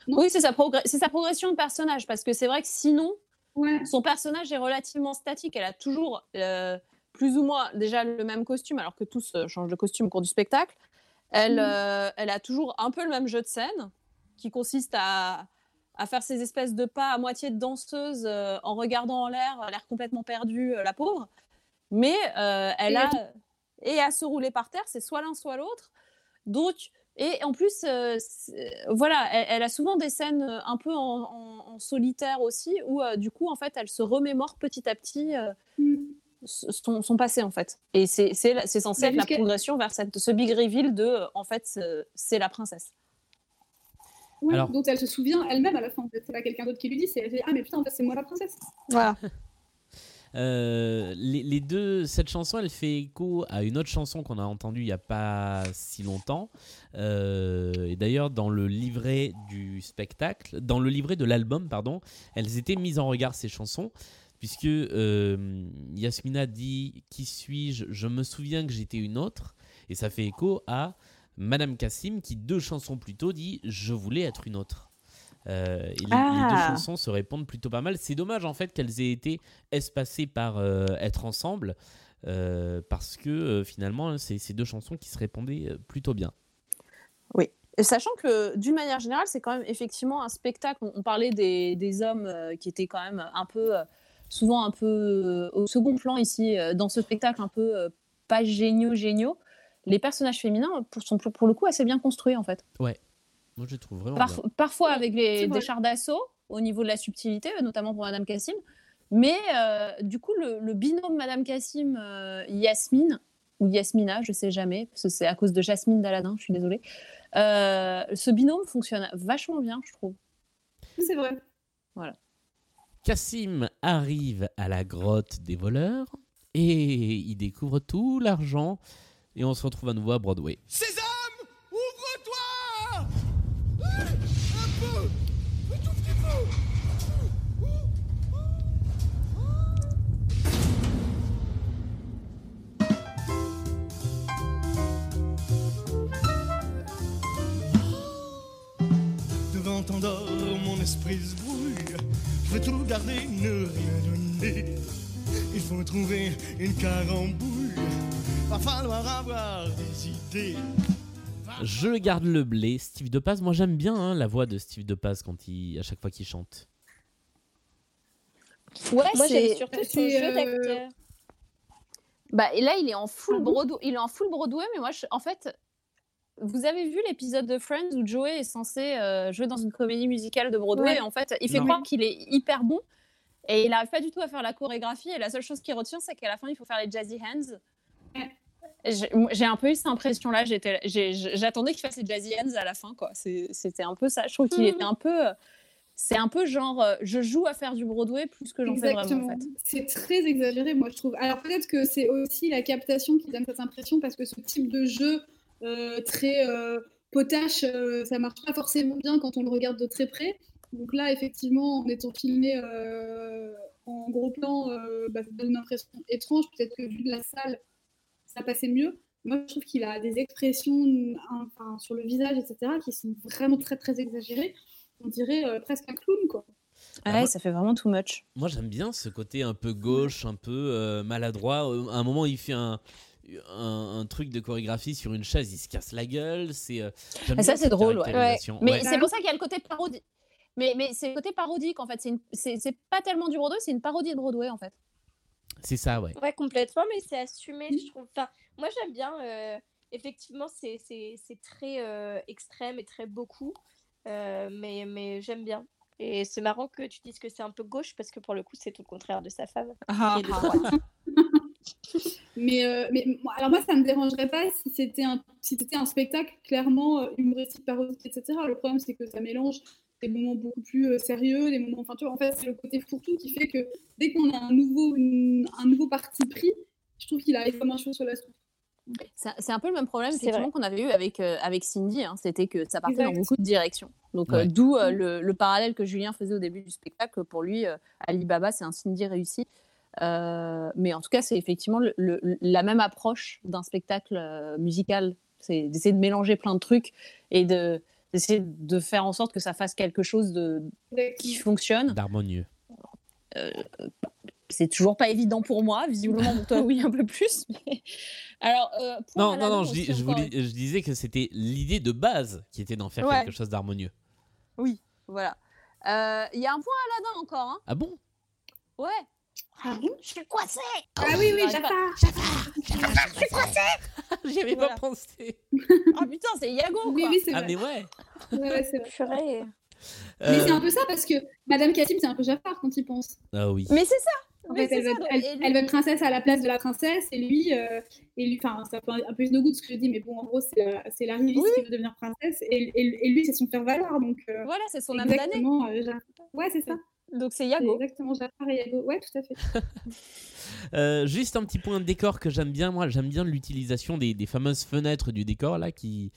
Speaker 1: Oui, c'est sa, progr- c'est sa progression de personnage, parce que c'est vrai que sinon,
Speaker 4: Ouais.
Speaker 1: son personnage est relativement statique. Elle a toujours euh, plus ou moins déjà le même costume, alors que tous euh, changent de costume au cours du spectacle. Elle,
Speaker 4: Mhm.
Speaker 1: euh, elle a toujours un peu le même jeu de scène, qui consiste à, à faire ces espèces de pas à moitié de danseuse euh, en regardant en l'air, l'air complètement perdu, euh, la pauvre. Mais elle
Speaker 4: Et
Speaker 1: a et à se rouler par terre, c'est soit l'un soit l'autre. Donc et en plus, voilà, elle, elle a souvent des scènes un peu en, en- en solitaire aussi, où du coup, en fait, elle se remémore petit à petit euh, Son, son passé, en fait. Et c'est c'est la- c'est censé
Speaker 4: Bah,
Speaker 1: être la progression vers cette, ce big reveal de, euh, en fait, c'est- la princesse.
Speaker 4: Ouais,
Speaker 2: Alors-
Speaker 4: dont elle se souvient elle-même à la fin. C'est là quelqu'un d'autre qui lui dit, c'est elle dit, ah mais putain en fait c'est moi la princesse.
Speaker 1: Voilà.
Speaker 2: Euh, les, les deux, cette chanson, elle fait écho à une autre chanson qu'on a entendue il n'y a pas si longtemps. Euh, et d'ailleurs, dans le livret du spectacle, dans le livret de l'album, pardon, elles étaient mises en regard ces chansons, puisque euh, Yasmina dit Qui suis-je? Je me souviens que j'étais une autre. Et ça fait écho à Madame Cassim qui, deux chansons plus tôt, dit Je voulais être une autre. Euh, et les, les deux
Speaker 1: Ah.
Speaker 2: chansons se répondent plutôt pas mal. C'est dommage en fait qu'elles aient été espacées par euh, être ensemble, parce que finalement, c'est ces deux chansons qui se répondaient plutôt bien.
Speaker 1: Et sachant que d'une manière générale, c'est quand même effectivement un spectacle. On, on parlait des, des hommes euh, qui étaient quand même un peu, euh, souvent un peu euh, au second plan ici, euh, dans ce spectacle un peu euh, pas géniaux, géniaux. Les personnages féminins pour, sont pour, le coup assez bien construits en fait.
Speaker 2: Ouais, moi je trouve vraiment.
Speaker 1: Parf-
Speaker 2: bien.
Speaker 1: parfois avec les, des chars d'assaut au niveau de la subtilité, notamment pour Madame Cassim. Mais euh, du coup, le, le binôme Madame Cassim, euh, Yasmine, ou Yasmina, je sais jamais, parce que c'est à cause de Jasmine d'Aladin, je suis désolée. Euh, ce binôme fonctionne vachement bien, je trouve.
Speaker 4: C'est vrai.
Speaker 2: Cassim arrive à la grotte des voleurs et il découvre tout l'argent. Et on se retrouve à nouveau à Broadway.
Speaker 6: Sésame, ouvre-toi Un peu Devant d'or, mon esprit se brouille. Je veux tout garder, ne rien donner. Il faut trouver une carambouille. Va falloir avoir des idées.
Speaker 2: Je garde le blé, Steve De Paz. Moi j'aime bien hein, la voix de Steve De Paz quand il, à chaque fois qu'il chante.
Speaker 1: Ouais,
Speaker 3: Moi,
Speaker 1: c'est-
Speaker 3: j'aime surtout son jeu
Speaker 4: euh,
Speaker 3: d'acteur.
Speaker 1: Bah, et là, il est en full
Speaker 4: Ah
Speaker 1: Broadway. Il est en full Broadway, mais moi, je- en fait, vous avez vu l'épisode de Friends où Joey est censé euh, jouer dans une comédie musicale de Broadway?
Speaker 4: Ouais.
Speaker 1: et en fait, il fait
Speaker 2: Non.
Speaker 1: croire qu'il est hyper bon et il n'arrive pas du tout à faire la chorégraphie. Et la seule chose qu'il retient, c'est qu'à la fin, il faut faire les jazzy hands. J'ai un peu eu cette impression-là. J'attendais qu'il fasse les jazzy hands à la fin, quoi. C'était un peu ça. Je trouve qu'il
Speaker 4: Mhm.
Speaker 1: était un peu. euh, C'est un peu genre, euh, je joue à faire du Broadway plus que j'en fais vraiment, en fait.
Speaker 4: C'est très exagéré, moi, je trouve. Alors, peut-être que c'est aussi la captation qui donne cette impression, parce que ce type de jeu très euh, potache, euh, ça marche pas forcément bien quand on le regarde de très près. Donc là, effectivement, en étant filmé euh, en gros plan, euh, bah, ça donne une impression étrange. Peut-être que vu de la salle, ça passait mieux. Moi, je trouve qu'il a des expressions enfin, sur le visage, etc., qui sont vraiment très, très exagérées. On dirait euh, presque un clown, quoi.
Speaker 2: Ah,
Speaker 1: Ouais,
Speaker 2: moi-
Speaker 1: ça fait vraiment too much.
Speaker 2: Moi j'aime bien ce côté un peu gauche, un peu euh, maladroit. Euh, À un moment il fait un, un, un truc de chorégraphie sur une chaise, il se casse la gueule. C'est euh,
Speaker 1: Et ça, c'est drôle, ouais. Mais
Speaker 2: Ouais.
Speaker 1: c'est pour ça qu'il y a le côté parodie. Mais, mais c'est le côté parodique, en fait. C'est une- C'est c'est pas tellement du Broadway, c'est une parodie de Broadway, en fait.
Speaker 2: C'est ça, ouais.
Speaker 3: Ouais, complètement, mais c'est assumé, je trouve. Enfin, moi, j'aime bien. euh, effectivement, c'est c'est- c'est très euh, extrême et très beaucoup. euh, mais mais j'aime bien. Et c'est marrant que tu dises que c'est un peu gauche, parce que pour le coup, c'est tout le contraire de sa femme, qui est de droite.
Speaker 4: Mais, euh, mais alors moi, ça me dérangerait pas si c'était un, si c'était un spectacle clairement euh, humoristique, parodique, etc. Le problème, c'est que ça mélange des moments beaucoup plus euh, sérieux, des moments. Enfin, tu vois, en fait, c'est le côté fourre-tout qui fait que dès qu'on a un nouveau, une- un nouveau parti pris, je trouve qu'il arrive comme un cheveu sur la soupe.
Speaker 1: C'est un peu le même problème qu'on avait eu avec, euh, avec Cindy, hein. c'était que ça partait dans beaucoup de directions. Donc euh, d'où euh, le, le parallèle que Julien faisait au début du spectacle. Pour lui, euh, Alibaba, c'est un Cindy réussi. Euh, mais en tout cas, c'est effectivement le- le- la même approche d'un spectacle euh, musical. C'est d'essayer de mélanger plein de trucs et de d'essayer de faire en sorte que ça fasse quelque chose de, qui fonctionne.
Speaker 2: D'harmonieux.
Speaker 1: C'est toujours pas évident pour moi, visiblement pour toi oui un peu plus. mais- Alors euh,
Speaker 2: Non, non, non, je,
Speaker 1: aussi,
Speaker 2: dis- je,
Speaker 1: encore
Speaker 2: voulais- je disais que c'était l'idée de base qui était d'en faire
Speaker 1: Ouais.
Speaker 2: quelque chose d'harmonieux.
Speaker 1: Oui, voilà. Euh, Il y a un point à Aladdin encore. Hein?
Speaker 2: Ah bon?
Speaker 1: Ouais.
Speaker 3: Ah bon
Speaker 1: Je suis coincée.
Speaker 4: Ah oui, oui,
Speaker 1: pas.
Speaker 4: Jafar.
Speaker 1: Je suis coincée.
Speaker 2: J'y avais
Speaker 1: Voilà.
Speaker 2: pas pensé.
Speaker 1: Oh putain, c'est Yago quoi.
Speaker 4: Oui, oui, c'est
Speaker 2: Ah,
Speaker 4: vrai.
Speaker 2: mais ouais.
Speaker 4: Ouais, ouais, c'est vrai.
Speaker 3: Purée.
Speaker 4: Mais c'est
Speaker 2: Euh,
Speaker 4: un peu ça parce que Madame Cassim, c'est un peu Jafar quand il pense.
Speaker 2: Ah oui.
Speaker 1: Mais c'est ça.
Speaker 4: En
Speaker 1: Mais
Speaker 4: fait, elle veut,
Speaker 1: ça, donc-
Speaker 4: elle,
Speaker 1: et lui-
Speaker 4: elle veut être princesse à la place de la princesse et lui, euh, et lui, enfin, c'est un peu, un peu no good ce que je dis, mais bon, en gros, c'est la, c'est la riviste
Speaker 1: Oui.
Speaker 4: qui veut devenir princesse et, et, et lui, c'est son faire valoir, donc. euh,
Speaker 1: Voilà, c'est son âme d'année.
Speaker 4: exactement. euh, Jafar. ouais, c'est ça.
Speaker 1: Donc c'est Yago.
Speaker 4: exactement Jafar et Yago. Ouais, tout à fait.
Speaker 2: Euh, juste un petit point de décor que j'aime bien, moi j'aime bien l'utilisation des, des fameuses fenêtres du décor là qui,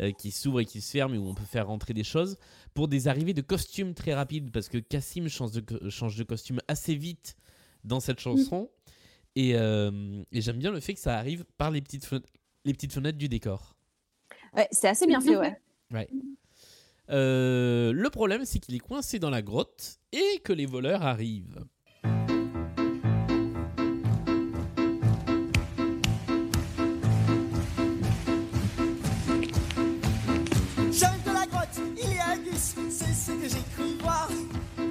Speaker 2: euh, qui s'ouvrent et qui se ferment et où on peut faire rentrer des choses pour des arrivées de costumes très rapides parce que Cassim change de, change de costume assez vite dans cette chanson et, euh, et j'aime bien le fait que ça arrive par les petites, fen- les petites fenêtres du décor.
Speaker 1: Ouais, c'est assez bien fait, ouais.
Speaker 2: Ouais. Euh, le problème c'est qu'il est coincé dans la grotte et que les voleurs arrivent.
Speaker 5: J'arrive de la grotte, il y a un gus, c'est ce que j'ai cru voir.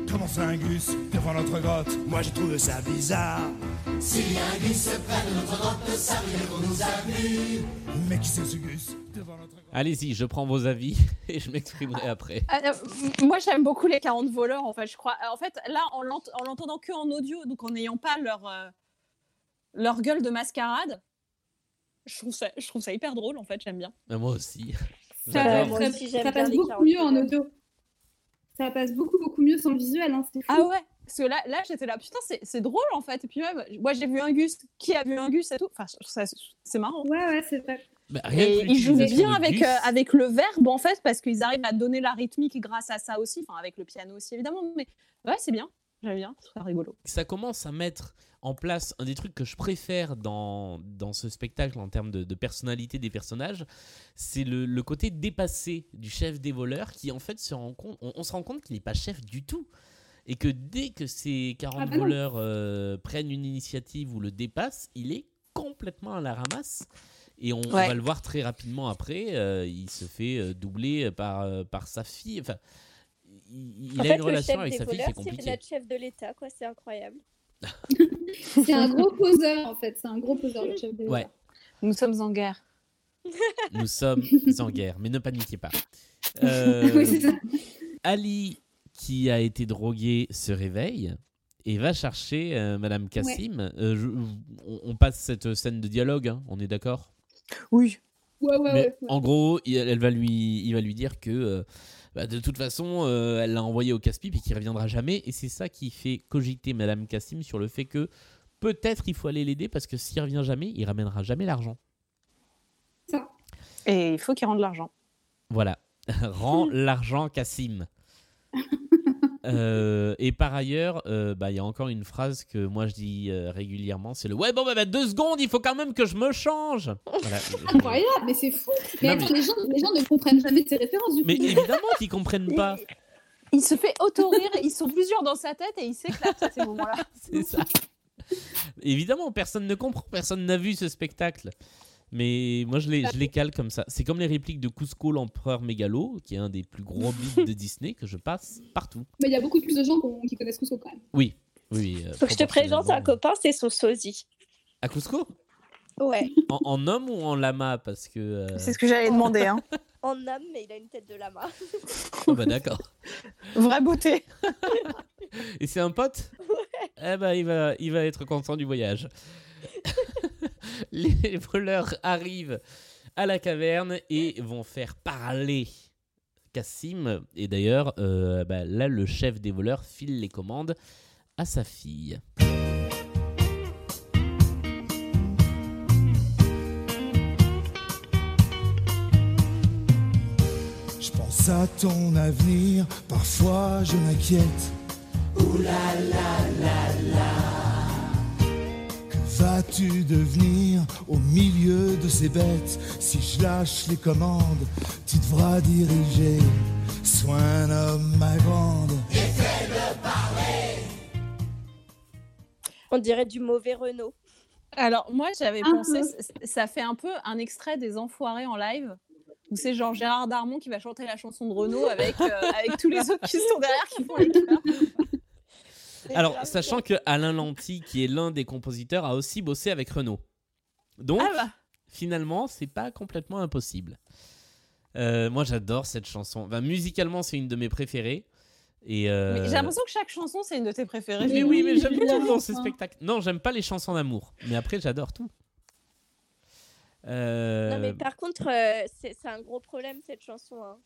Speaker 6: Comment ça, un gus devant notre grotte Moi, j'ai trouvé ça bizarre.
Speaker 5: S'il y a un gus près de notre grotte, ça veut dire qu'on nous a vus.
Speaker 6: Mais qui c'est ce gus?
Speaker 2: Allez-y, je prends vos avis et je m'exprimerai après.
Speaker 1: Ah, euh, moi j'aime beaucoup les 40 voleurs en fait, je crois. En fait, là, en l'ent- en l'entendant que en audio, donc en n'ayant pas leur, euh, leur gueule de mascarade, je trouve, ça, je trouve ça hyper drôle en fait, j'aime bien.
Speaker 2: Bah, moi aussi.
Speaker 4: Ça,
Speaker 2: J'adore.
Speaker 3: Moi
Speaker 4: ça-
Speaker 3: aussi, j'aime
Speaker 4: ça
Speaker 3: bien
Speaker 4: passe beaucoup
Speaker 3: 40
Speaker 4: mieux en audio. Ça passe beaucoup, beaucoup mieux sans le visuel. Hein, c'est fou.
Speaker 1: Ah ouais Parce que là, là j'étais là, putain, c'est- c'est drôle en fait. Et puis même, moi j'ai vu un Gus, qui a vu un Gus et tout? Enfin, je trouve ça- c'est marrant.
Speaker 4: Ouais, ouais, c'est vrai.
Speaker 2: Bah,
Speaker 1: Et ils jouent bien avec, euh, avec le verbe en fait, parce qu'ils arrivent à donner la rythmique grâce à ça aussi, enfin avec le piano aussi évidemment, mais ouais, c'est bien, j'aime bien, c'est très rigolo.
Speaker 2: ça commence à mettre en place un des trucs que je préfère dans, dans ce spectacle en termes de, de personnalité des personnages, c'est le, le côté dépassé du chef des voleurs qui en fait se rend compte, on, on se rend compte qu'il n'est pas chef du tout. Et que dès que ces 40
Speaker 4: Ah bah
Speaker 2: voleurs euh, prennent une initiative ou le dépassent, il est complètement à la ramasse. Et on, on
Speaker 1: Ouais.
Speaker 2: va le voir très rapidement après, euh, il se fait euh, doubler par, euh, par sa fille. Enfin, il, il
Speaker 3: en
Speaker 2: a
Speaker 3: fait,
Speaker 2: une relation avec sa fille qui est
Speaker 3: c'est
Speaker 2: compliquée.
Speaker 3: notre chef de l'État, quoi. C'est incroyable.
Speaker 4: C'est un gros poseur en fait. C'est un gros poseur, le chef des
Speaker 2: Ouais.
Speaker 4: voleurs.
Speaker 1: Nous sommes en guerre.
Speaker 2: Nous sommes en guerre, mais ne paniquez pas. Euh,
Speaker 4: Oui, c'est ça.
Speaker 2: Ali, qui a été drogué, se réveille et va chercher euh, Madame Cassim. Euh, je- on, on passe cette scène de dialogue, hein, on est d'accord?
Speaker 1: Oui.
Speaker 4: Ouais, ouais,
Speaker 2: Mais
Speaker 4: ouais. ouais.
Speaker 2: En gros, il, elle va lui, il va lui dire que euh, bah, de toute façon, euh, elle l'a envoyé au casse-pipe et qu'il reviendra jamais. Et c'est ça qui fait cogiter Madame Cassim sur le fait que peut-être il faut aller l'aider parce que s'il revient jamais, il ramènera jamais l'argent.
Speaker 4: Ça.
Speaker 1: Et il faut qu'il rende l'argent.
Speaker 2: Voilà. Rends l'argent, Cassim. Euh, et par ailleurs, euh, bah, il y a encore une phrase que moi je dis euh, régulièrement, c'est le ouais bon bah, bah, deux secondes, il faut quand même que je me change. Voilà.
Speaker 4: Incroyable, mais c'est fou. Mais
Speaker 2: Non,
Speaker 4: attends, les gens, les gens ne comprennent jamais ces références du coup.
Speaker 2: Mais évidemment qu'ils comprennent pas.
Speaker 1: Il se fait auto-rire, ils sont plusieurs dans sa tête et il s'éclate à ces moments-là.
Speaker 2: C'est ça. Évidemment, personne ne comprend, personne n'a vu ce spectacle. Mais moi, je les, je les cale comme ça. C'est comme les répliques de Cusco, l'empereur mégalo, qui est un des plus gros bits de Disney, que je passe partout.
Speaker 4: Mais il y a beaucoup plus de gens qui connaissent Cusco quand même.
Speaker 2: Oui, oui. euh,
Speaker 3: Faut que je te présente un copain, c'est son sosie.
Speaker 2: À Cusco?
Speaker 3: Ouais.
Speaker 2: en, en homme ou en lama? Parce que. euh,
Speaker 1: C'est ce que j'allais demander. Hein.
Speaker 3: En homme, mais il a une tête de lama.
Speaker 2: oh, bah, d'accord.
Speaker 1: Vraie beauté.
Speaker 2: Et c'est un pote? Eh ben, il va, il va être content du voyage. Les voleurs arrivent à la caverne et vont faire parler Cassim. Et d'ailleurs, euh, bah, là, le chef des voleurs file les commandes à sa fille.
Speaker 6: Je pense à ton avenir, parfois je m'inquiète. Ouh là. Vas-tu devenir au milieu de ces bêtes? Si je lâche les commandes, tu devras diriger. Sois un homme, ma grande.
Speaker 3: On dirait du mauvais Renault.
Speaker 1: Alors, moi, j'avais
Speaker 4: Un
Speaker 1: pensé, c- ça fait un peu un extrait des Enfoirés en live, où c'est genre Gérard Darmon qui va chanter la chanson de Renault avec, euh, avec tous les autres qui sont derrière qui font les chœurs.
Speaker 2: Alors, sachant que Alain Lanty, qui est l'un des compositeurs, a aussi bossé avec Renault. Donc,
Speaker 1: Ah bah.
Speaker 2: finalement, c'est pas complètement impossible. Euh, moi, j'adore cette chanson. Enfin, musicalement, c'est une de mes préférées. Et euh,
Speaker 1: Mais J'ai l'impression que chaque chanson, c'est une de tes préférées.
Speaker 2: Mais oui, mais j'aime tout dans ce spectacle. Non, j'aime pas les chansons d'amour. Mais après, j'adore tout. Euh,
Speaker 3: Non, mais par contre, euh, c'est c'est un gros problème cette chanson. hein.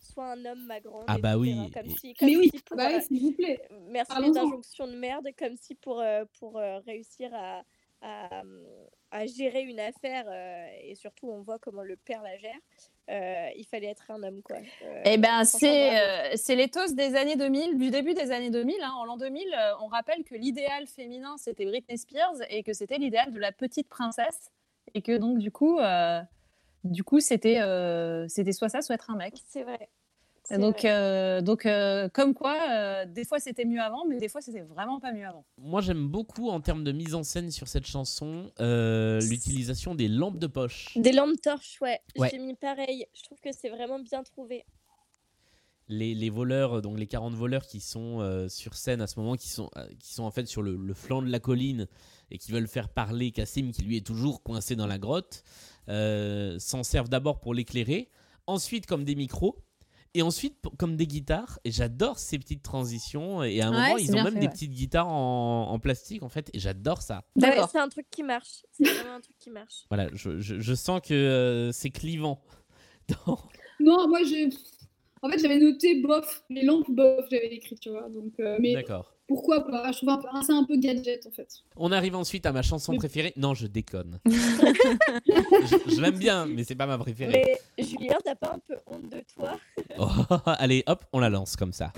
Speaker 3: Sois un homme, ma grande.
Speaker 2: Ah bah oui.
Speaker 3: Comme si, comme
Speaker 4: Mais oui,
Speaker 3: si pour,
Speaker 4: bah oui,
Speaker 3: euh,
Speaker 4: s'il vous plaît.
Speaker 3: Merci les injonctions de merde, comme si pour, euh, pour euh, réussir à, à, à gérer une affaire, euh, et surtout on voit comment le père la gère, euh, il fallait être un homme. quoi. Euh,
Speaker 1: Eh ben, c'est euh, l'éthos des années 2000, du début des années 2000. hein. En l'an 2000, euh, on rappelle que l'idéal féminin, c'était Britney Spears et que c'était l'idéal de la petite princesse. Et que donc, du coup, euh, du coup c'était euh, c'était soit ça, soit être un mec.
Speaker 3: C'est vrai.
Speaker 1: Donc, euh, donc euh, comme quoi, euh, des fois c'était mieux avant, mais des fois c'était vraiment pas mieux avant.
Speaker 2: Moi, j'aime beaucoup, en termes de mise en scène sur cette chanson, euh, l'utilisation des lampes de poche.
Speaker 3: Des lampes torches, ouais.
Speaker 2: Ouais.
Speaker 3: J'ai mis pareil. Je trouve que c'est vraiment bien trouvé.
Speaker 2: Les, les voleurs, donc les 40 voleurs qui sont euh, sur scène à ce moment, qui sont, euh, qui sont en fait sur le, le flanc de la colline et qui veulent faire parler Cassim, qui lui est toujours coincé dans la grotte, euh, s'en servent d'abord pour l'éclairer, ensuite comme des micros, et ensuite comme des guitares. Et j'adore ces petites transitions. Et à un
Speaker 3: Ouais,
Speaker 2: moment, ils ont même
Speaker 3: fait,
Speaker 2: des
Speaker 3: ouais.
Speaker 2: petites guitares en, en plastique, en fait, et j'adore ça.
Speaker 3: Ouais, c'est un truc qui marche. C'est vraiment un truc qui marche.
Speaker 2: Voilà, je, je- je sens que euh, c'est clivant. dans-
Speaker 4: Non, moi j'ai. En fait, j'avais noté bof, les lampes bof, j'avais écrit, tu vois. Donc, euh, mais
Speaker 2: D'accord.
Speaker 4: pourquoi pas? Je trouve un c'est un peu gadget en fait.
Speaker 2: On arrive ensuite à ma chanson
Speaker 4: Mais-
Speaker 2: préférée. Non, je déconne. je je l'aime bien, mais c'est pas ma préférée.
Speaker 3: Mais Julien, t'as pas un peu honte de toi?
Speaker 2: Oh, allez, hop, on la lance comme ça.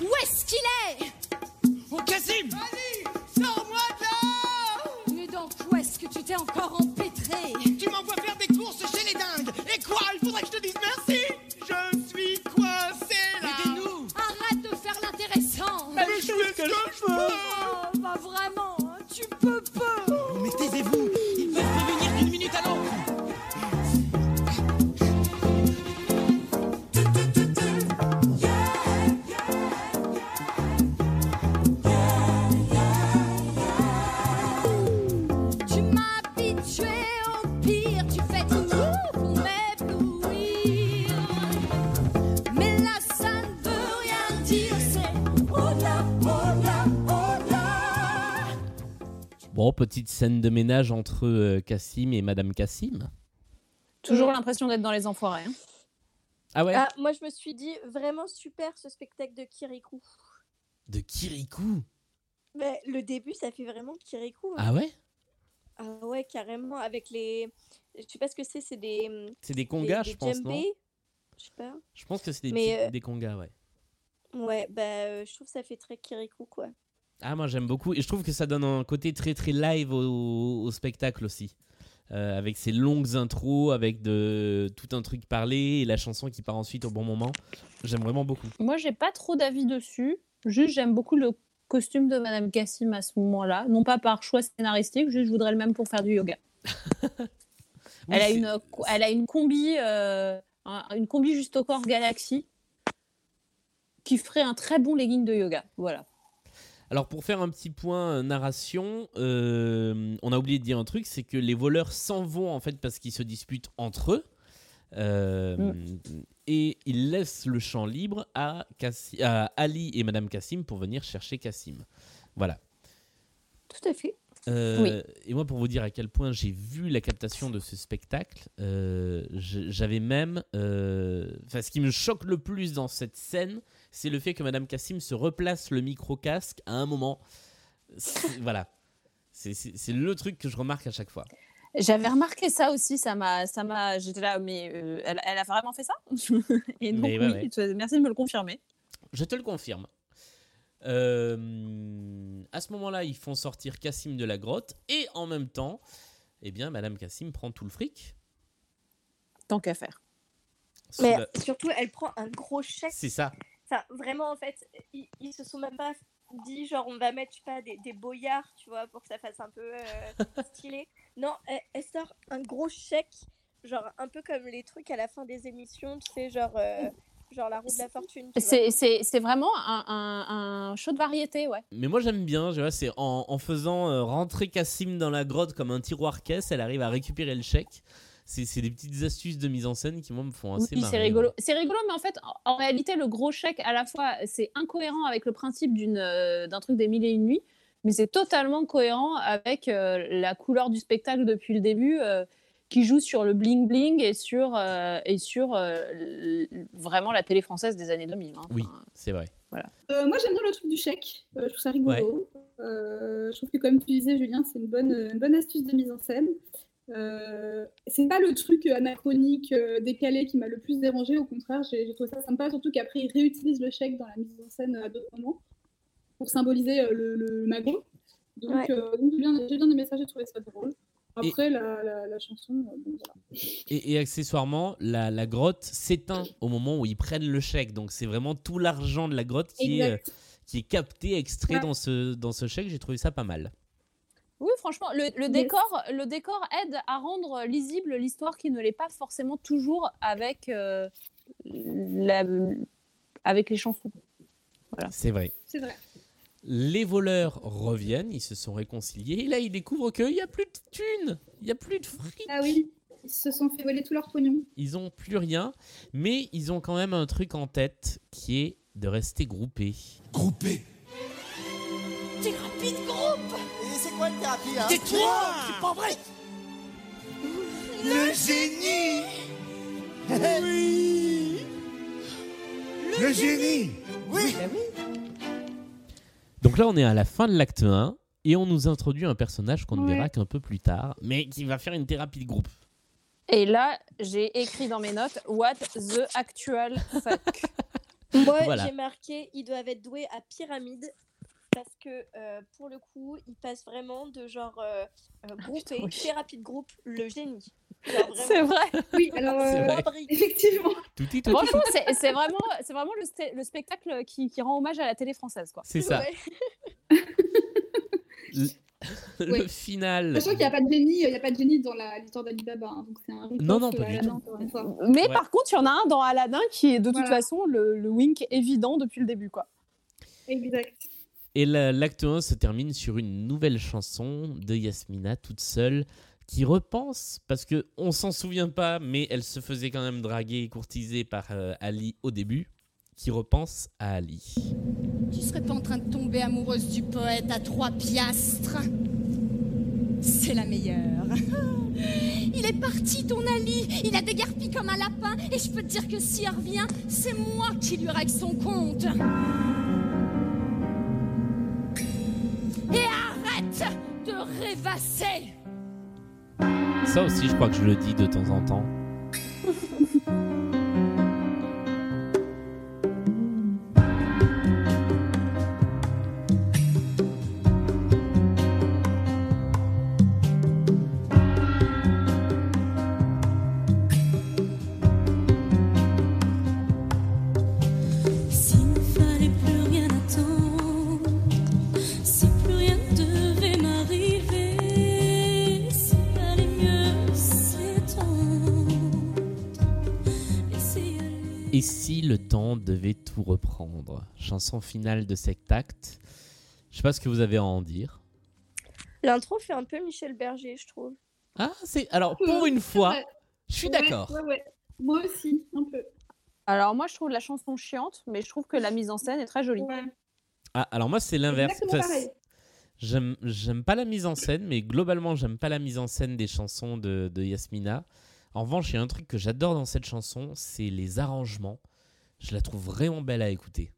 Speaker 9: Où est-ce qu'il est?
Speaker 5: Oh, Cassim Vas-y Sors-moi
Speaker 9: que tu t'es encore empêtré.
Speaker 5: Tu m'envoies faire des courses chez les dingues. Et quoi Il faudrait que je te dise merci? Je suis coincé là.
Speaker 9: Aidez-nous. Arrête de faire l'intéressant.
Speaker 5: Mais je fais ce que je peux
Speaker 9: Oh, bah vraiment, hein, tu peux pas.
Speaker 5: Mais taisez-vous
Speaker 2: Bon, petite scène de ménage entre euh, Cassim et Madame Cassim.
Speaker 1: Toujours l'impression d'être dans les enfoirés. hein.
Speaker 2: Ah ouais
Speaker 3: Ah, moi, je me suis dit vraiment super ce spectacle de Kirikou.
Speaker 2: De Kirikou?
Speaker 3: Mais le début, ça fait vraiment Kirikou. hein.
Speaker 2: Ah ouais?
Speaker 3: Ah ouais, carrément. Avec les. Je sais pas ce que c'est, c'est des. hum,
Speaker 2: C'est des congas,
Speaker 3: des-
Speaker 2: je
Speaker 3: des
Speaker 2: pense, non?
Speaker 3: Je sais pas.
Speaker 2: Je pense que c'est des,
Speaker 3: Mais,
Speaker 2: petits-
Speaker 3: euh,
Speaker 2: des congas, ouais.
Speaker 3: Ouais, bah, euh, je trouve que ça fait très Kirikou, quoi.
Speaker 2: Ah, moi j'aime beaucoup. Et je trouve que ça donne un côté très très live au, au spectacle aussi. Euh, avec ces longues intros, avec de, tout un truc parlé et la chanson qui part ensuite au bon moment. J'aime vraiment beaucoup.
Speaker 1: Moi, j'ai pas trop d'avis dessus. Juste, j'aime beaucoup le costume de Madame Cassim à ce moment-là. Non pas par choix scénaristique, juste je voudrais le même pour faire du yoga.
Speaker 2: Oui,
Speaker 1: elle, a une, elle a une combi, euh, un- une combi juste au corps Galaxy qui ferait un très bon legging de yoga. Voilà.
Speaker 2: Alors pour faire un petit point euh, narration, euh, on a oublié de dire un truc, c'est que les voleurs s'en vont en fait parce qu'ils se disputent entre eux. Euh, Et ils laissent le champ libre à, Ali et Madame Cassim pour venir chercher Cassim. Voilà.
Speaker 3: Tout à fait.
Speaker 2: Euh, Et moi, pour vous dire à quel point j'ai vu la captation de ce spectacle, euh, j'avais même. euh, Enfin, ce qui me choque le plus dans cette scène, c'est le fait que Madame Cassim se replace le micro-casque à un moment. C'est- Voilà. C'est- C'est c'est le truc que je remarque à chaque fois.
Speaker 1: J'avais remarqué ça aussi, ça m'a, ça m'a, j'étais là, mais euh, elle, elle a vraiment fait ça? Et donc
Speaker 2: Mais
Speaker 1: oui,
Speaker 2: ouais.
Speaker 1: merci de me le confirmer.
Speaker 2: Je te le confirme. Euh, à ce moment-là, ils font sortir Cassim de la grotte et en même temps, eh bien, Madame Cassim prend tout le fric.
Speaker 1: Tant qu'à faire.
Speaker 2: Sous
Speaker 3: Mais
Speaker 2: la-
Speaker 3: surtout, elle prend un gros chèque.
Speaker 2: C'est ça.
Speaker 3: Enfin, vraiment, en fait, ils, ils se sont même pas dit, genre, on va mettre, je sais pas, des, des boyards, tu vois, pour que ça fasse un peu euh, stylé. Non, elle, elle sort un gros chèque, genre, un peu comme les trucs à la fin des émissions, tu sais, genre, euh, genre la roue de la fortune.
Speaker 1: c'est vraiment un, un, un show de variété, ouais.
Speaker 2: Mais moi j'aime bien, tu vois, c'est en, en faisant euh, rentrer Cassim dans la grotte comme un tiroir caisse, elle arrive à récupérer le chèque. C'est des petites astuces de mise en scène qui moi me font assez
Speaker 1: Oui, c'est rigolo. C'est rigolo, mais en fait, en, en réalité, le gros chèque, à la fois, c'est incohérent avec le principe d'une, euh, d'un truc des mille et une nuits, mais c'est totalement cohérent avec euh, la couleur du spectacle depuis le début, euh, qui joue sur le bling bling et sur, euh, et sur euh, vraiment la télé française des années 2000. hein.
Speaker 2: Oui, c'est vrai.
Speaker 1: Voilà.
Speaker 4: Euh, moi, j'aime bien le truc du chèque. Euh, je trouve ça rigolo. Euh, je trouve que, comme tu disais, Julien, c'est une bonne, une bonne astuce de mise en scène. Euh, c'est pas le truc anachronique, euh, décalé qui m'a le plus dérangé. Au contraire, j'ai j'ai trouvé ça sympa. Surtout qu'après, ils réutilisent le chèque dans la mise en scène à d'autres moments pour symboliser euh, le, le magot. Donc,
Speaker 3: Ouais.
Speaker 4: euh, donc j'ai bien, j'ai bien aimé ça, j'ai trouvé ça drôle. Après, la, la, la chanson, euh, bon, voilà.
Speaker 2: Et, et accessoirement, la, la grotte s'éteint au moment où ils prennent le chèque. Donc c'est vraiment tout l'argent de la grotte qui est, euh,
Speaker 4: Exact.
Speaker 2: qui est capté, extrait
Speaker 1: Ouais.
Speaker 2: dans, ce, dans ce chèque. J'ai trouvé ça pas mal.
Speaker 1: Oui, franchement, le, le décor, le décor aide à rendre lisible l'histoire qui ne l'est pas forcément toujours avec, euh, la- avec les chansons. Voilà.
Speaker 2: C'est vrai.
Speaker 4: C'est vrai.
Speaker 2: Les voleurs reviennent, ils se sont réconciliés. Et là, ils découvrent qu'il n'y a plus de thunes, il n'y a plus de fric.
Speaker 4: Ah oui, ils se sont fait voler tout leur pognon.
Speaker 2: Ils ont plus rien, mais ils ont quand même un truc en tête qui est de rester groupés.
Speaker 6: Groupés
Speaker 5: Thérapie de groupe
Speaker 11: C'est quoi une thérapie hein
Speaker 5: Tais-toi C'est pas vrai
Speaker 6: Le génie Oui Le génie
Speaker 11: Oui
Speaker 2: Donc là, on est à la fin de l'acte 1 et on nous introduit un personnage qu'on ne
Speaker 1: Ouais.
Speaker 2: verra qu'un peu plus tard, mais qui va faire une thérapie de groupe.
Speaker 1: Et là, j'ai écrit dans mes notes What the actual fuck.
Speaker 3: Moi,
Speaker 2: Voilà.
Speaker 3: j'ai marqué, ils doivent être doués à pyramide. Parce que euh, pour le coup, ils passent vraiment de genre euh, euh, groupé,
Speaker 1: oui.
Speaker 3: thérapie de groupe, le génie.
Speaker 1: C'est vrai.
Speaker 4: Oui, alors,
Speaker 2: C'est
Speaker 4: euh,
Speaker 2: vrai.
Speaker 4: Effectivement.
Speaker 2: Tout
Speaker 1: Franchement, c'est c'est vraiment, c'est vraiment le, spectacle qui, qui rend hommage à la télé française. Quoi.
Speaker 2: C'est ça.
Speaker 3: Ouais.
Speaker 2: Le, le
Speaker 4: Ouais.
Speaker 2: final.
Speaker 4: Sachant qu'il n'y a pas de génie, il n'y a pas de génie dans la- l'histoire d'Alibaba, hein, donc c'est un
Speaker 2: Non, non, pas
Speaker 4: euh,
Speaker 2: du
Speaker 4: Aladdin,
Speaker 2: tout.
Speaker 1: Mais
Speaker 2: Ouais.
Speaker 1: par contre, il y en a un dans Aladdin qui est de toute
Speaker 4: Voilà.
Speaker 1: façon le, le wink évident depuis le début. Quoi.
Speaker 4: Exact.
Speaker 2: Et la- l'acte 1 se termine sur une nouvelle chanson de Yasmina toute seule qui repense, parce que on s'en souvient pas, mais elle se faisait quand même draguer et courtiser par euh, Ali au début, qui repense à Ali.
Speaker 9: Tu serais pas en train de tomber amoureuse du poète à trois piastres? C'est la meilleure. Il est parti, ton Ali. Il a dégarpi comme un lapin. Et je peux te dire que s'il revient, c'est moi qui lui règle son compte. Rêvasser
Speaker 2: Ça aussi, je crois que je le dis de temps en temps. le temps devait tout reprendre Chanson finale de cet acte. Je sais pas ce que vous avez à en dire.
Speaker 3: L'intro fait un peu Michel Berger, je trouve.
Speaker 2: Ah, c'est alors pour une fois, je suis d'accord.
Speaker 4: Ouais, ouais. Moi aussi, un peu.
Speaker 1: Alors moi, je trouve la chanson chiante, mais je trouve que la mise en scène est très jolie.
Speaker 4: Ouais.
Speaker 2: Ah, alors moi c'est l'inverse.
Speaker 4: Exactement
Speaker 2: Enfin,
Speaker 4: pareil.
Speaker 2: J'aime j'aime pas la mise en scène, mais globalement, j'aime pas la mise en scène des chansons de, de Yasmina. En revanche, il y a un truc que j'adore dans cette chanson, c'est les arrangements. Je la trouve vraiment belle à écouter.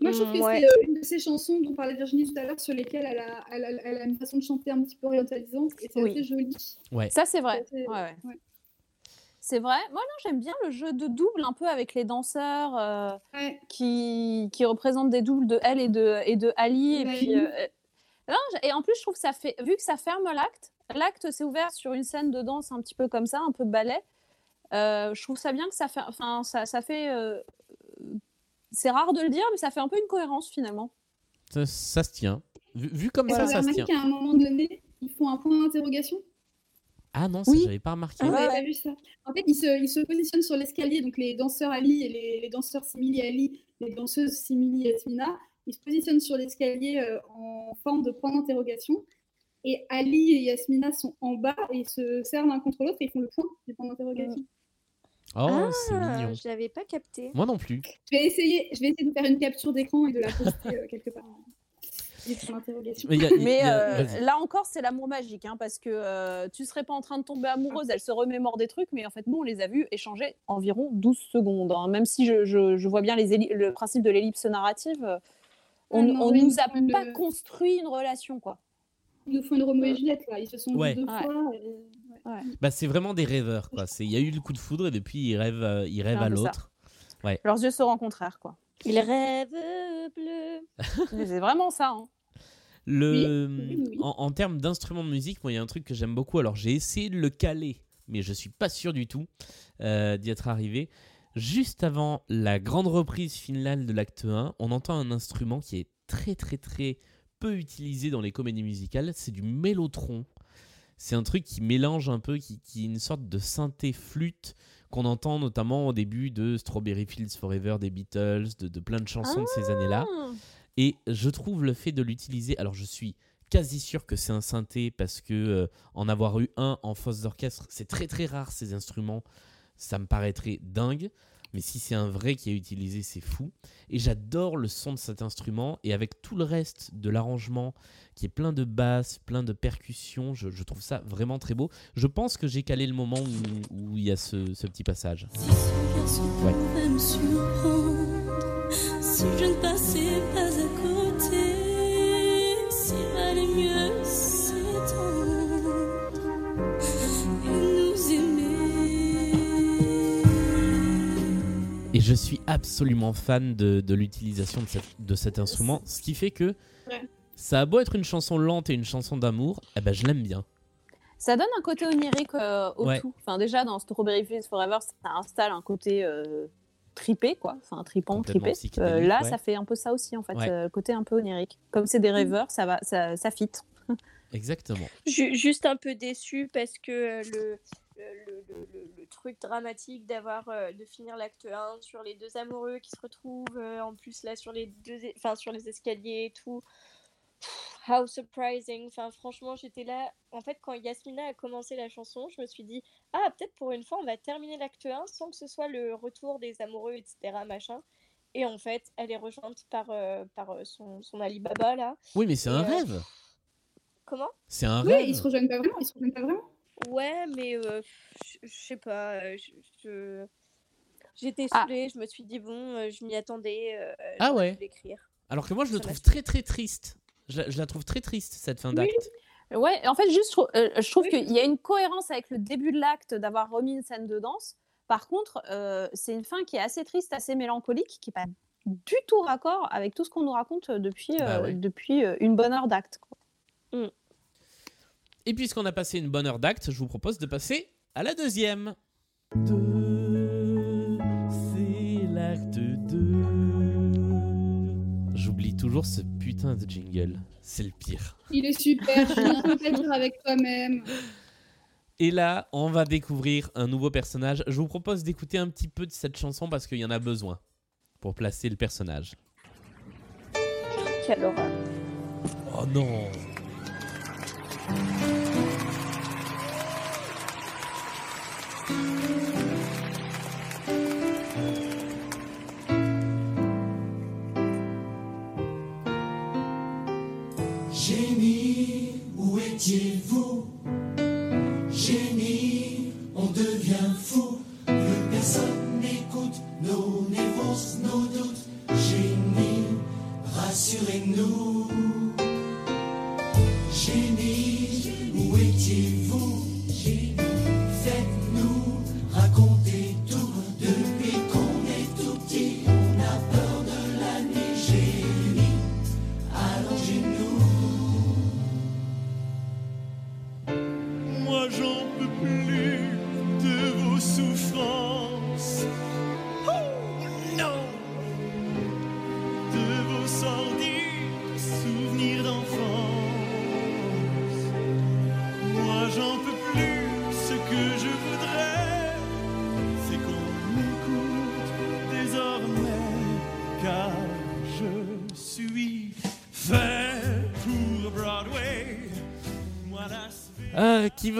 Speaker 4: Moi, je trouve que
Speaker 3: Mm, ouais.
Speaker 4: c'est euh, une de ces chansons dont parlait Virginie tout à l'heure, sur lesquelles elle a, elle, a, elle a une façon de chanter un petit peu orientalisante et c'est
Speaker 1: Oui.
Speaker 4: assez joli.
Speaker 2: Ouais.
Speaker 1: Ça, c'est vrai.
Speaker 4: C'est assez-
Speaker 1: Ouais, ouais.
Speaker 4: ouais.
Speaker 1: C'est vrai. Moi, non, j'aime bien le jeu de double un peu avec les danseurs euh,
Speaker 4: Ouais.
Speaker 1: qui, qui représentent des doubles de elle et de, et de Ali. Et,
Speaker 4: Et
Speaker 1: puis, euh, non, et en plus, je trouve que ça fait, vu que ça ferme l'acte, l'acte s'est ouvert sur une scène de danse un petit peu comme ça, un peu ballet. Euh, je trouve ça bien que ça fait, enfin, ça, ça fait. euh, c'est rare de le dire, mais ça fait un peu une cohérence finalement.
Speaker 2: Ça, ça se tient. Vu, vu comme
Speaker 4: Et
Speaker 2: ça, ça se tient.
Speaker 4: qu'à un moment donné, ils font un point d'interrogation?
Speaker 2: Ah non, ça,
Speaker 1: Oui.
Speaker 2: j'avais pas remarqué.
Speaker 4: Vous
Speaker 1: Ouais,
Speaker 4: pas vu ça En fait, ils se, ils se positionnent sur l'escalier, donc les danseurs Ali et les, les danseurs Simili Ali, les danseuses Simili Yasmina, ils se positionnent sur l'escalier euh, en forme de point d'interrogation. Et Ali et Yasmina sont en bas et ils se serrent l'un contre l'autre et ils font le point du point d'interrogation.
Speaker 2: Oh, c'est
Speaker 3: Ah,
Speaker 2: mignon.
Speaker 3: Je l'avais pas capté.
Speaker 2: Moi non plus.
Speaker 4: Je vais essayer, je vais essayer de faire une capture d'écran et de la poster euh, quelque part.
Speaker 2: Mais, y a-
Speaker 1: euh, là encore, c'est l'amour magique, hein, parce que euh, tu serais pas en train de tomber amoureuse, elle se remémore des trucs, mais en fait, nous, on les a vus échanger environ 12 secondes. hein. Même si je, je- je vois bien les le principe de l'ellipse narrative, on,
Speaker 4: Ah non,
Speaker 1: on
Speaker 4: il
Speaker 1: nous a pas construit une relation, quoi.
Speaker 4: Ils nous font une Roméo et Juliette là, ils se sont
Speaker 2: Ouais.
Speaker 4: vus deux
Speaker 1: Ouais.
Speaker 4: fois. et- ouais.
Speaker 2: Bah, c'est vraiment des rêveurs. quoi. C'est- Il y a eu le coup de foudre et depuis, ils rêvent, euh, ils rêvent à l'autre.
Speaker 1: Leurs yeux se rencontrèrent, quoi.
Speaker 3: Il rêve bleu.
Speaker 1: C'est vraiment ça. hein.
Speaker 2: Le...
Speaker 4: Oui, oui.
Speaker 2: En, en termes d'instruments de musique, moi, il y a un truc que j'aime beaucoup. Alors, j'ai essayé de le caler, mais je suis pas sûr du tout euh, d'y être arrivé. Juste avant la grande reprise finale de l'acte 1, on entend un instrument qui est très, très, très peu utilisé dans les comédies musicales. C'est du mélotron. C'est un truc qui mélange un peu, qui, qui est une sorte de synthé flûte qu'on entend notamment au début de Strawberry Fields Forever des Beatles, de, de plein de chansons de ces années-là.
Speaker 1: Ah.
Speaker 2: Et je trouve le fait de l'utiliser, alors je suis quasi sûr que c'est un synthé parce que euh, en avoir eu un en fosse d'orchestre, c'est très très rare ces instruments, ça me paraîtrait dingue. Mais si c'est un vrai qui a utilisé, c'est fou. Et j'adore le son de cet instrument. Et avec tout le reste de l'arrangement, qui est plein de basses, plein de percussions, je, je trouve ça vraiment très beau. Je pense que j'ai calé le moment où, où il y a ce, ce petit passage.
Speaker 9: Si ce garçon
Speaker 2: Ouais.
Speaker 9: pouvait me surprendre, si je ne passais
Speaker 2: je suis absolument fan de, de l'utilisation de, cet instrument, ce qui fait que
Speaker 4: Ouais.
Speaker 2: ça a beau être une chanson lente et une chanson d'amour, eh ben je l'aime bien.
Speaker 1: Ça donne un côté onirique euh, au
Speaker 2: Ouais.
Speaker 1: tout. Enfin, déjà, dans Strawberry Fields Forever, ça installe un côté euh, tripé, quoi. Enfin, tripant, tripé. Euh, là,
Speaker 2: ouais.
Speaker 1: ça fait un peu ça aussi, en fait.
Speaker 2: Ouais.
Speaker 1: euh, côté un peu onirique. Comme c'est des rêveurs, ça va, ça, ça fit.
Speaker 2: Exactement.
Speaker 3: Ju- juste un peu déçu parce que le, le, le- le- le truc dramatique d'avoir euh, de finir l'acte 1 sur les deux amoureux qui se retrouvent euh, en plus là sur les deux enfin sur les escaliers et tout Pff, how surprising enfin franchement j'étais là en fait quand Yasmina a commencé la chanson je me suis dit ah peut-être pour une fois on va terminer l'acte 1 sans que ce soit le retour des amoureux etc machin et en fait elle est rejointe par euh, par son, son Alibaba là
Speaker 2: Oui, mais c'est un
Speaker 3: euh,
Speaker 2: rêve.
Speaker 3: comment?
Speaker 2: C'est un
Speaker 4: Oui,
Speaker 2: rêve.
Speaker 4: ils se rejoignent pas vraiment, ils se rejoignent pas vraiment.
Speaker 3: Ouais, mais euh, je sais pas. euh, J'étais
Speaker 1: Ah.
Speaker 3: saoulée, je me suis dit, bon, euh, je m'y attendais. euh,
Speaker 2: Ah ouais. Alors que moi, je le
Speaker 3: Ça
Speaker 2: trouve très très triste. Je, la- je la trouve très triste, cette fin d'acte.
Speaker 1: Ouais, en fait, juste, je trou- euh, je trouve qu'il y a une cohérence avec le début de l'acte d'avoir remis une scène de danse. Par contre, euh, c'est une fin qui est assez triste, assez mélancolique, qui n'est pas du tout raccord avec tout ce qu'on nous raconte depuis,
Speaker 2: Bah ouais.
Speaker 1: depuis euh, une bonne heure d'acte.
Speaker 2: Et puisqu'on a passé une bonne heure d'acte, je vous propose de passer à la deuxième. Deux, c'est l'acte 2. J'oublie toujours ce putain de jingle. C'est le pire.
Speaker 4: Il est super, peux pas dire avec toi-même.
Speaker 2: Et là, on va découvrir un nouveau personnage. Je vous propose d'écouter un petit peu de cette chanson parce qu'il y en a besoin pour placer le personnage.
Speaker 3: Quelle horreur.
Speaker 2: Oh non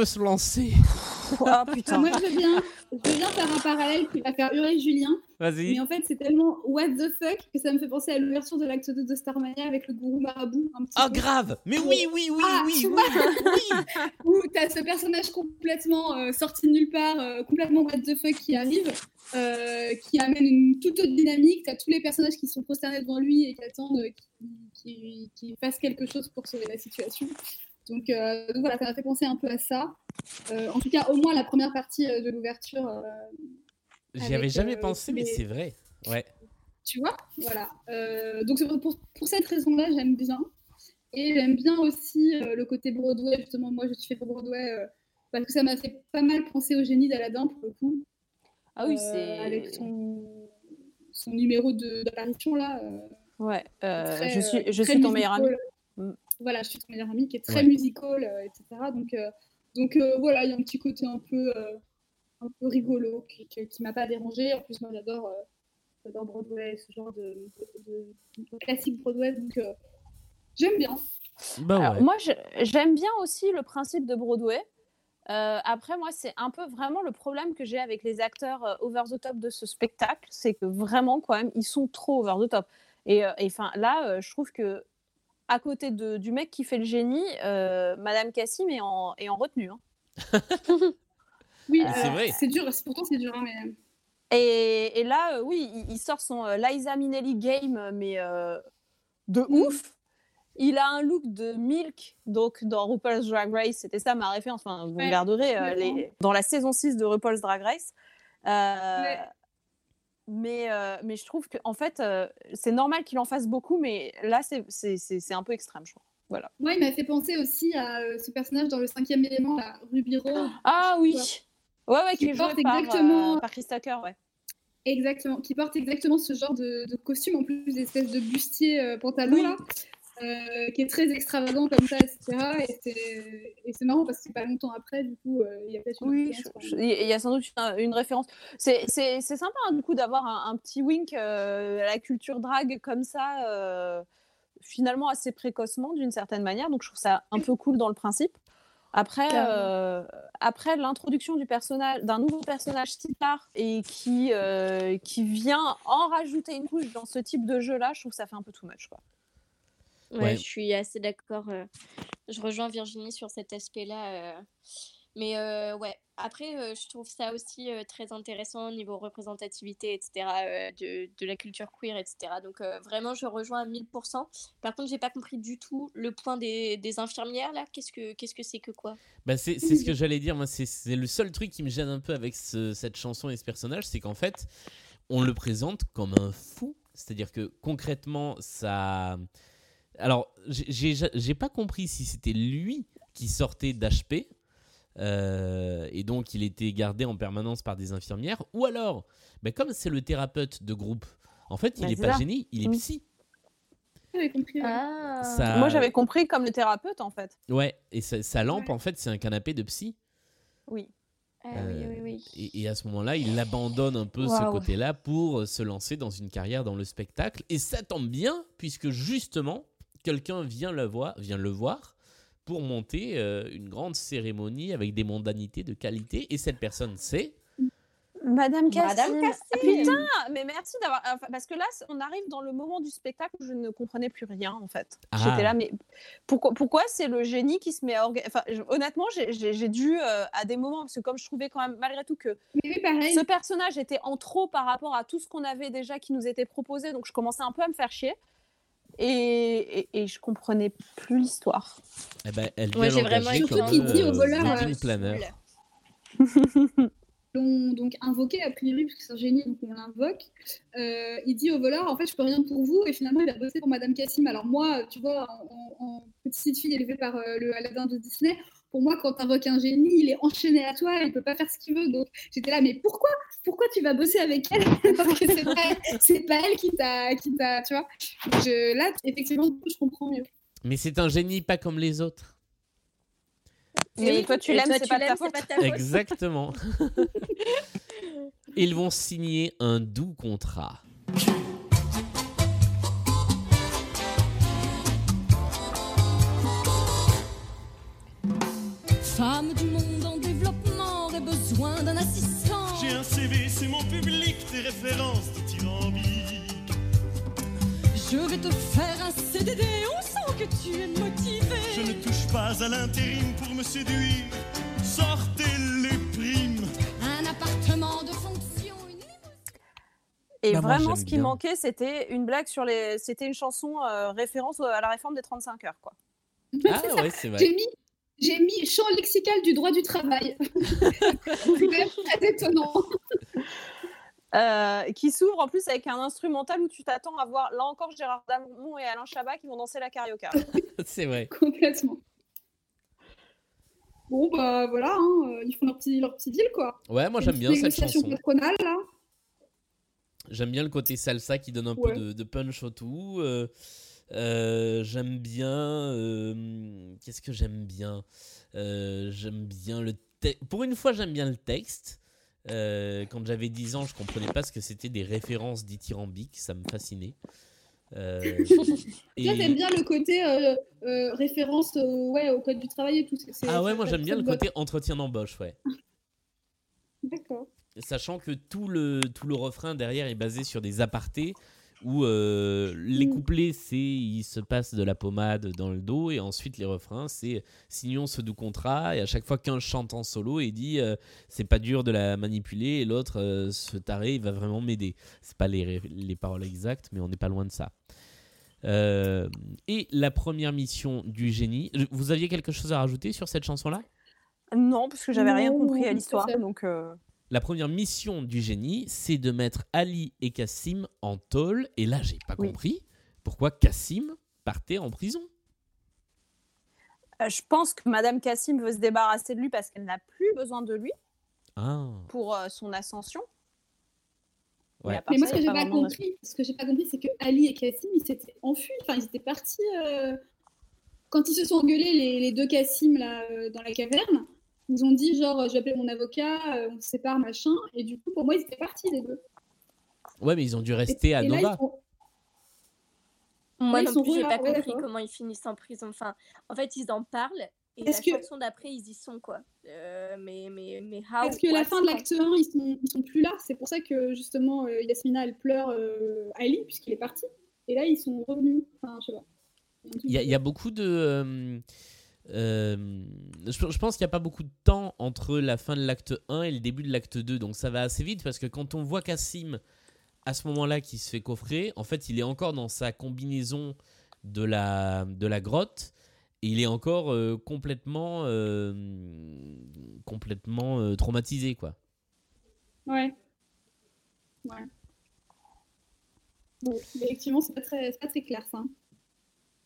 Speaker 2: veut se lancer
Speaker 1: Ah putain.
Speaker 4: Moi, je veux bien, je veux bien faire un parallèle qui va faire hurler Julien.
Speaker 2: Vas-y.
Speaker 4: Mais en fait, c'est tellement what the fuck que ça me fait penser à l'ouverture de l'acte 2 de Starmania avec le gourou marabout. Un petit
Speaker 2: Ah,
Speaker 4: peu.
Speaker 2: grave Mais oui, oui, oui,
Speaker 4: Ah,
Speaker 2: oui, oui,
Speaker 4: Où t'as ce personnage complètement euh, sorti de nulle part, euh, complètement what the fuck qui arrive, euh, qui amène une toute autre dynamique. T'as tous les personnages qui sont prosternés devant lui et qui attendent euh, qu'il qui, qui fasse quelque chose pour sauver la situation. Donc, euh, donc voilà, ça m'a fait penser un peu à ça. Euh, en tout cas, au moins la première partie euh, de l'ouverture. euh,
Speaker 2: J'y avais jamais
Speaker 4: euh,
Speaker 2: pensé, mais
Speaker 4: les-
Speaker 2: c'est vrai. Ouais.
Speaker 4: tu vois Voilà. Euh, donc pour, cette raison-là, j'aime bien. Et j'aime bien aussi euh, le côté Broadway. Justement, moi, je suis fait pour Broadway euh, parce que ça m'a fait pas mal penser au génie d'Aladin pour le coup.
Speaker 1: Ah oui,
Speaker 4: Euh,
Speaker 1: c'est.
Speaker 4: Avec son, son numéro de- d'apparition là. euh,
Speaker 1: Ouais, euh,
Speaker 4: très,
Speaker 1: je suis, je suis ton meilleur ami.
Speaker 4: Voilà, je suis ton meilleur ami qui est très
Speaker 2: Ouais.
Speaker 4: musical, euh, etc. Donc, euh, donc euh, voilà, il y a un petit côté un peu, euh, un peu rigolo qui, qui, qui m'a pas dérangé. En plus, moi, j'adore, euh, Broadway, ce genre de, de- de- de classique Broadway. Donc, euh, j'aime bien.
Speaker 2: Bah
Speaker 1: Alors, moi, j'aime bien aussi le principe de Broadway. Euh, après, moi, c'est un peu vraiment le problème que j'ai avec les acteurs euh, over the top de ce spectacle, c'est que vraiment, quand même, ils sont trop over the top. Et euh, et, enfin, là, euh, je trouve que à côté de, du mec qui fait le génie, euh, Madame Cassim est en, est en retenue. hein.
Speaker 4: Oui,
Speaker 2: Ah, c'est
Speaker 4: euh,
Speaker 2: vrai.
Speaker 4: c'est dur, c'est- pourtant c'est dur, hein, mais
Speaker 1: Et, et là, euh, oui, il, il sort son euh, Liza Minnelli game, euh, mais euh, de ouf. Il a un look de Milk, donc dans RuPaul's Drag Race, c'était ça ma référence. Enfin, vous
Speaker 4: Ouais,
Speaker 1: regarderez euh, les... dans la saison 6 de RuPaul's Drag Race. Euh,
Speaker 4: Ouais.
Speaker 1: Mais, euh, mais je trouve qu'en fait, euh, c'est normal qu'il en fasse beaucoup, mais là, c'est- un peu extrême, je trouve. Voilà.
Speaker 4: moi, il m'a fait penser aussi à euh, ce personnage dans le cinquième élément, la Ruby Rose.
Speaker 1: Ah oui Ouais, ouais, qui,
Speaker 4: Qui
Speaker 1: est joué
Speaker 4: porte exactement-
Speaker 1: par Chris Tucker, ouais.
Speaker 4: Exactement, qui porte exactement ce genre de, de costume, en plus d'espèce de bustier pantalon
Speaker 1: Oui.
Speaker 4: là, euh, qui est très extravagant comme ça, etc. Et c'est- marrant parce que c'est pas longtemps après, du coup, euh, il y a peut-être une
Speaker 1: Oui, il y a sans doute une, une référence. C'est sympa, hein, du coup, d'avoir un, un petit wink euh, à la culture drag comme ça, finalement assez précocement, d'une certaine manière. Donc, je trouve ça un peu cool dans le principe. Après, après l'introduction du personnage, d'un nouveau personnage si tard et qui, qui vient en rajouter une couche dans ce type de jeu-là, je trouve que ça fait un peu too much. Quoi.
Speaker 3: Ouais,
Speaker 2: Ouais.
Speaker 3: je suis assez d'accord. je rejoins Virginie sur cet aspect-là. Mais euh, ouais, après, euh, je trouve ça aussi euh, très intéressant au niveau représentativité, etc., de, de la culture queer, etc. Donc vraiment, je rejoins à 1000%. Par contre, j'ai pas compris du tout le point des, des infirmières, là. Qu'est-ce que qu'est-ce que c'est que quoi?
Speaker 2: Bah c'est c'est ce que j'allais dire, moi c'est- c'est le seul truc qui me gêne un peu avec ce- cette chanson et ce personnage, c'est qu'en fait on le présente comme un fou, c'est-à-dire que concrètement ça... Alors j'ai- pas compris si c'était lui qui sortait d'HP euh, et donc il était gardé en permanence par des infirmières, ou alors, bah, comme c'est le thérapeute de groupe, en fait il
Speaker 1: Bah,
Speaker 2: est
Speaker 1: c'est
Speaker 2: pas génie, il est psy.
Speaker 4: J'avais compris. ouais.
Speaker 3: Ah
Speaker 2: Ça-
Speaker 1: Moi, j'avais compris comme le thérapeute, en fait.
Speaker 2: Ouais, et sa, sa lampe en fait c'est un canapé de psy.
Speaker 1: Oui.
Speaker 3: Ah oui,
Speaker 2: Euh,
Speaker 3: oui, oui.
Speaker 2: Et, et à ce moment-là, il abandonne un peu ce côté-là pour se lancer dans une carrière dans le spectacle. Et ça tombe bien, puisque justement, quelqu'un vient le voir, vient le voir pour monter euh, une grande cérémonie avec des mondanités de qualité. Et cette personne, c'est
Speaker 1: Madame Cassim.
Speaker 3: Madame.
Speaker 1: Ah, Putain, mais merci d'avoir. enfin, parce que là, on arrive dans le moment du spectacle où je ne comprenais plus rien, en fait.
Speaker 2: Ah.
Speaker 1: J'étais là, mais pourquoi, pourquoi c'est le génie qui se met à organiser. Enfin, je- honnêtement, j'ai- dû, euh, à des moments, parce que comme je trouvais quand même, malgré tout, que
Speaker 4: oui,
Speaker 1: ce personnage était en trop par rapport à tout ce qu'on avait déjà qui nous était proposé, donc je commençais un peu à me faire chier. Et, et, et je comprenais plus l'histoire.
Speaker 2: Eh ben, elle
Speaker 3: j'ai vraiment
Speaker 2: l'engager
Speaker 3: écrit
Speaker 2: comme
Speaker 4: un qui dit au voleur, euh, l'ont donc invoqué a priori parce que c'est un génie donc on l'invoque. Euh, il dit au voleur en fait je peux rien pour vous et finalement il va bosser pour Madame Cassim. Alors moi tu vois en petite fille élevée par euh, le Aladdin de Disney pour moi quand tu invoques un génie il est enchaîné à toi il peut pas faire ce qu'il veut donc j'étais là mais pourquoi? Pourquoi tu vas bosser avec elle? Parce que c'est pas, c'est pas elle qui t'a qui t'a tu vois? Je, là effectivement je comprends mieux
Speaker 2: Mais c'est un génie pas comme les autres.
Speaker 1: Mais
Speaker 3: oui,
Speaker 1: toi, tu l'aimes, c'est
Speaker 3: tu
Speaker 1: pas
Speaker 3: pas ta faute.
Speaker 2: Exactement. Ils vont signer un doux contrat.
Speaker 9: Femme du monde en développement aurait besoin d'un assistant.
Speaker 11: J'ai un CV, c'est mon public, des références dithyrambiques.
Speaker 9: Je vais te faire un CDD, on sent que tu es motivé.
Speaker 11: Je ne touche pas à l'intérim pour me séduire. Sortez les primes.
Speaker 9: Un appartement de fonction, une
Speaker 1: Et
Speaker 2: Bah,
Speaker 1: vraiment, ce qui
Speaker 2: bien.
Speaker 1: manquait, c'était une blague sur les. C'était une chanson euh, référence à la réforme des 35 heures, quoi.
Speaker 2: Ah ouais, c'est vrai.
Speaker 4: j'ai mis j'ai mis champ lexical du droit du travail c'est quand même très étonnant
Speaker 1: Euh, qui s'ouvre en plus avec un instrumental où tu t'attends à voir là encore Gérard Damon et Alain Chabat qui vont danser la carioca.
Speaker 2: C'est vrai.
Speaker 4: complètement bon bah voilà hein, euh, ils font leur petit leur petit deal quoi
Speaker 2: Ouais, moi j'aime bien cette
Speaker 4: négociation
Speaker 2: chanson.
Speaker 4: patronale là
Speaker 2: J'aime bien le côté salsa qui donne un
Speaker 4: Ouais.
Speaker 2: peu de, de punch au tout. euh, euh, j'aime bien. euh, Qu'est-ce que j'aime bien? Euh, J'aime bien le texte. Pour une fois, j'aime bien le texte. Quand j'avais 10 ans, je comprenais pas ce que c'était des références dithyrambiques. Ça me fascinait. Euh,
Speaker 4: Toi, t'aimes bien le côté euh, euh, référence au, ouais, au code du travail et tout.
Speaker 2: Ah ouais, moi j'aime bien le
Speaker 4: botte.
Speaker 2: côté entretien d'embauche, ouais.
Speaker 4: D'accord.
Speaker 2: Sachant que tout le, tout le refrain derrière est basé sur des apartés où euh, les
Speaker 4: Mm.
Speaker 2: couplets, c'est il se passe de la pommade dans le dos et ensuite les refrains, c'est signons ce doux contrat et à chaque fois qu'un chante en solo et dit euh, c'est pas dur de la manipuler et l'autre euh, ce taré il va vraiment m'aider. C'est pas les, les paroles exactes mais on n'est pas loin de ça. Euh, et la première mission du génie. Vous aviez quelque chose à rajouter sur cette chanson-là?
Speaker 1: Non, parce que j'avais rien compris à l'histoire, donc.
Speaker 2: La première mission du génie, c'est de mettre Ali et Cassim en tôle. Et là, j'ai pas
Speaker 1: Oui.
Speaker 2: compris pourquoi Cassim partait en prison.
Speaker 1: euh, je pense que Madame Cassim veut se débarrasser de lui parce qu'elle n'a plus besoin de lui
Speaker 2: Ah,
Speaker 1: pour euh, son ascension.
Speaker 2: Ouais.
Speaker 4: Mais moi,
Speaker 1: ça,
Speaker 4: ce que
Speaker 1: pas
Speaker 4: pas compris, ce que j'ai pas compris, c'est que Ali et Cassim, ils s'étaient enfuis. Enfin, ils étaient partis euh, quand ils se sont engueulés les, les deux Cassim là euh, dans la caverne. Ils ont dit genre, je vais appeler mon avocat, euh, on se sépare machin. Et du coup, pour moi, ils étaient partis les deux.
Speaker 2: ouais, mais ils ont dû
Speaker 4: Et,
Speaker 2: rester à
Speaker 4: et là, ils
Speaker 2: Nova.
Speaker 4: sont-
Speaker 3: Moi non plus, j'ai pas
Speaker 4: ouais,
Speaker 3: compris comment ils finissent en prison. Enfin, en fait, ils en parlent et
Speaker 4: Est-ce
Speaker 3: la
Speaker 4: que-
Speaker 3: chanson d'après, ils y sont quoi. Euh, mais mais mais how
Speaker 4: Parce que la fin de l'acte 1, ils sont, ils sont plus là. C'est pour ça que justement, euh, Yasmina, elle pleure euh, Ali, puisqu'il est parti. Et là, ils sont revenus. Enfin, je sais pas.
Speaker 2: Il y, a- il y a beaucoup de. Euh, je, pense qu'il n'y a pas beaucoup de temps entre la fin de l'acte 1 et le début de l'acte 2. Donc ça va assez vite parce que quand on voit Cassim à ce moment-là qui se fait coffrer, en fait, il est encore dans sa combinaison de la, de la grotte. Et il est encore euh, complètement, euh, complètement traumatisé, quoi.
Speaker 4: Ouais. Ouais. Bon, effectivement, c'est pas pas très clair ça.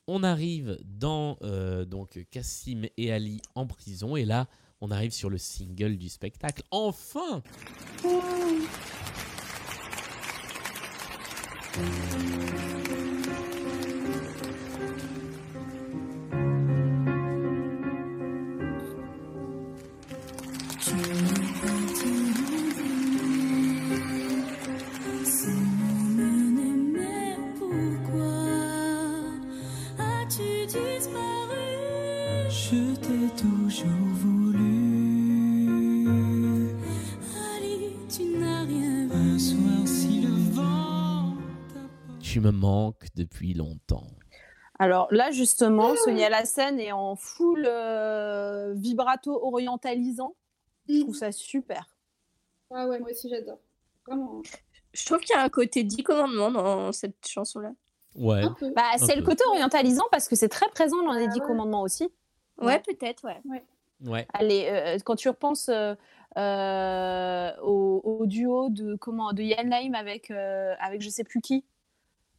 Speaker 2: On arrive dans euh, donc Cassim et Ali en prison et là on arrive sur le single du spectacle. Enfin
Speaker 9: Mais
Speaker 2: depuis longtemps.
Speaker 1: Alors là, justement, Sonia Lassen est en full euh, vibrato orientalisant. Je trouve ça super.
Speaker 4: Ah ouais, moi aussi j'adore. Vraiment.
Speaker 3: Je trouve qu'il y a un côté 10 commandements dans cette chanson-là.
Speaker 2: Ouais.
Speaker 1: Bah, c'est le
Speaker 2: peu.
Speaker 1: côté orientalisant parce que c'est très présent dans les
Speaker 4: Ah
Speaker 1: Dix
Speaker 4: ouais.
Speaker 1: Commandements aussi.
Speaker 3: Ouais, peut-être, ouais.
Speaker 2: Ouais.
Speaker 1: Allez, euh, quand tu repenses euh, euh, au, au duo de comment de Yann Laim avec euh, avec je sais plus qui?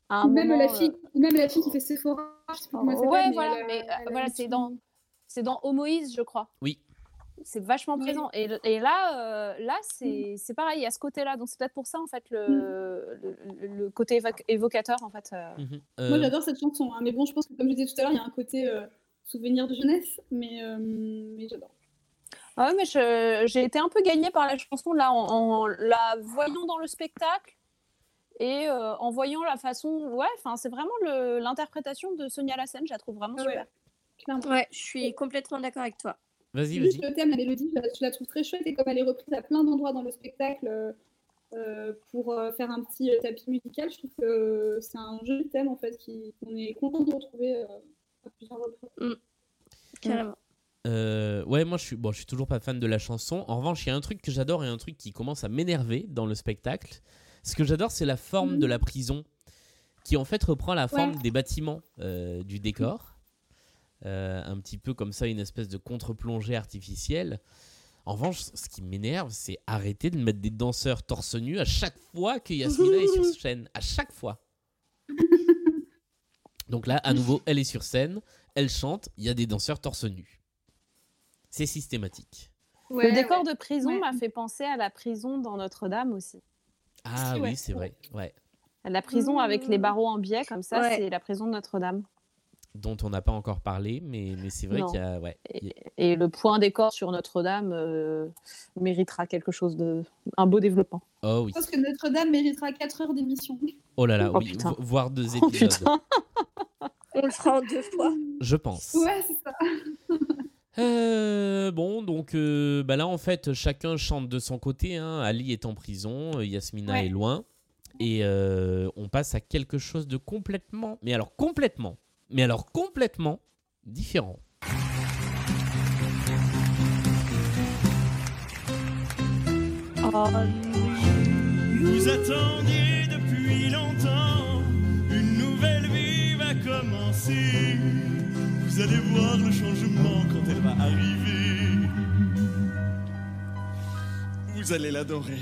Speaker 1: À un
Speaker 4: Ou même,
Speaker 1: moment,
Speaker 4: la fille,
Speaker 1: euh,
Speaker 4: même la fille qui fait Sephora, je sais plus comment elle s'appelle.
Speaker 1: ouais,
Speaker 4: mais
Speaker 1: voilà, mais euh,
Speaker 4: elle
Speaker 1: voilà,
Speaker 4: une
Speaker 1: c'est
Speaker 4: fille-
Speaker 1: dans c'est dans Homoïse, je crois.
Speaker 2: Oui.
Speaker 1: C'est vachement
Speaker 4: Oui.
Speaker 1: présent. Et, et là, euh, là c'est c'est pareil, il y a ce côté-là. Donc c'est peut-être pour ça, en fait, le, le, le côté évoc- évocateur, en fait. euh.
Speaker 2: Mhm.
Speaker 4: Moi,
Speaker 2: Euh,
Speaker 4: j'adore cette chanson, hein, mais bon, je pense que comme je disais tout à l'heure, il y a un côté euh, souvenir de jeunesse, mais, euh, mais j'adore.
Speaker 1: Ah ouais, mais j'ai été un peu gagnée par la chanson là en, en la voyant dans le spectacle et euh, en voyant la façon. Ouais, enfin, c'est vraiment l'interprétation de Sonia Lassen, je la trouve vraiment
Speaker 4: Ouais,
Speaker 1: super.
Speaker 3: Ouais, je suis complètement d'accord avec toi.
Speaker 2: Vas-y, vas-y.
Speaker 4: le thème, la mélodie, je la, je la trouve très chouette et comme elle est reprise à plein d'endroits dans le spectacle euh, pour euh, faire un petit tapis musical, je trouve que c'est un joli thème en fait qu'on est content de retrouver euh, à plusieurs reprises.
Speaker 3: Carrément.
Speaker 2: Euh, ouais, moi je suis, bon, je suis toujours pas fan de la chanson. En revanche, il y a un truc que j'adore et un truc qui commence à m'énerver dans le spectacle. Ce que j'adore, c'est la forme de la prison, qui en fait reprend la forme des bâtiments euh, du décor. Euh, un petit peu comme ça, une espèce de contre-plongée artificielle. En revanche, ce qui m'énerve, c'est arrêter de mettre des danseurs torse nu à chaque fois que Yasmina est sur scène. À chaque fois. Donc là, à nouveau, elle est sur scène, elle chante, il y a des danseurs torse nu. C'est systématique.
Speaker 1: le décor de prison
Speaker 4: Ouais.
Speaker 1: m'a fait penser à la prison dans Notre-Dame aussi.
Speaker 2: Ah
Speaker 4: Si,
Speaker 2: oui,
Speaker 4: ouais.
Speaker 2: c'est vrai. Ouais.
Speaker 1: La prison avec les
Speaker 4: Mmh.
Speaker 1: barreaux en biais, comme ça,
Speaker 3: Ouais.
Speaker 1: c'est la prison de Notre-Dame.
Speaker 2: Dont on n'a pas encore parlé, mais, mais c'est vrai qu'il y a. Ouais, il y a-
Speaker 1: Et le point décor sur Notre-Dame euh, méritera quelque chose de. un beau développement.
Speaker 2: Oh oui.
Speaker 4: Je pense que Notre-Dame méritera 4 heures d'émission.
Speaker 2: Oh là là,
Speaker 1: Oh,
Speaker 2: oui.
Speaker 1: putain.
Speaker 2: vo- Voire deux
Speaker 1: Oh
Speaker 2: épisodes!
Speaker 3: On le fera en deux fois.
Speaker 2: je pense.
Speaker 4: Ouais, c'est ça.
Speaker 2: Euh, bon, donc euh, bah là, en fait, chacun chante de son côté. hein. Ali est en prison, euh, Yasmina
Speaker 4: Ouais.
Speaker 2: est loin. Et euh, on passe à quelque chose de complètement. Mais alors, complètement. Mais alors, complètement différent.
Speaker 11: Vous attendiez depuis longtemps, une nouvelle vie va commencer. Vous allez voir le changement quand elle va arriver. Vous allez l'adorer.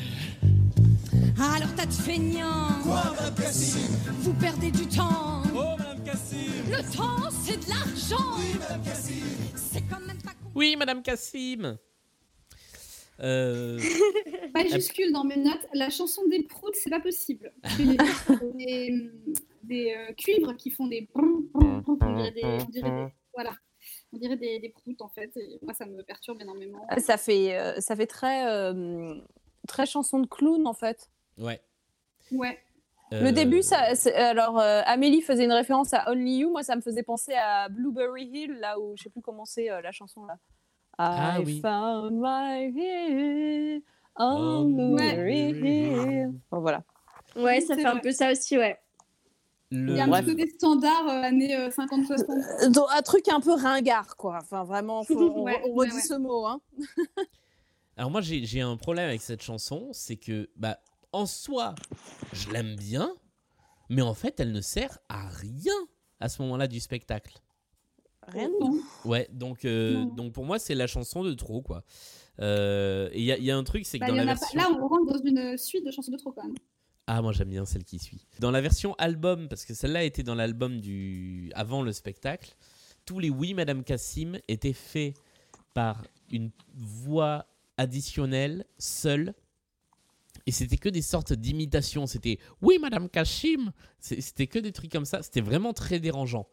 Speaker 9: Alors tas de feignants
Speaker 5: Quoi, Madame Cassim
Speaker 9: Vous perdez du temps
Speaker 11: Oh, Madame Cassim
Speaker 9: Le temps, c'est de l'argent
Speaker 5: Oui, Madame Cassim
Speaker 9: C'est quand même pas con
Speaker 2: Oui, Madame Cassim Euh,
Speaker 4: Majuscule dans mes notes, la chanson des proutes, c'est pas possible. Les- des, des euh, cuivres qui font des. brrr, brrr, brrr, On dirait des, on dirait des- voilà. On dirait des, des proutes en fait. Et moi, ça me perturbe énormément.
Speaker 1: Ça fait, euh, ça fait très, euh, très chanson de clown, en fait.
Speaker 2: ouais.
Speaker 4: Ouais.
Speaker 1: Le
Speaker 2: Euh,
Speaker 1: début, ça, alors euh, Amélie faisait une référence à Only You. Moi, ça me faisait penser à Blueberry Hill, là où je sais plus comment c'est euh, la chanson là.
Speaker 2: Ah
Speaker 1: I
Speaker 2: oui.
Speaker 1: found my hill on Blueberry Hill. Bon, voilà.
Speaker 3: Ouais, ça fait un peu ça aussi, ouais.
Speaker 4: Il
Speaker 2: le-
Speaker 4: y a un
Speaker 1: Bref.
Speaker 4: petit côté standard euh, années 50-60.
Speaker 1: Euh, donc, un truc un peu ringard, quoi. Enfin, vraiment, faut- on,
Speaker 4: Ouais,
Speaker 1: on
Speaker 4: ouais,
Speaker 1: redit
Speaker 4: ouais.
Speaker 1: ce mot. Hein.
Speaker 2: Alors moi j'ai j'ai un problème avec cette chanson, c'est que bah en soi je l'aime bien, mais en fait elle ne sert à rien à ce moment-là du spectacle.
Speaker 1: Rien de tout.
Speaker 2: Ouais, donc euh, donc pour moi c'est la chanson de trop quoi. Euh, Et il y, a- il y a un truc c'est que
Speaker 4: Bah,
Speaker 2: dans
Speaker 4: il
Speaker 2: la
Speaker 4: pas-
Speaker 2: version
Speaker 4: Là, on rentre dans une suite de chansons de trop quand même.
Speaker 2: Ah moi j'aime bien celle qui suit. Dans la version album parce que celle-là était dans l'album du avant le spectacle, tous les oui Madame Cassim étaient faits par une voix additionnelle seule et c'était que des sortes d'imitations. C'était oui Madame Cassim, C'est- c'était que des trucs comme ça. C'était vraiment très dérangeant.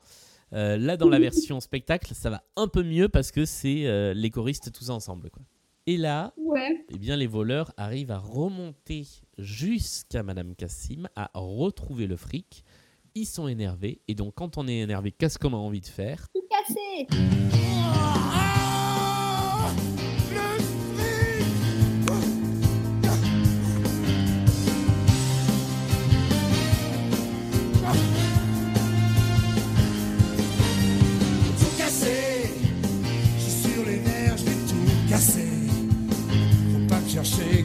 Speaker 2: Euh, là dans la version spectacle ça va un peu mieux parce que c'est euh, les choristes tous ensemble quoi. Et là,
Speaker 4: Ouais.
Speaker 2: eh bien, les voleurs arrivent à remonter jusqu'à Madame Cassim, à retrouver le fric. Ils sont énervés. Et donc, quand on est énervé, qu'est-ce qu'on a envie de faire?
Speaker 4: Tout cassé.
Speaker 6: Tout casser, je suis sur les nerfs, je vais tout casser. Faut pas me chercher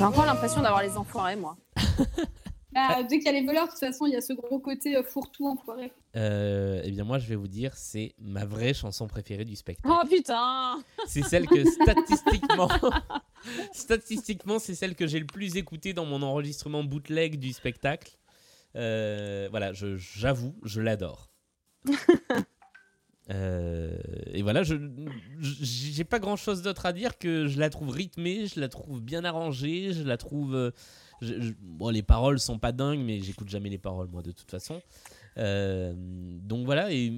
Speaker 6: j'ai
Speaker 1: encore l'impression d'avoir les enfoirés, moi.
Speaker 4: Bah, dès qu'il y a les voleurs, de toute façon, il y a ce gros côté euh, fourre-tout enfoiré.
Speaker 2: Euh, eh bien, moi, je vais vous dire, c'est ma vraie chanson préférée du spectacle.
Speaker 1: Oh putain
Speaker 2: C'est celle que statistiquement, statistiquement, c'est celle que j'ai le plus écoutée dans mon enregistrement bootleg du spectacle. Euh, voilà, je- j'avoue, je, l'adore. Euh, et voilà, je j'ai pas grand chose d'autre à dire que je la trouve rythmée, je la trouve bien arrangée, je la trouve. euh, bon, les paroles sont pas dingues, mais j'écoute jamais les paroles moi de toute façon. Euh, donc voilà, et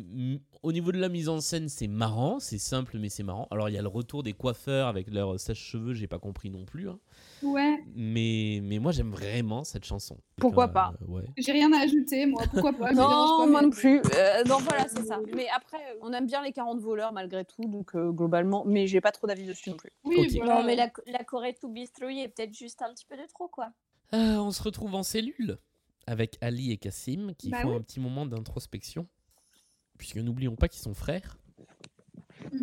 Speaker 2: au niveau de la mise en scène, c'est marrant, c'est simple, mais c'est marrant. Alors il y a le retour des coiffeurs avec leurs sèche-cheveux, j'ai pas compris non plus. hein.
Speaker 4: Ouais,
Speaker 2: Mais, mais moi j'aime vraiment cette chanson.
Speaker 1: Pourquoi
Speaker 2: Euh,
Speaker 1: pas
Speaker 2: ouais.
Speaker 4: j'ai rien à ajouter, moi. Pourquoi pas
Speaker 1: Non,
Speaker 4: pas,
Speaker 1: moi
Speaker 4: mais-
Speaker 1: non plus. Euh, non, voilà, c'est ça. Mais après, on aime bien les 40 voleurs malgré tout, donc euh, globalement, mais j'ai pas trop d'avis dessus non plus.
Speaker 4: Oui, voilà.
Speaker 3: Non, mais la, la Corée to be three est peut-être juste un petit peu de trop, quoi.
Speaker 2: Euh, on se retrouve en cellule avec Ali et Cassim qui
Speaker 4: Bah
Speaker 2: font
Speaker 4: oui.
Speaker 2: un petit moment d'introspection. Puisque n'oublions pas qu'ils sont frères.
Speaker 4: Mhm.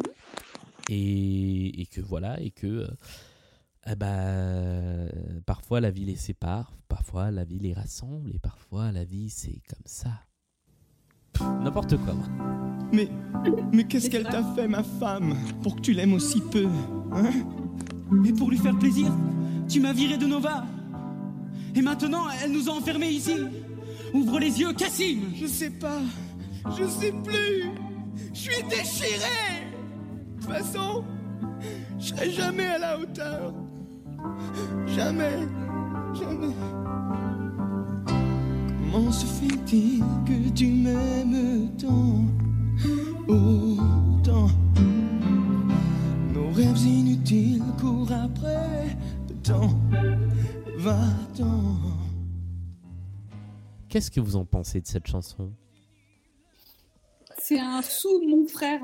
Speaker 2: et, et que voilà, et que euh, ah bah, parfois la vie les sépare, parfois la vie les rassemble, et parfois la vie c'est comme ça. N'importe quoi. moi.
Speaker 12: Mais, mais qu'est-ce qu'elle t'a fait, ma femme, pour que tu l'aimes aussi peu hein?
Speaker 10: Et pour lui faire plaisir, tu m'as viré de Nova. Et maintenant, elle nous a enfermés ici. Ouvre les yeux, Cassim
Speaker 12: Je sais pas, je sais plus, je suis déchiré. De toute façon, je serai jamais à la hauteur. Jamais, jamais. Comment se fait-il que tu m'aimes tant, autant? Nos rêves inutiles courent après le temps, va-t'en.
Speaker 2: Qu'est-ce que vous en pensez de cette chanson?
Speaker 4: C'est un sous mon frère.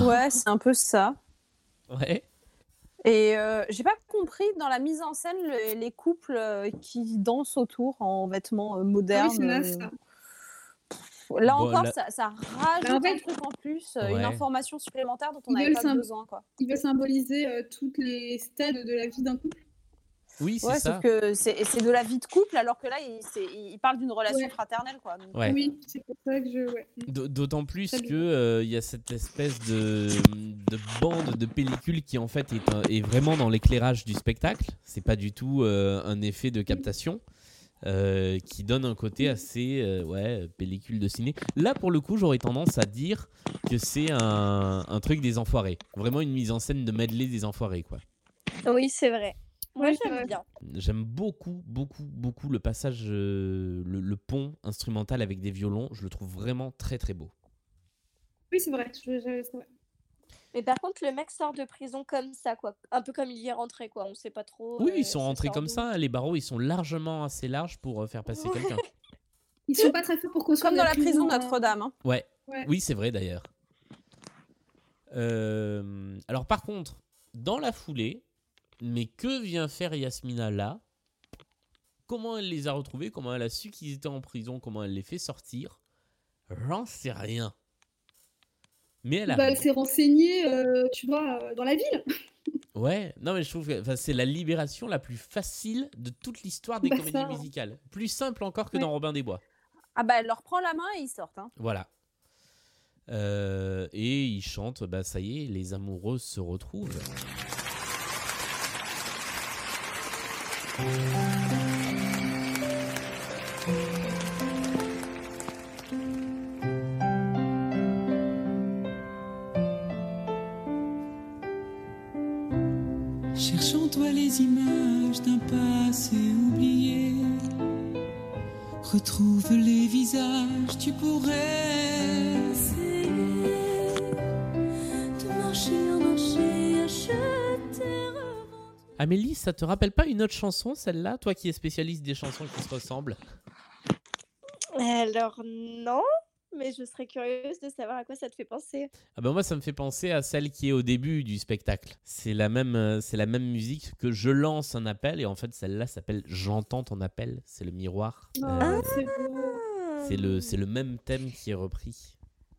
Speaker 1: Ouais, c'est un peu ça.
Speaker 2: Ouais.
Speaker 1: Et euh, j'ai pas compris dans la mise en scène le- les couples euh, qui dansent autour en vêtements modernes.
Speaker 4: oui, ça.
Speaker 1: Là
Speaker 2: Bon,
Speaker 1: encore,
Speaker 2: là-
Speaker 1: ça, ça rajoute
Speaker 4: Bah, en fait-
Speaker 1: un truc en plus, euh, une information supplémentaire dont on n'avait pas besoin. Quoi.
Speaker 4: Il veut symboliser euh, toutes les stades de la vie d'un couple.
Speaker 2: Oui, c'est
Speaker 1: Ouais,
Speaker 2: ça.
Speaker 1: sauf que c'est de la vie de couple, alors que là, il, il parle d'une relation
Speaker 4: Ouais.
Speaker 1: fraternelle. Quoi. Donc,
Speaker 2: Ouais.
Speaker 4: Oui, c'est pour ça que je.
Speaker 2: D'autant plus
Speaker 4: bien.
Speaker 2: euh, il y a cette espèce de, de bande de pellicule qui en fait est, un- est vraiment dans l'éclairage du spectacle. C'est pas du tout euh, un effet de captation euh, qui donne un côté assez euh, ouais pellicule de ciné. Là pour le coup j'aurais tendance à dire que c'est un, un truc des enfoirés. Vraiment une mise en scène de medley des enfoirés quoi.
Speaker 3: Oui, c'est vrai. Moi,
Speaker 4: Oui,
Speaker 3: j'aime bien.
Speaker 2: J'aime beaucoup, beaucoup, beaucoup le passage, euh, le, le pont instrumental avec des violons. Je le trouve vraiment très, très beau.
Speaker 4: Oui, c'est vrai. je- je- c'est vrai.
Speaker 3: Mais par contre, le mec sort de prison comme ça, quoi. Un peu comme il y est rentré, quoi. On sait pas trop.
Speaker 2: Oui,
Speaker 3: euh,
Speaker 2: ils sont rentrés comme ça. Les barreaux, ils sont largement assez larges pour euh, faire passer quelqu'un.
Speaker 4: Ils sont pas très forts pour construire.
Speaker 1: Comme dans la prison
Speaker 4: hein.
Speaker 1: Notre-Dame. hein.
Speaker 2: Ouais.
Speaker 4: Ouais.
Speaker 2: Oui, c'est vrai d'ailleurs. Euh, alors par contre, dans la foulée, mais que vient faire Yasmina là? Comment elle les a retrouvés? Comment elle a su qu'ils étaient en prison? Comment elle les fait sortir? J'en sais rien. Mais elle
Speaker 4: Bah,
Speaker 2: arrive.
Speaker 4: elle s'est renseignée, euh, tu vois, euh, dans la ville.
Speaker 2: Ouais, non mais je trouve que c'est la libération la plus facile de toute l'histoire des
Speaker 4: Bah,
Speaker 2: comédies
Speaker 4: ça.
Speaker 2: musicales. Plus simple encore que
Speaker 4: Ouais.
Speaker 2: dans Robin des Bois.
Speaker 1: Ah bah, elle leur prend la main et ils sortent. hein.
Speaker 2: Voilà. Euh, et ils chantent, bah ça y est, les amoureux se retrouvent.
Speaker 7: Cherche en toi les images d'un passé oublié. Retrouve les visages, tu pourrais.
Speaker 2: Amélie, ça te rappelle pas une autre chanson, celle-là Toi qui es spécialiste des chansons qui se ressemblent?
Speaker 3: Alors, non. Mais je serais curieuse de savoir à quoi ça te fait penser.
Speaker 2: Ah ben moi, ça me fait penser à celle qui est au début du spectacle. C'est la même, euh, c'est la même musique que je lance un appel et en fait celle-là s'appelle J'entends ton appel. C'est le miroir. Euh,
Speaker 4: Ah, c'est beau.
Speaker 2: c'est le, c'est le même thème qui est repris.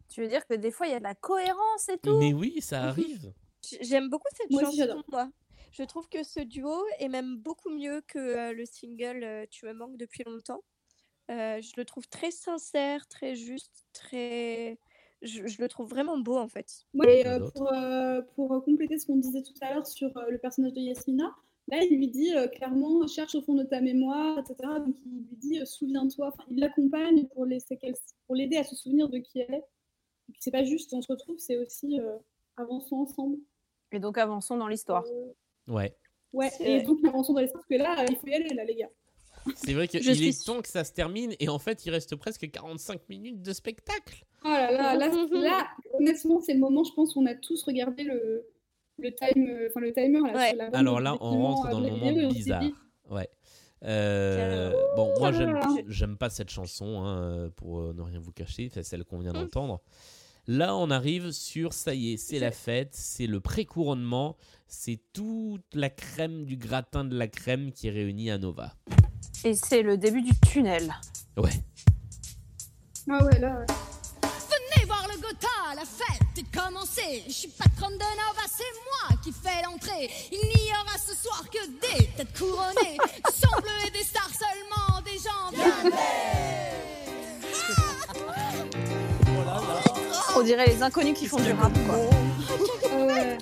Speaker 1: Tu veux dire que des fois, il y a de la cohérence et tout?
Speaker 2: Mais oui, ça arrive.
Speaker 3: J- J'aime beaucoup cette
Speaker 4: Moi
Speaker 3: chanson, moi. Je trouve que ce duo est même beaucoup mieux que euh, le single euh, Tu me manques depuis longtemps. Euh, je le trouve très sincère, très juste, très. Je, je le trouve vraiment beau en fait.
Speaker 4: Ouais, et, euh, pour, euh, pour compléter ce qu'on disait tout à l'heure sur euh, le personnage de Yasmina, là, il lui dit euh, clairement cherche au fond de ta mémoire, etc. Donc, il lui dit euh, souviens-toi. Enfin, il l'accompagne pour l'aider à se souvenir de qui elle est. Et puis, C'est pas juste on se retrouve, c'est aussi euh, avançons ensemble.
Speaker 1: Et donc avançons dans l'histoire.
Speaker 2: Ouais.
Speaker 4: Ouais, et donc avançons dans les sens que là, il faut y aller, là, les gars.
Speaker 2: C'est vrai qu'il
Speaker 4: suis
Speaker 2: est temps que ça se termine et en fait il reste presque 45 minutes de spectacle.
Speaker 4: Oh là là, là, là, honnêtement, c'est le moment, je pense, où on a tous regardé le, le, time, euh, enfin, le timer. Là, sur la bande
Speaker 2: Alors là, on rentre dans
Speaker 4: euh,
Speaker 2: le
Speaker 4: la
Speaker 2: moment
Speaker 4: vidéo,
Speaker 2: bizarre. Ouais. Euh, bon, moi j'aime, pas cette chanson, hein, pour euh, ne rien vous cacher, c'est celle qu'on vient
Speaker 4: Hum.
Speaker 2: d'entendre. Là, on arrive sur ça y est, c'est la fête, c'est le pré-couronnement, c'est toute la crème du gratin de la crème qui est réunie à Nova.
Speaker 1: Et c'est le début du tunnel.
Speaker 2: Ouais.
Speaker 4: Ah ouais, là, ouais.
Speaker 9: Venez voir le Gotha, la fête est commencée. Je suis patronne de Nova, c'est moi qui fais l'entrée. Il n'y aura ce soir que des têtes couronnées, du sang bleu et des stars seulement, des gens bien
Speaker 1: On dirait les inconnus qui font du rap, quoi.
Speaker 4: Ouais.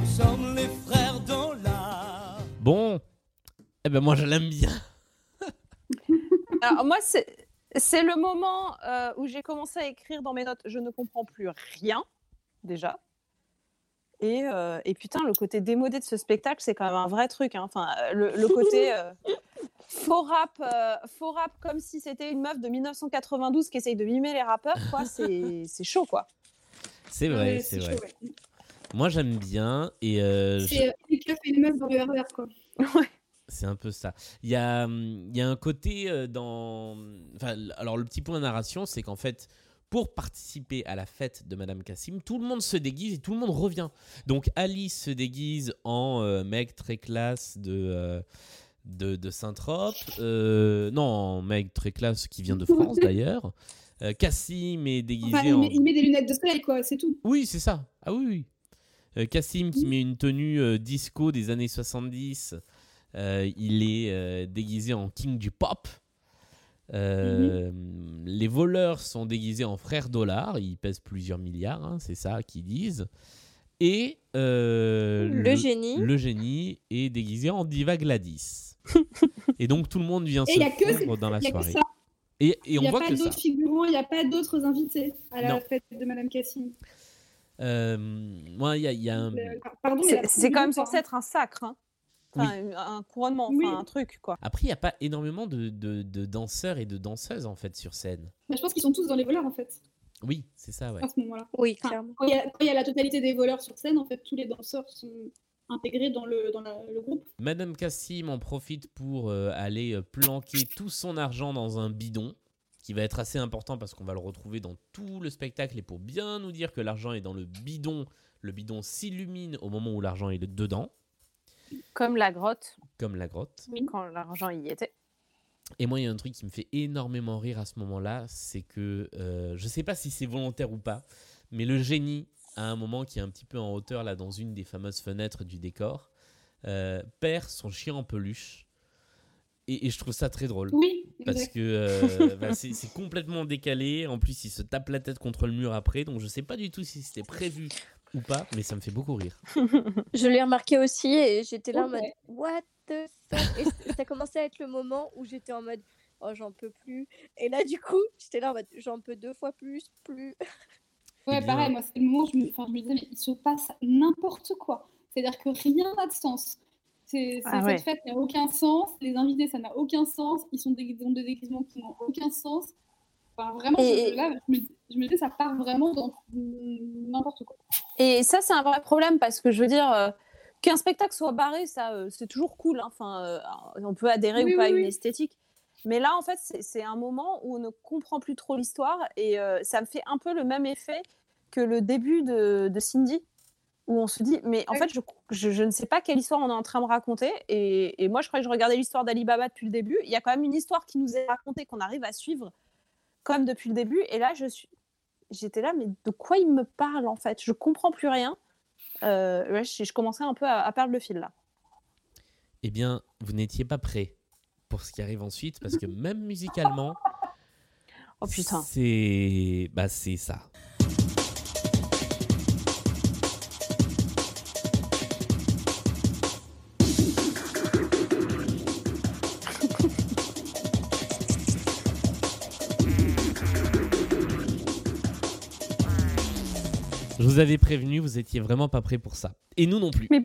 Speaker 11: Nous sommes les frères dans l'art.
Speaker 2: Bon, eh ben moi je l'aime bien.
Speaker 1: Alors moi, c'est c'est le moment euh, où j'ai commencé à écrire dans mes notes. Je ne comprends plus rien, déjà. Et, euh, et putain, le côté démodé de ce spectacle, c'est quand même un vrai truc. hein. Enfin, euh, le, le côté euh, faux rap, euh, faux rap comme si c'était une meuf de 1992 qui essaye de mimer les rappeurs, quoi. C'est c'est chaud, quoi.
Speaker 2: C'est vrai,
Speaker 4: Ouais,
Speaker 2: c'est
Speaker 4: c'est
Speaker 2: vrai.
Speaker 4: chaud, ouais.
Speaker 2: Moi j'aime bien et euh, je-
Speaker 4: C'est euh, keufs et les meufs dans le RER, quoi.
Speaker 2: C'est un peu ça. Il y a, hum, il y a un côté dans. Enfin, alors, le petit point de narration, c'est qu'en fait, pour participer à la fête de Madame Cassim, tout le monde se déguise et tout le monde revient. Donc, Alice se déguise en euh, mec très classe de. euh, de, de Saint-Trope, Euh, non, en mec très classe qui vient de France d'ailleurs. Cassim est déguisé
Speaker 4: Enfin, il,
Speaker 2: en.
Speaker 4: met, il met des lunettes de soleil, quoi, c'est tout.
Speaker 2: Oui, c'est ça. Ah oui, oui. Cassim qui met une tenue disco des années 70. Euh, il est déguisé en king du pop. Euh, Les voleurs sont déguisés en frères dollars. Ils pèsent plusieurs milliards, hein, c'est ça qu'ils disent. Et euh,
Speaker 3: Le génie.
Speaker 2: Le génie est déguisé en diva Gladys. et donc tout le monde vient
Speaker 4: Et
Speaker 2: se
Speaker 4: que-
Speaker 2: fondre dans la
Speaker 4: il y a que
Speaker 2: soirée.
Speaker 4: ça.
Speaker 2: Et, et
Speaker 4: Il
Speaker 2: on
Speaker 4: n'y a
Speaker 2: voit
Speaker 4: pas
Speaker 2: que ça.
Speaker 4: d'autres figurants, il n'y a pas d'autres invités à la
Speaker 2: Non.
Speaker 4: fête de Madame Cassim.
Speaker 2: Euh, moi, il y a, il y a un.
Speaker 1: C'est quand même censé être un sacre, hein. Enfin, un couronnement, enfin,
Speaker 4: Oui.
Speaker 1: un truc, quoi.
Speaker 2: Après, il n'y a pas énormément de, de- de danseurs et de danseuses en fait sur scène.
Speaker 4: Mais je pense qu'ils sont tous dans les voleurs, en fait,
Speaker 2: Oui, c'est ça, ouais.
Speaker 4: à ce moment-là.
Speaker 3: Oui,
Speaker 4: Enfin. Quand il y, a- y la totalité des voleurs sur scène, en fait, tous les danseurs sont intégrés dans le, dans la- le groupe.
Speaker 2: Madame Cassim en profite pour euh, aller euh, planquer tout son argent dans un bidon, qui va être assez important parce qu'on va le retrouver dans tout le spectacle et pour bien nous dire que l'argent est dans le bidon, le bidon s'illumine au moment où l'argent est dedans,
Speaker 1: Comme la grotte,
Speaker 2: comme la grotte.
Speaker 1: quand l'argent y était.
Speaker 2: Et moi, il y a un truc qui me fait énormément rire à ce moment-là, c'est que euh, je sais pas si c'est volontaire ou pas, mais le génie, à un moment qui est un petit peu en hauteur là dans une des fameuses fenêtres du décor, euh, perd son chien en peluche. Et, et je trouve ça très drôle.
Speaker 4: Oui,
Speaker 2: Parce que euh, bah, c'est c'est complètement décalé. En plus, il se tape la tête contre le mur après. Donc, je sais pas du tout si c'était prévu ou pas, mais ça me fait beaucoup rire.
Speaker 3: Je l'ai remarqué aussi et j'étais là en mode What the fuck? Et ça commençait à être le moment où j'étais en mode Oh, j'en peux plus. Et là, du coup, j'étais là en mode J'en peux deux fois plus, plus.
Speaker 4: Ouais,
Speaker 2: Eh
Speaker 4: pareil, moi, c'est le moment où je me, enfin, je me disais, mais il se passe n'importe quoi. C'est-à-dire que rien n'a de sens. C'est,
Speaker 1: Ah ouais.
Speaker 4: Cette fête n'a aucun sens. Les invités, ça n'a aucun sens. Ils sont des, ils ont des déguisements qui n'ont aucun sens. Enfin, vraiment,
Speaker 3: Et-
Speaker 4: là, je me, je me dis, ça part vraiment dans n'importe quoi.
Speaker 1: Et ça, c'est un vrai problème parce que je veux dire, euh, qu'un spectacle soit barré, ça, euh, c'est toujours cool. hein. Enfin, euh, on peut adhérer
Speaker 4: Oui,
Speaker 1: ou pas
Speaker 4: oui,
Speaker 1: à une
Speaker 4: oui.
Speaker 1: esthétique. Mais là, en fait, c'est un moment où on ne comprend plus trop l'histoire et euh, ça me fait un peu le même effet que le début de, de Cindy, où on se dit, mais en fait, je, je- je ne sais pas quelle histoire on est en train de raconter. Et, et moi, je croyais que je regardais l'histoire d'Ali Baba depuis le début. Il y a quand même une histoire qui nous est racontée, qu'on arrive à suivre depuis le début. Et là, je suis, j'étais là, mais de quoi il me parle en fait? Je comprends plus rien. Euh, ouais, je, je commençais un peu à, à perdre le fil là.
Speaker 2: Eh bien, vous n'étiez pas prêt pour ce qui arrive ensuite, parce que même musicalement,
Speaker 1: Oh putain.
Speaker 2: c'est bah, c'est ça. Je vous avais prévenu, vous étiez vraiment pas prêt pour ça. Et nous non plus.
Speaker 1: Mais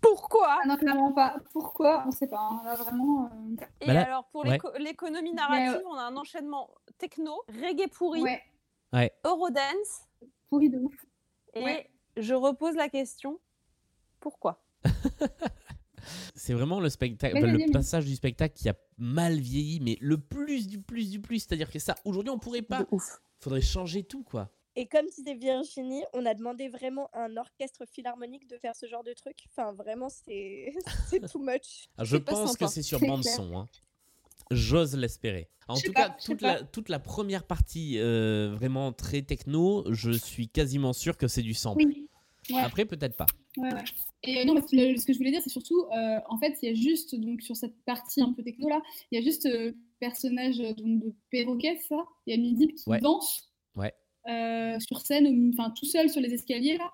Speaker 1: pourquoi?
Speaker 4: Ah non, clairement pas. Pourquoi? On sait pas. hein. Là, vraiment. euh,
Speaker 1: Et
Speaker 2: Bah là-
Speaker 1: alors, pour
Speaker 2: ouais.
Speaker 1: l'économie narrative,
Speaker 4: Mais,
Speaker 1: on a un enchaînement techno, reggae pourri,
Speaker 4: Ouais,
Speaker 2: Ouais.
Speaker 1: Eurodance,
Speaker 4: pourri de ouf.
Speaker 1: et
Speaker 4: Ouais.
Speaker 1: je repose la question pourquoi?
Speaker 2: C'est vraiment le spectacle, le passage du spectacle qui a mal vieilli, mais le plus du plus du plus. C'est-à-dire que ça, aujourd'hui, on pourrait pas.
Speaker 1: De ouf.
Speaker 2: Faudrait changer tout, quoi.
Speaker 3: Et comme disait Virginie, on a demandé vraiment à un orchestre philharmonique de faire ce genre de truc. Enfin, vraiment, c'est c'est too much.
Speaker 2: Ah, je pense que c'est sur
Speaker 4: C'est
Speaker 2: bande
Speaker 4: clair.
Speaker 2: son. hein. J'ose l'espérer. En tout
Speaker 4: pas,
Speaker 2: cas, toute la, toute la première partie euh, vraiment très techno, je suis quasiment sûr que c'est du sample.
Speaker 4: Oui. Ouais.
Speaker 2: Après, peut-être pas.
Speaker 4: Ouais, ouais. Et euh, non, parce que le- ce que je voulais dire, c'est surtout, euh, en fait, il y a juste, donc sur cette partie un peu techno là, il y a juste euh, le personnage euh, donc, de perroquet, ça? Il y a Midip qui
Speaker 2: Ouais.
Speaker 4: danse
Speaker 2: Ouais.
Speaker 4: Euh, sur scène, enfin tout seul sur les escaliers là.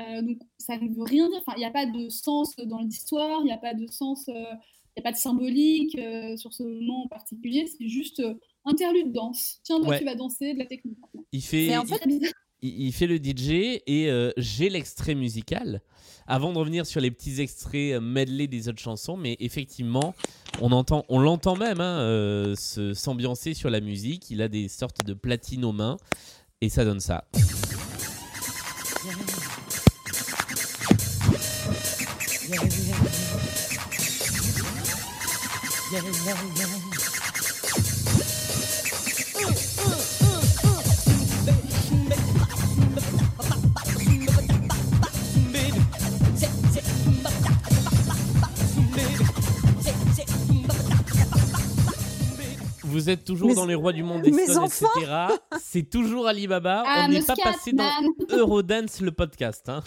Speaker 4: Euh, donc ça ne veut rien dire. Enfin, il n'y a pas de sens dans l'histoire, il n'y a pas de sens, euh, il n'y a pas de symbolique euh, sur ce moment en particulier. C'est juste euh, interlude danse. Tiens, toi,
Speaker 2: Ouais.
Speaker 4: tu vas danser de la maintenant.
Speaker 2: Il fait,
Speaker 1: Mais en
Speaker 2: il-
Speaker 1: fait-
Speaker 4: Très bizarre.
Speaker 2: il, il fait le DJ et euh, j'ai l'extrait musical avant de revenir sur les petits extraits medley des autres chansons. Mais effectivement, on entend, on l'entend même hein, euh, se- s'ambiancer sur la musique. Il a des sortes de platines aux mains et ça donne ça. Vous êtes toujours
Speaker 1: Mes-
Speaker 2: dans les rois du monde des
Speaker 1: mes
Speaker 2: Stones,
Speaker 1: enfants
Speaker 2: etc. C'est toujours Alibaba.
Speaker 4: Ah,
Speaker 2: on n'est pas passé dans. Eurodance le podcast. hein.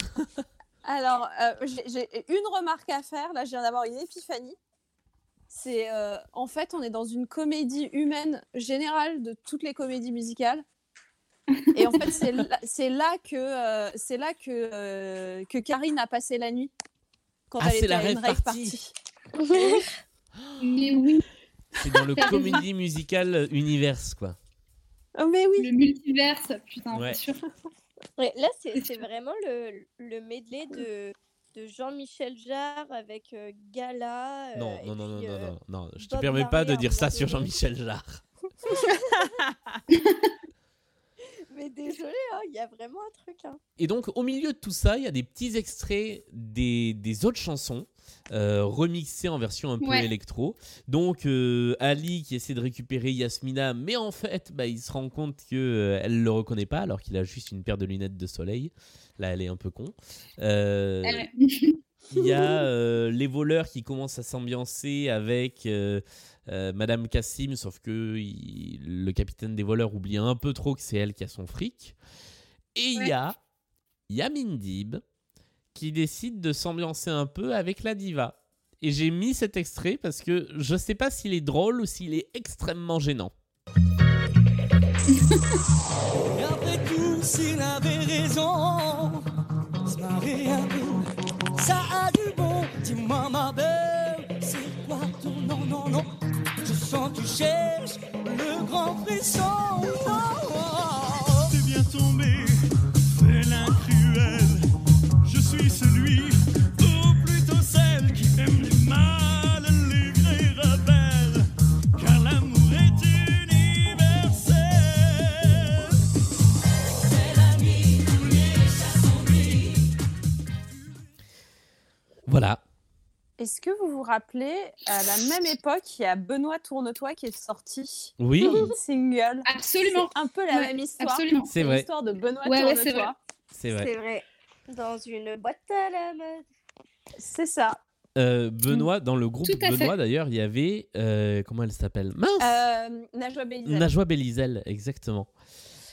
Speaker 1: Alors, euh, j'ai une remarque à faire. Là, je viens d'avoir une épiphanie. C'est euh, en fait, on est dans une comédie humaine générale de toutes les comédies musicales. Et en fait, c'est là, que euh, c'est là que euh, que Karine a passé la nuit quand
Speaker 2: Ah,
Speaker 1: elle était
Speaker 2: la
Speaker 1: à une
Speaker 2: rave
Speaker 1: rave
Speaker 2: party.
Speaker 1: party.
Speaker 4: Mais oui,
Speaker 2: C'est dans le comédie musical universe, quoi.
Speaker 1: Oh, mais oui.
Speaker 4: le multiverse, putain,
Speaker 2: Ouais.
Speaker 4: c'est sûr.
Speaker 3: Ouais, là, c'est c'est vraiment le, le medley de, de Jean-Michel Jarre avec euh, Gala. euh,
Speaker 2: Non, non, non, non,
Speaker 3: puis,
Speaker 2: non,
Speaker 3: euh,
Speaker 2: non, non, je te
Speaker 3: Bob
Speaker 2: permets pas de dire ça sur. Jean-Michel Jarre.
Speaker 3: Mais désolé, hein, il y a vraiment un truc. Hein.
Speaker 2: Et donc, au milieu de tout ça, il y a des petits extraits des, des autres chansons, euh, remixées en version un peu
Speaker 4: Ouais.
Speaker 2: électro. Donc, euh, Ali qui essaie de récupérer Yasmina, mais en fait, bah, il se rend compte qu'elle ne le reconnaît pas, alors qu'il a juste une paire de lunettes de soleil. Là, elle est un peu con. Euh,
Speaker 4: Elle-
Speaker 2: Il y a euh, les voleurs qui commencent à s'ambiancer avec euh, euh, Madame Cassim, sauf que il- le capitaine des voleurs oublie un peu trop que c'est elle qui a son fric. Et il y a Yamin Dib qui décide de s'ambiancer un peu avec la diva. Et j'ai mis cet extrait parce que je sais pas s'il est drôle ou s'il est extrêmement gênant.
Speaker 5: Et après tout, s'il avait raison, se ça a du bon. Dis-moi, ma belle, c'est quoi ton non, non, non? Je sens tu cherches le grand frisson.
Speaker 11: T'es bien tombé, félin cruel. Je suis celui, ou plutôt celle qui aime les mal,
Speaker 2: Voilà.
Speaker 1: Est-ce que vous vous rappelez, à la même époque, il y a Benoît Tourne-toi qui est sorti.
Speaker 2: Oui.
Speaker 1: Single.
Speaker 4: Absolument.
Speaker 1: C'est un peu la
Speaker 4: Ouais,
Speaker 1: même histoire.
Speaker 4: absolument.
Speaker 2: C'est vrai.
Speaker 1: L'histoire de Benoît
Speaker 4: Ouais, ouais, c'est
Speaker 1: Tourne-toi.
Speaker 2: C'est vrai.
Speaker 3: C'est vrai. Dans une boîte à la mode.
Speaker 1: C'est ça.
Speaker 2: Euh, Benoît, dans le groupe. Benoît d'ailleurs, il y avait. euh, comment elle s'appelle? Mince
Speaker 1: Euh, Najwa Belizel.
Speaker 2: Najwa Belizel, exactement.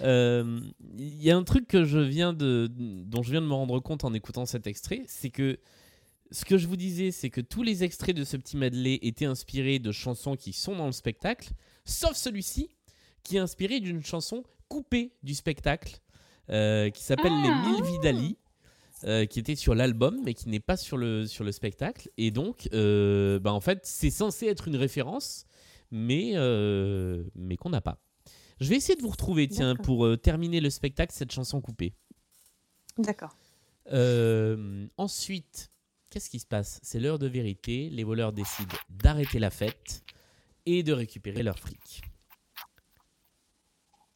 Speaker 2: Euh, Il y a un truc que je viens de, dont je viens de me rendre compte en écoutant cet extrait, c'est que ce que je vous disais, c'est que tous les extraits de ce petit medley étaient inspirés de chansons qui sont dans le spectacle, sauf celui-ci, qui est inspiré d'une chanson coupée du spectacle, euh, qui s'appelle
Speaker 13: Ah.
Speaker 2: Les Mille Vies d'Ali. euh, qui était sur l'album mais qui n'est pas sur le, sur le spectacle et donc euh, bah, en fait c'est censé être une référence mais, euh, mais qu'on n'a pas je vais essayer de vous retrouver tiens pour terminer le spectacle cette chanson coupée
Speaker 1: D'accord.
Speaker 2: ensuite, qu'est-ce qui se passe? C'est l'heure de vérité. Les voleurs décident d'arrêter la fête et de récupérer leur fric.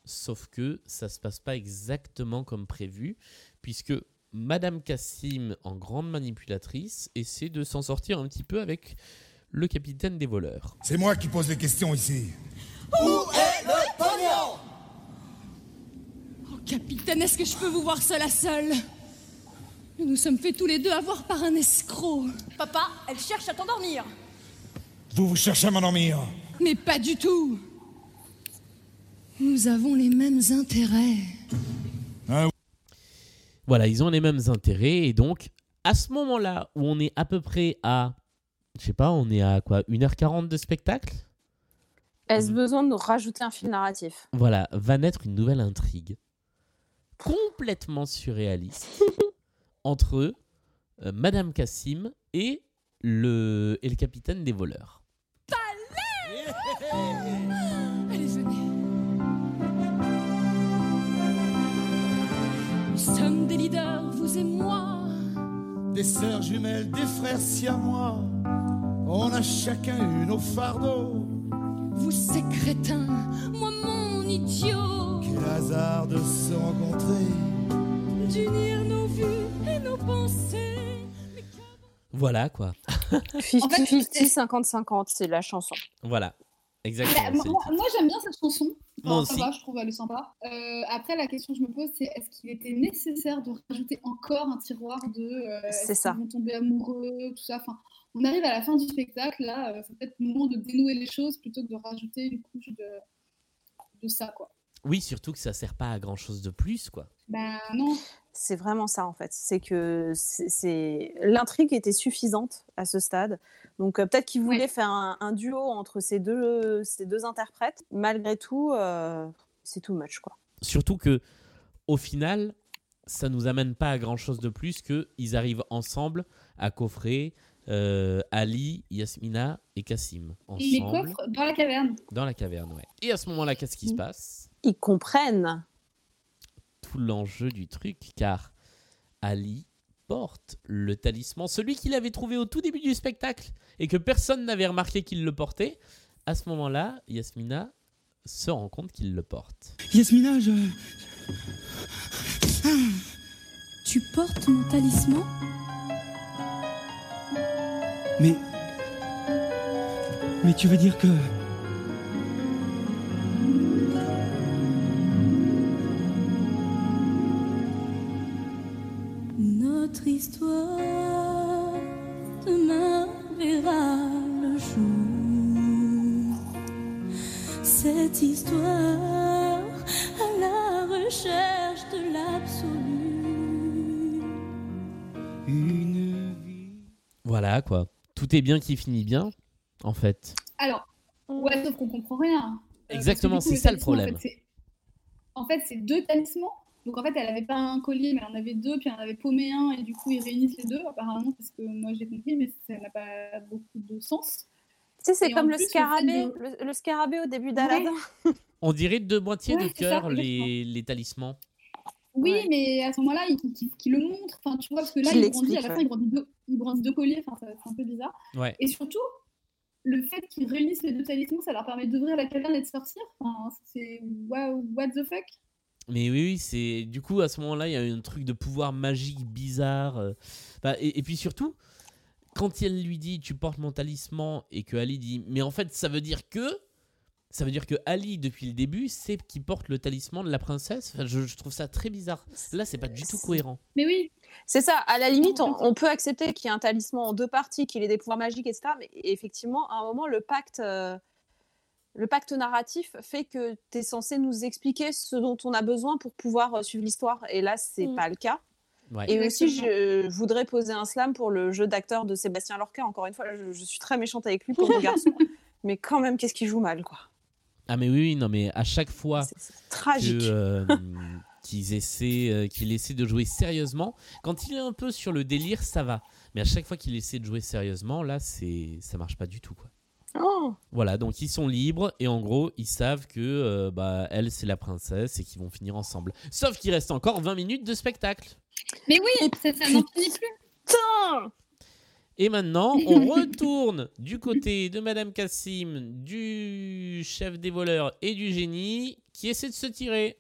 Speaker 2: Sauf que ça se passe pas exactement comme prévu, puisque Madame Cassim, en grande manipulatrice, essaie de s'en sortir un petit peu avec le capitaine des voleurs.
Speaker 6: C'est moi qui pose les questions ici.
Speaker 9: Où est le pognon? Oh, capitaine, est-ce que je peux vous voir seul à seul? Nous nous sommes fait tous les deux avoir par un escroc.
Speaker 13: Papa, elle cherche à t'endormir.
Speaker 6: Vous vous cherchez à m'endormir.
Speaker 9: Mais pas du tout Nous avons les mêmes intérêts.
Speaker 2: Voilà, ils ont les mêmes intérêts et donc à ce moment-là où on est à peu près à, je sais pas, on est à quoi, 1h40 de spectacle?
Speaker 1: Est-ce besoin de nous rajouter un fil narratif?
Speaker 2: Voilà, va naître une nouvelle intrigue complètement surréaliste entre euh, Madame Cassim et le, et le capitaine des voleurs.
Speaker 9: Allez, venez. Nous sommes des leaders, vous et moi.
Speaker 6: Des sœurs jumelles, des frères siamois. On a chacun eu nos fardeaux.
Speaker 9: Vous, ces crétins, moi, mon idiot.
Speaker 6: Quel hasard de se rencontrer.
Speaker 9: D'unir nos vues et nos pensées.
Speaker 2: Voilà quoi.
Speaker 1: 50-50, 50-50, c'est la chanson.
Speaker 2: Voilà,
Speaker 4: Bah,
Speaker 2: exactement. le
Speaker 4: moi, j'aime bien cette chanson.
Speaker 2: Moi
Speaker 4: ça
Speaker 2: aussi.
Speaker 4: va, je trouve elle est sympa. Euh, après, la question que je me pose, c'est est-ce qu'il était nécessaire de rajouter encore un tiroir de. euh,
Speaker 1: C'est ça.
Speaker 4: vont tomber amoureux, tout ça? Enfin, on arrive à la fin du spectacle, là, euh, c'est peut-être le moment de dénouer les choses plutôt que de rajouter une couche de, de ça, quoi.
Speaker 2: Oui, surtout que ça sert pas à grand chose de plus quoi.
Speaker 4: Ben non.
Speaker 1: C'est vraiment ça en fait. C'est que c'est- l'intrigue était suffisante à ce stade. Donc euh, peut-être qu'ils voulaient faire un, un duo entre ces deux, ces deux interprètes. Malgré tout, euh, c'est too much quoi.
Speaker 2: Surtout que au final, ça nous amène pas à grand chose de plus que ils arrivent ensemble à coffrer euh, Ali, Yasmina et Cassim
Speaker 4: Il les
Speaker 2: ensemble
Speaker 4: coffre dans la caverne.
Speaker 2: dans la caverne. Ouais. Et à ce moment-là, qu'est-ce qui se passe?
Speaker 1: Ils comprennent.
Speaker 2: Tout l'enjeu du truc, car Ali porte le talisman, celui qu'il avait trouvé au tout début du spectacle et que personne n'avait remarqué qu'il le portait. À ce moment-là, Yasmina se rend compte qu'il le porte.
Speaker 10: Yasmina, je.
Speaker 9: Tu portes mon talisman?
Speaker 10: Mais. Mais tu veux dire que.
Speaker 9: Notre histoire demain verra le jour. Cette histoire à la recherche de l'absolu.
Speaker 2: Voilà quoi. Tout est bien qui finit bien, en fait.
Speaker 4: Alors, ouais, sauf qu'on comprend rien. Euh,
Speaker 2: Exactement, c'est ça le problème.
Speaker 4: En fait, c'est- en fait, c'est deux talismans. Donc en fait, elle avait pas un collier, mais elle en avait deux, puis elle en avait paumé un, et du coup, ils réunissent les deux, apparemment, parce que moi j'ai compris, mais ça n'a pas beaucoup de sens.
Speaker 1: Tu sais, c'est comme le
Speaker 4: plus,
Speaker 1: scarabée,
Speaker 4: de-
Speaker 1: le, le scarabée au début d'Aladin.
Speaker 2: On dirait deux moitiés
Speaker 4: Ouais,
Speaker 2: de cœur, les, les talismans.
Speaker 4: Oui, mais à ce moment-là, il, il- il le montre, enfin, tu vois, parce que là,
Speaker 1: Qu'il
Speaker 4: il grandit, à la fin,
Speaker 1: ouais.
Speaker 4: il grandit deux, il grandit deux colliers, enfin, c'est un peu bizarre.
Speaker 2: Ouais.
Speaker 4: Et surtout, le fait qu'ils réunissent les deux talismans, ça leur permet d'ouvrir la caverne et de sortir. Enfin, c'est wow, what the fuck?
Speaker 2: Mais oui, oui, c'est du coup à ce moment-là, il y a un truc de pouvoir magique bizarre. euh, bah, et, et puis surtout, quand elle lui dit tu portes mon talisman et que Ali dit mais en fait ça veut dire que ça veut dire que Ali depuis le début c'est qui porte le talisman de la princesse. Enfin, je, je trouve ça très bizarre. Là, c'est pas du tout cohérent.
Speaker 4: Mais oui.
Speaker 1: C'est ça, à la limite, on, on peut accepter qu'il y ait un talisman en deux parties, qu'il ait des pouvoirs magiques, etc. Mais effectivement, à un moment, le pacte, euh, le pacte narratif fait que tu es censé nous expliquer ce dont on a besoin pour pouvoir euh, suivre l'histoire. Et là, c'est
Speaker 3: Mm.
Speaker 1: pas le cas.
Speaker 2: Ouais.
Speaker 1: Et aussi, je voudrais poser un slam pour le jeu d'acteur de Sébastien Lorca. Encore une fois, je, je suis très méchante avec lui, pour mon garçon. Mais quand même, qu'est-ce qu'il joue mal, quoi.
Speaker 2: Ah mais oui, oui, non mais à chaque fois
Speaker 1: tragique.
Speaker 2: que, euh, qu'ils essaient, euh, qu'il essaie de jouer sérieusement, quand il est un peu sur le délire, ça va. Mais à chaque fois qu'il essaie de jouer sérieusement, là, c'est, ça marche pas du tout, quoi.
Speaker 1: Oh.
Speaker 2: Voilà, donc ils sont libres et en gros, ils savent que euh, bah, elle, c'est la princesse et qu'ils vont finir ensemble. Sauf qu'il reste encore 20 minutes de spectacle.
Speaker 4: Mais oui, ça, ça n'en finit plus.
Speaker 1: Putain
Speaker 2: Et maintenant, on retourne du côté de Madame Cassim, du chef des voleurs et du génie qui essaie de se tirer.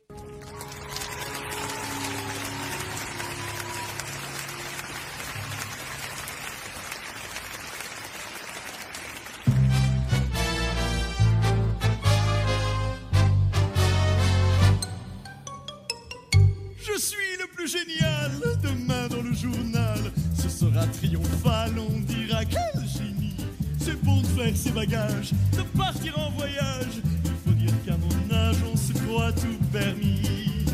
Speaker 11: Triomphal, on dira quel génie. C'est bon de faire ses bagages, de partir en voyage. Il faut dire qu'à mon âge, on se croit tout permis.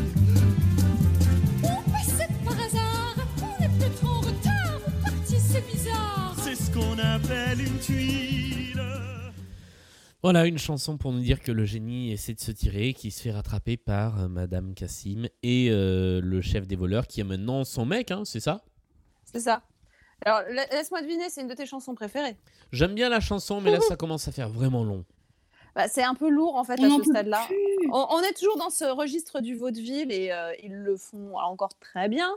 Speaker 9: On passait par hasard, on est peut-être en retard, vous parti, c'est bizarre.
Speaker 11: C'est ce qu'on appelle une tuile.
Speaker 2: Voilà une chanson pour nous dire que le génie essaie de se tirer, qui se fait rattraper par euh, Madame Cassim et euh, le chef des voleurs qui est maintenant son mec, hein, c'est ça?
Speaker 1: C'est ça. Alors, laisse-moi deviner, c'est une de tes chansons préférées.
Speaker 2: J'aime bien la chanson, mais là, ça commence à faire vraiment long.
Speaker 1: Bah, c'est un peu lourd en fait
Speaker 4: on
Speaker 1: à ce stade-là. On, est toujours dans ce registre du vaudeville et euh, ils le font encore très bien,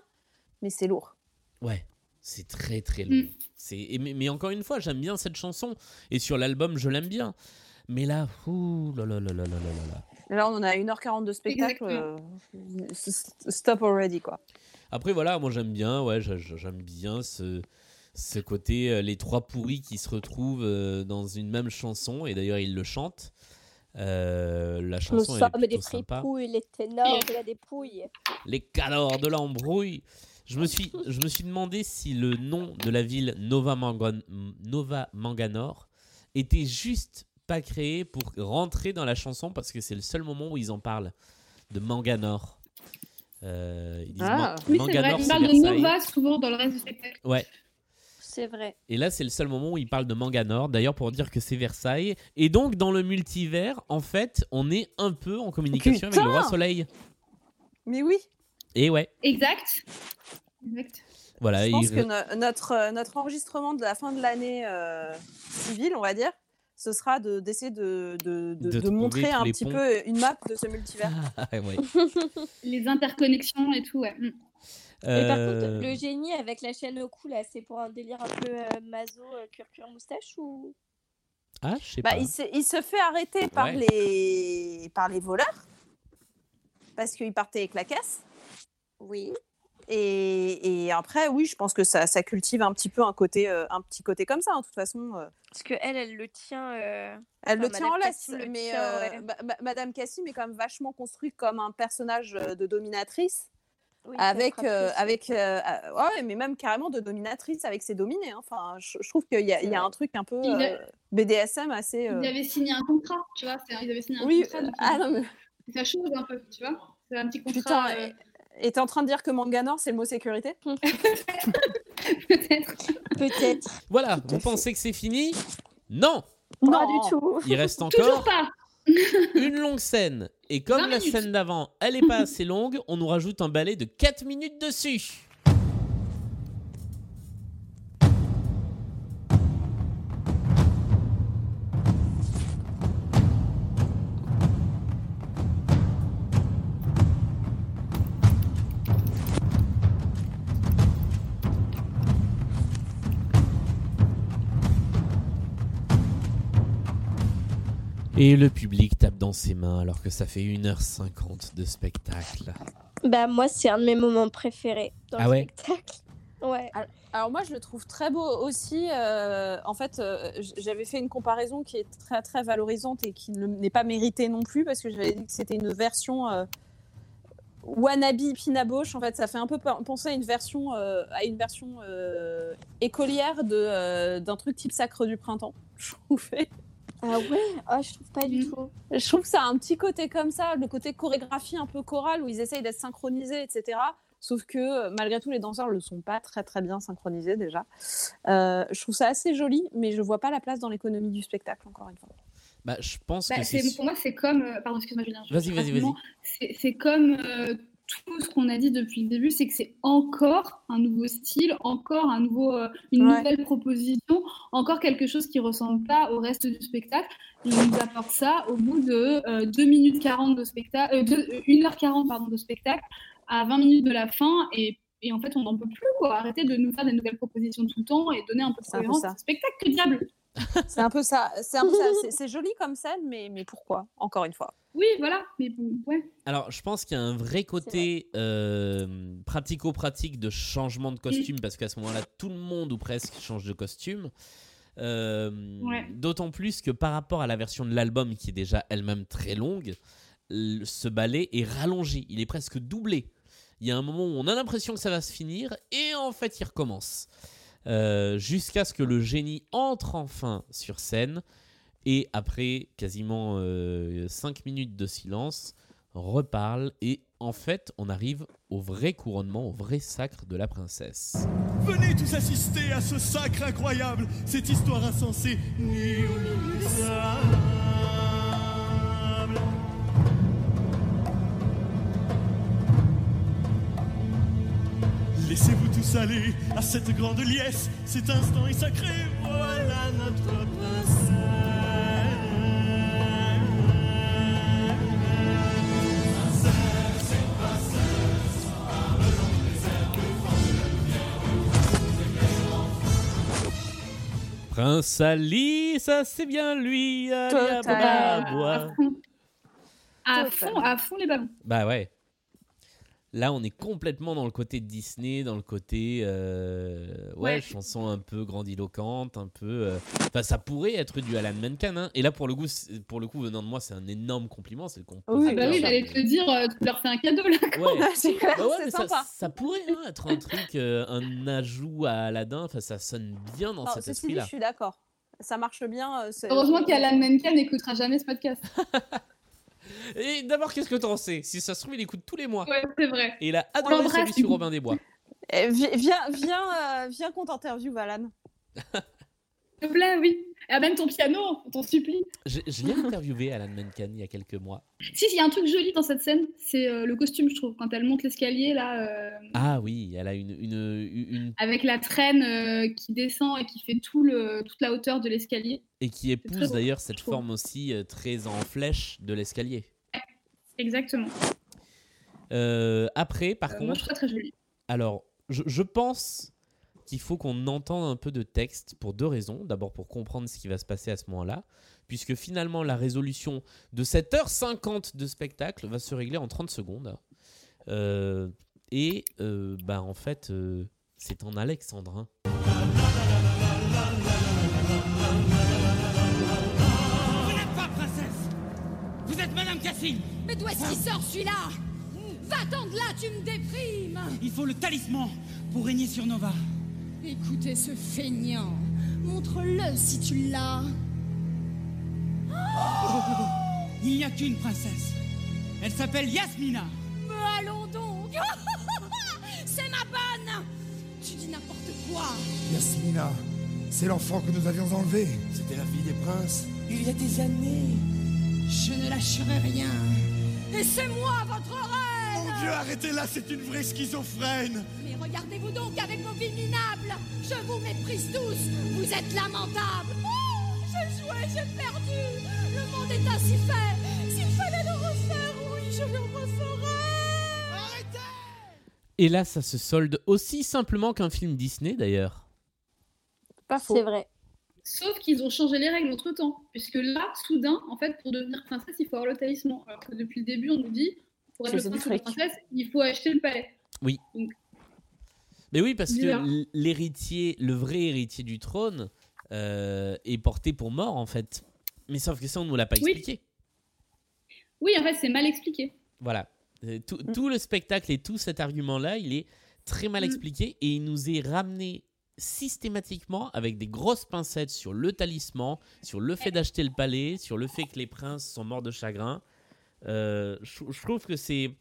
Speaker 1: mais c'est lourd.
Speaker 2: Ouais, c'est très très lourd. Mais, encore une fois, j'aime bien cette chanson et sur l'album, je l'aime bien. Mais là, ouh, là, là, là, là, là, là, là. Là,
Speaker 1: on en a 1h40 de spectacle. Euh, stop already, quoi.
Speaker 2: Après voilà, moi j'aime bien, ouais, j'a- j'a- j'aime bien ce ce côté euh, les trois pourris qui se retrouvent euh, dans une même chanson et d'ailleurs ils le chantent. Euh, la
Speaker 3: Nous
Speaker 2: chanson est
Speaker 3: sommes des
Speaker 2: sympa.
Speaker 3: les ténors de la dépouille.
Speaker 2: Les calors de l'embrouille. Je me suis je me suis demandé si le nom de la ville Nova, Mangan- Nova Manganor était juste pas créé pour rentrer dans la chanson parce que c'est le seul moment où ils en parlent de Manganor. Euh, ils disent
Speaker 1: Ah.
Speaker 2: Man-
Speaker 4: Oui, c'est vrai.
Speaker 2: Manganor,
Speaker 4: Il
Speaker 2: c'est
Speaker 4: parle de. Nova souvent dans le reste du spectacle.
Speaker 2: Ouais.
Speaker 3: C'est vrai.
Speaker 2: Et là, c'est le seul moment où il parle de Manganor, d'ailleurs pour dire que c'est Versailles. Et donc, dans le multivers, en fait, on est un peu en communication avec le roi
Speaker 1: Putain
Speaker 2: Soleil.
Speaker 1: Mais oui,
Speaker 2: Et ouais,
Speaker 4: Exact. Exact.
Speaker 2: voilà.
Speaker 1: je pense
Speaker 2: il-
Speaker 1: que no- notre, euh, notre enregistrement de la fin de l'année euh, civile, on va dire, ce sera de- d'essayer de, de, de-
Speaker 2: De
Speaker 1: de
Speaker 2: trouver
Speaker 1: montrer un petit
Speaker 2: ponts.
Speaker 1: peu une map de ce multivers.
Speaker 2: Ah, ouais.
Speaker 4: Les interconnexions et tout, ouais. Mm.
Speaker 3: Par
Speaker 2: Euh,
Speaker 3: contre, le génie avec la chaîne au cou, là, c'est pour un délire un peu euh, maso, euh, cuir-cuir moustache ou?
Speaker 2: Ah, je sais
Speaker 1: Bah,
Speaker 2: pas.
Speaker 1: il, se, il se fait arrêter par,
Speaker 2: Ouais.
Speaker 1: les, par les voleurs parce qu'il partait avec la caisse.
Speaker 3: Oui.
Speaker 1: Et, et après, oui, je pense que ça, ça cultive un petit peu un côté, euh, un petit côté comme ça. hein. De toute façon, euh,
Speaker 3: Parce que elle, elle le tient. euh,
Speaker 1: elle le tient en
Speaker 3: Madame
Speaker 1: laisse. Mais
Speaker 3: tient,
Speaker 1: euh,
Speaker 3: ouais.
Speaker 1: ma- ma- Madame Cassim est quand même vachement construite comme un personnage de dominatrice.
Speaker 3: Oui,
Speaker 1: avec, euh, avec ouais, mais même carrément de dominatrice avec ses dominés. hein. Enfin, je, je trouve qu'il y a, il y a un truc un peu
Speaker 4: a-
Speaker 1: euh, BDSM assez. euh,
Speaker 4: Ils avaient signé un contrat, tu vois. Ils avaient signé un
Speaker 1: Oui,
Speaker 4: contrat.
Speaker 1: euh,
Speaker 4: donc
Speaker 1: ah non, mais
Speaker 4: sa chose un peu, tu vois. C'est un petit contrat.
Speaker 1: putain,
Speaker 4: euh,
Speaker 1: et t'es en train de dire que Manganor, c'est le mot sécurité
Speaker 4: Peut-être.
Speaker 3: Peut-être.
Speaker 2: Voilà, vous pensez que c'est fini Non
Speaker 3: Pas du tout.
Speaker 2: Il reste
Speaker 4: Toujours
Speaker 2: encore
Speaker 4: pas.
Speaker 2: une longue scène. Et comme
Speaker 4: 20
Speaker 2: la
Speaker 4: minutes.
Speaker 2: scène d'avant, elle est pas assez longue, on nous rajoute un balai de 4 minutes dessus. Et le public tape dans ses mains alors que ça fait 1h50 de spectacle.
Speaker 3: Bah, moi, c'est un de mes moments préférés dans
Speaker 2: Ah
Speaker 3: le
Speaker 2: ouais
Speaker 3: spectacle. Ouais.
Speaker 1: Alors moi, je le trouve très beau aussi. euh, en fait, euh, j'avais fait une comparaison qui est très très valorisante et qui ne- n'est pas méritée non plus parce que j'avais dit que c'était une version euh, wannabe Pinaboche. En fait, ça fait un peu pe- penser à une version euh, à une version euh, écolière de euh, d'un truc type Sacre du printemps. Je trouvais.
Speaker 3: Ah ouais? Ah, je trouve pas du tout.
Speaker 1: Je trouve que ça a un petit côté comme ça, le côté chorégraphie un peu chorale où ils essayent d'être synchronisés, etc. Sauf que euh, malgré tout, les danseurs ne le sont pas très très bien synchronisés déjà. Euh, je trouve ça assez joli, mais je vois pas la place dans l'économie du spectacle, encore une fois.
Speaker 2: Bah, je pense
Speaker 4: Bah,
Speaker 2: que
Speaker 4: c'est- pour moi, c'est comme. euh, pardon, excuse-moi, Julien.
Speaker 2: Vas-y, vas-y,
Speaker 4: rapidement. C'est c'est comme euh, tout ce qu'on a dit depuis le début, c'est que c'est encore un nouveau style, encore un nouveau, euh, une
Speaker 1: Ouais.
Speaker 4: nouvelle proposition, encore quelque chose qui ressemble pas au reste du spectacle. Et on nous apporte ça au bout de euh, 2 minutes 40 de spectacle, euh, deux- euh, 1h40 pardon, de spectacle, à 20 minutes de la fin. Et, et en fait, on n'en peut plus. Quoi. Arrêtez de nous faire des nouvelles propositions tout le temps et donner un peu de cohérence. ce spectacle, que diable?
Speaker 1: C'est un peu ça. C'est un peu ça. C'est- C'est joli comme scène, mais, mais pourquoi Encore une fois?
Speaker 4: Oui, voilà. Mais bon, ouais.
Speaker 2: Alors, je pense qu'il y a un vrai côté euh, pratico-pratique de changement de costume, parce qu'à ce moment-là, tout le monde ou presque change de costume. Euh,
Speaker 4: Ouais.
Speaker 2: D'autant plus que par rapport à la version de l'album, qui est déjà elle-même très longue, ce ballet est rallongé, il est presque doublé. Il y a un moment où on a l'impression que ça va se finir, et en fait, il recommence. Euh, Jusqu'à ce que le génie entre enfin sur scène, et après quasiment 5 minutes de silence, reparle, et en fait, on arrive au vrai couronnement, au vrai sacre de la princesse.
Speaker 11: Venez tous assister à ce sacre incroyable, cette histoire insensée, Laissez-vous tous aller à cette grande liesse, cet instant est sacré, voilà notre
Speaker 2: Prince Ali, ça c'est bien lui, allez à.
Speaker 4: À fond, à fond les ballons.
Speaker 2: Bah ouais. Là, on est complètement dans le côté Disney, dans le côté euh, ouais,
Speaker 4: Ouais.
Speaker 2: chanson un peu grandiloquente, un peu. euh, Enfin, ça pourrait être du Alan Menken. Hein. Et là, pour le coup, pour le coup, venant de moi, c'est un énorme compliment. C'est le compositeur.
Speaker 4: Ah bah oui, j'allais te dire, euh, tu leur fais un cadeau là.
Speaker 2: Ouais.
Speaker 1: c'est clair,
Speaker 2: Bah ouais,
Speaker 1: c'est
Speaker 2: mais ça, ça pourrait hein, être un truc, euh, un ajout à Aladdin. Enfin, ça sonne bien dans
Speaker 1: Non,
Speaker 2: cet
Speaker 1: ceci dit,
Speaker 2: esprit-là.
Speaker 1: je suis d'accord. Ça marche bien. c'est-
Speaker 4: Heureusement qu'Alan Menken n'écoutera jamais ce podcast.
Speaker 2: Et d'abord, qu'est-ce que t'en sais Si ça se trouve, il écoute tous les mois.
Speaker 4: Ouais, c'est vrai.
Speaker 2: Et il a adoré celui sur. Robin des Bois.
Speaker 1: Eh, vi- Viens, viens, euh, viens qu'on t'interviewe, Alan.
Speaker 4: S'il te plaît, oui. Et amène ton piano, on t'en supplie.
Speaker 2: Je, je l'ai interviewé, Alan Menken, il y a quelques mois.
Speaker 4: Si, il y a un truc joli dans cette scène, c'est euh, le costume, je trouve. Quand elle monte l'escalier, là, euh,
Speaker 2: Ah oui, elle a une, une, une
Speaker 4: avec la traîne euh, qui descend et qui fait tout le, toute la hauteur de l'escalier.
Speaker 2: et qui épouse d'ailleurs cette forme aussi très en flèche de l'escalier.
Speaker 4: Exactement.
Speaker 2: Après, par contre,
Speaker 4: moi, je trouve ça très joli.
Speaker 2: alors je, je pense qu'il faut qu'on entende un peu de texte pour deux raisons. D'abord pour comprendre ce qui va se passer à ce moment-là, puisque finalement la résolution de cette heure 50 de spectacle va se régler en 30 secondes. Euh, et euh, bah en fait, euh, c'est en alexandrin.
Speaker 10: Vous n'êtes pas princesse Vous êtes Madame Cassine
Speaker 9: Mais d'où est-ce qu'il sort celui-là? Va-t'en de là, tu me déprimes
Speaker 10: Il faut le talisman pour régner sur Nova.
Speaker 9: Écoutez ce feignant. Montre-le si tu l'as.
Speaker 10: Il n'y a qu'une princesse. Elle s'appelle Yasmina.
Speaker 9: Mais allons donc C'est ma bonne Tu dis n'importe quoi
Speaker 6: Yasmina, c'est l'enfant que nous avions enlevé.
Speaker 12: C'était la fille des princes. Il y a des années.
Speaker 9: Je ne lâcherai rien. Et c'est moi, votre
Speaker 11: Dieu, arrêtez-la, c'est une vraie schizophrène
Speaker 9: Mais regardez-vous donc avec vos vies minables Je vous méprise tous Vous êtes lamentables Oh J'ai joué, j'ai perdu Le monde est ainsi fait S'il fallait le refaire, oui, je le referais
Speaker 2: Et là, ça se solde aussi simplement qu'un film Disney d'ailleurs.
Speaker 1: Pas faux.
Speaker 3: C'est vrai.
Speaker 4: Sauf qu'ils ont changé les règles entre temps. Puisque là, soudain, en fait, pour devenir princesse, il faut avoir le talisman. Alors que depuis le début, on nous dit, pour être le prince ou la
Speaker 1: fric.
Speaker 4: princesse, il faut acheter le palais.
Speaker 2: Oui.
Speaker 4: Donc,
Speaker 2: Mais oui, parce que
Speaker 4: Bizarre.
Speaker 2: l'héritier, le vrai héritier du trône, euh, est porté pour mort en fait. Mais sauf que ça, on ne nous l'a pas
Speaker 4: Oui.
Speaker 2: expliqué.
Speaker 4: oui, en fait, c'est mal expliqué.
Speaker 2: Voilà. Euh, Tout,
Speaker 1: Mm.
Speaker 2: tout le spectacle et tout cet argument-là, il est très mal
Speaker 4: Mm.
Speaker 2: expliqué et il nous est ramené systématiquement avec des grosses pincettes sur le talisman, sur le fait d'acheter le palais, sur le fait que les princes sont morts de chagrin. Euh, je, je trouve que c'est.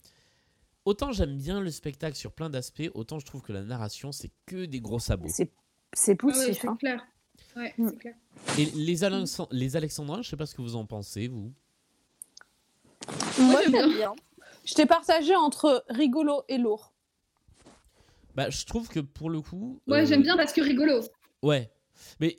Speaker 2: Autant j'aime bien le spectacle sur plein d'aspects, autant je trouve que la narration, c'est que des gros sabots.
Speaker 1: C'est
Speaker 4: Ah ouais,
Speaker 1: poussif.
Speaker 4: c'est
Speaker 1: hein.
Speaker 4: clair. Ouais,
Speaker 1: Mm.
Speaker 4: c'est clair.
Speaker 2: Et les, Alex- les Alexandrins, je sais pas ce que vous en pensez, vous.
Speaker 3: Moi,
Speaker 4: j'aime
Speaker 3: j'aime
Speaker 4: bien.
Speaker 3: bien.
Speaker 1: Je t'ai partagé entre rigolo et lourd.
Speaker 2: Bah, je trouve que pour le coup.
Speaker 4: Ouais,
Speaker 2: euh,
Speaker 4: j'aime bien parce que rigolo.
Speaker 2: Ouais. Mais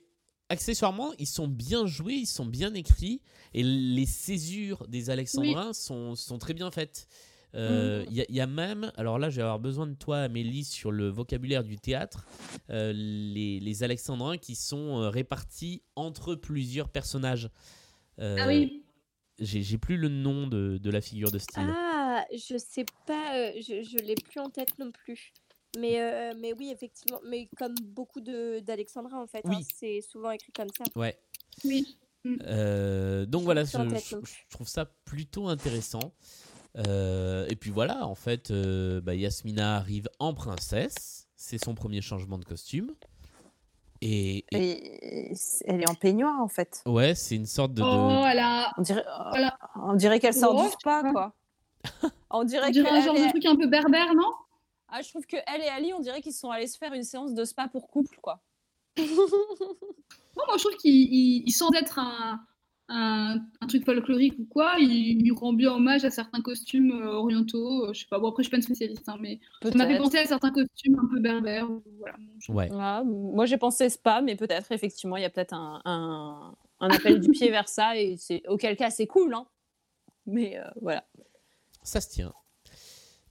Speaker 2: accessoirement, ils sont bien joués, ils sont bien écrits, et les césures des Alexandrins sont, sont très bien faites. Euh, Il y, a- il y a même, alors là je vais avoir besoin de toi Amélie sur le vocabulaire du théâtre, euh, les, les Alexandrins qui sont euh, répartis entre plusieurs personnages. Euh,
Speaker 4: Ah oui.
Speaker 2: J'ai plus le nom de, de la figure de style.
Speaker 3: Ah, je sais pas, euh, je, je l'ai plus en tête non plus. Mais, euh, mais oui, effectivement, mais comme beaucoup de d'Alexandra en fait, hein,
Speaker 2: Oui.
Speaker 3: c'est souvent écrit comme ça.
Speaker 2: Ouais.
Speaker 4: Oui.
Speaker 2: Euh, donc voilà, je, trouve ça plutôt intéressant. Euh, et puis voilà, en fait, euh, bah, Yasmina arrive en princesse. C'est son premier changement de costume. Et, et-
Speaker 1: Et elle est en peignoir en fait.
Speaker 2: ouais, c'est une sorte de. de-
Speaker 4: Oh, voilà.
Speaker 1: On dirait,
Speaker 4: Voilà.
Speaker 1: on dirait qu'elle sort
Speaker 4: Oh,
Speaker 1: du spa quoi. on dirait,
Speaker 4: On dirait un genre
Speaker 1: est-
Speaker 4: de truc un peu berbère, non?
Speaker 1: Ah, je trouve que elle et Ali, on dirait qu'ils sont allés se faire une séance de spa pour couple quoi.
Speaker 4: Moi, moi, je trouve qu'il, il- il- sans être un, un, un truc folklorique ou quoi, il, il rend bien hommage à certains costumes euh, orientaux. euh, je sais pas, bon, après, je suis pas une spécialiste, hein, mais ça m'a fait
Speaker 1: Peut-être.
Speaker 4: penser à certains costumes un peu berbères. Voilà.
Speaker 2: Ouais.
Speaker 1: Ah, moi j'ai pensé spa, mais peut-être effectivement il y a peut-être un, un, un appel du pied vers ça et c'est auquel cas c'est cool hein. Mais euh, voilà.
Speaker 2: Ça se tient.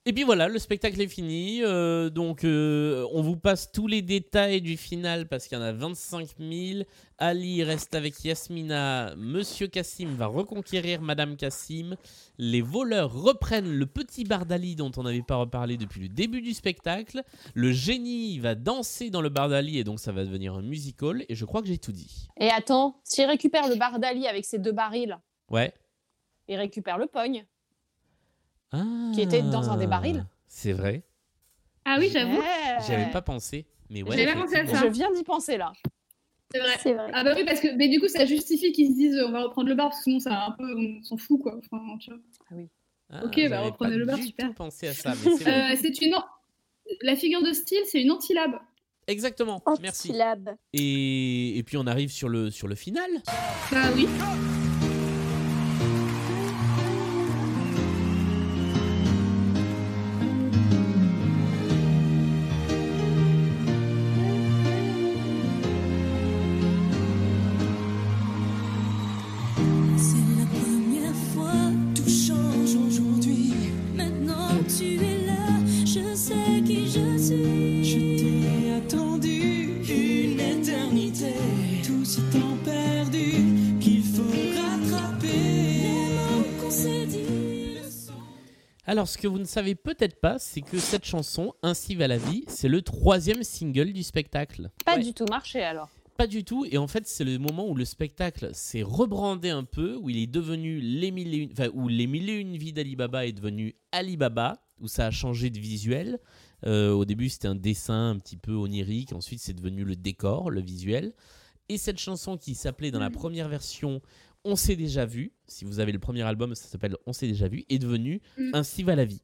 Speaker 2: Et puis voilà, le spectacle est fini. euh, donc, euh, on vous passe tous les détails du final parce qu'il y en a 25 000. Ali reste avec Yasmina. Monsieur Cassim va reconquérir Madame Cassim. Les voleurs reprennent le petit bar d'Ali dont on n'avait pas reparlé depuis le début du spectacle. Le génie va danser dans le bar d'Ali et donc ça va devenir un musical. Et je crois que j'ai tout dit.
Speaker 1: Et attends, s'il récupère le bar d'Ali avec ses deux barils,
Speaker 2: Ouais.
Speaker 1: il récupère le pogne.
Speaker 2: Ah,
Speaker 1: Qui était dans un des barils.
Speaker 2: C'est vrai.
Speaker 4: Ah oui, j'avoue.
Speaker 1: Ouais.
Speaker 2: J'y avais pas pensé. Mais ouais,
Speaker 4: J'avais pas pensé à ça.
Speaker 1: Je viens d'y penser là.
Speaker 4: C'est vrai.
Speaker 3: C'est vrai.
Speaker 4: Ah bah oui, parce que mais du coup, ça justifie qu'ils se disent on va reprendre le bar, parce que sinon, ça un peu, on s'en fout, quoi. Enfin, tu vois.
Speaker 2: Ah,
Speaker 4: Ok, bah,
Speaker 2: j'avais
Speaker 4: reprenez le bar, super.
Speaker 2: tout pensé à ça, mais c'est vrai.
Speaker 4: Euh, c'est une. La figure de style, c'est une antilabe.
Speaker 2: Exactement, merci.
Speaker 3: Antilabe.
Speaker 2: Et, et puis on arrive sur le, sur le final.
Speaker 4: Bah oui.
Speaker 2: Alors ce que vous ne savez peut-être pas, c'est que cette chanson, Ainsi va la vie, c'est le troisième single du spectacle.
Speaker 1: Pas du tout marché alors.
Speaker 2: Pas du tout, et en fait c'est le moment où le spectacle s'est rebrandé un peu, où il est devenu les mille et une, enfin, où les mille et une vies d'Alibaba est devenu Alibaba, où ça a changé de visuel. Euh, au début c'était un dessin un petit peu onirique, ensuite c'est devenu le décor, le visuel. Et cette chanson qui s'appelait dans la première version On s'est déjà vu, si vous avez le premier album ça s'appelle On s'est déjà vu, est devenue
Speaker 4: Mm.
Speaker 2: Ainsi va la vie.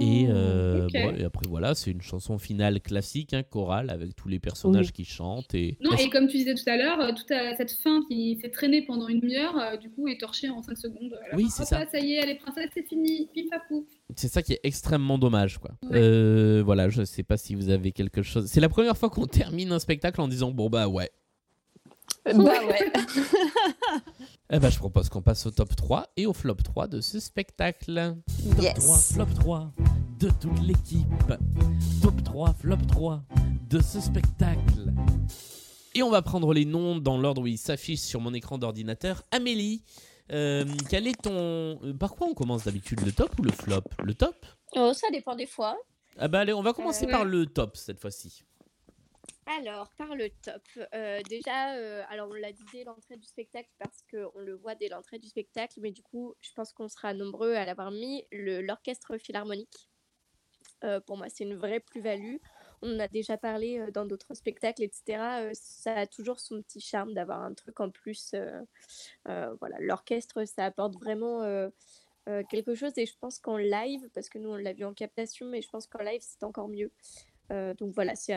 Speaker 2: Et, euh, bon, et après voilà, c'est une chanson finale classique, hein, chorale, avec tous les personnages
Speaker 1: Oui.
Speaker 2: qui chantent. Et...
Speaker 4: Non, et comme tu disais tout à l'heure, euh, toute cette fin qui s'est traînée pendant une demi-heure, euh, du coup, est torchée en 5 secondes.
Speaker 2: Oui, c'est
Speaker 4: Hop
Speaker 2: ça.
Speaker 4: là, ça y est, elle est princesse, c'est fini. Pim.
Speaker 2: C'est ça qui est extrêmement dommage, quoi.
Speaker 4: Ouais.
Speaker 2: Euh, voilà, je sais pas si vous avez quelque chose. C'est la première fois qu'on termine un spectacle en disant bon bah ouais.
Speaker 1: Bah ouais.
Speaker 2: Eh ben je propose qu'on passe au top 3 et au flop 3 de ce spectacle.
Speaker 1: Yes.
Speaker 2: 3, flop 3 de toute l'équipe. Top 3, flop 3 de ce spectacle. Et on va prendre les noms dans l'ordre où ils s'affichent sur mon écran d'ordinateur. Amélie, euh, quel est ton... euh, Par quoi on commence d'habitude Le top ou le flop? Le top?
Speaker 3: Oh, ça dépend des fois.
Speaker 2: Ah bah allez, on va commencer
Speaker 3: Euh,
Speaker 2: par
Speaker 3: ouais.
Speaker 2: le top cette fois-ci.
Speaker 3: Alors, par le top. euh, déjà, euh, alors on l'a dit dès l'entrée du spectacle parce qu'on le voit dès l'entrée du spectacle, mais du coup, je pense qu'on sera nombreux à l'avoir mis, l'orchestre philharmonique. Euh, pour moi, c'est une vraie plus-value. on en a déjà parlé dans d'autres spectacles, etc. ça a toujours son petit charme d'avoir un truc en plus. voilà, l'orchestre, ça apporte vraiment quelque chose. Et je pense qu'en live, parce que nous on l'a vu en captation, mais je pense qu'en live c'est encore mieux. Euh, donc voilà, c'est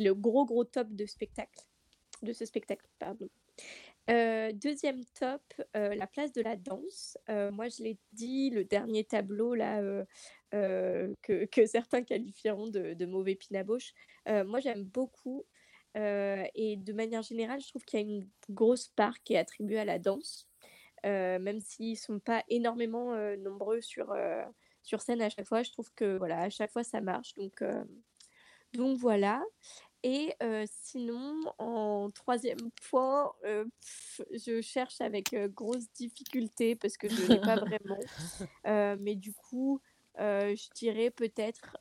Speaker 3: le gros gros top de spectacle, de ce spectacle, pardon. Euh, deuxième top, euh, la place de la danse. Moi, je l'ai dit, le dernier tableau là que, que certains qualifieront de, de mauvais pinabauche. Euh, moi, j'aime beaucoup. Et de manière générale, je trouve qu'il y a une grosse part qui est attribuée à la danse, même s'ils ne sont pas énormément nombreux sur, sur scène à chaque fois. Je trouve que voilà, à chaque fois ça marche. Donc, donc voilà. Et euh, sinon, en troisième point, euh, pff, je cherche avec euh, grosse difficulté parce que je ne l'ai pas vraiment. Mais du coup, je dirais peut-être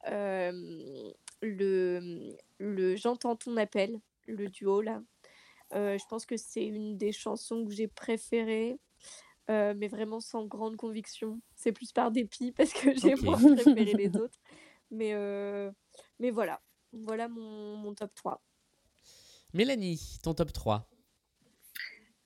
Speaker 3: le, le J'entends ton appel, le duo là. Je pense que c'est une des chansons que j'ai préférées, mais vraiment sans grande conviction. C'est plus par dépit parce que j'ai moins préféré les autres. Mais, mais voilà, voilà mon, mon top 3.
Speaker 2: Mélanie, ton top 3.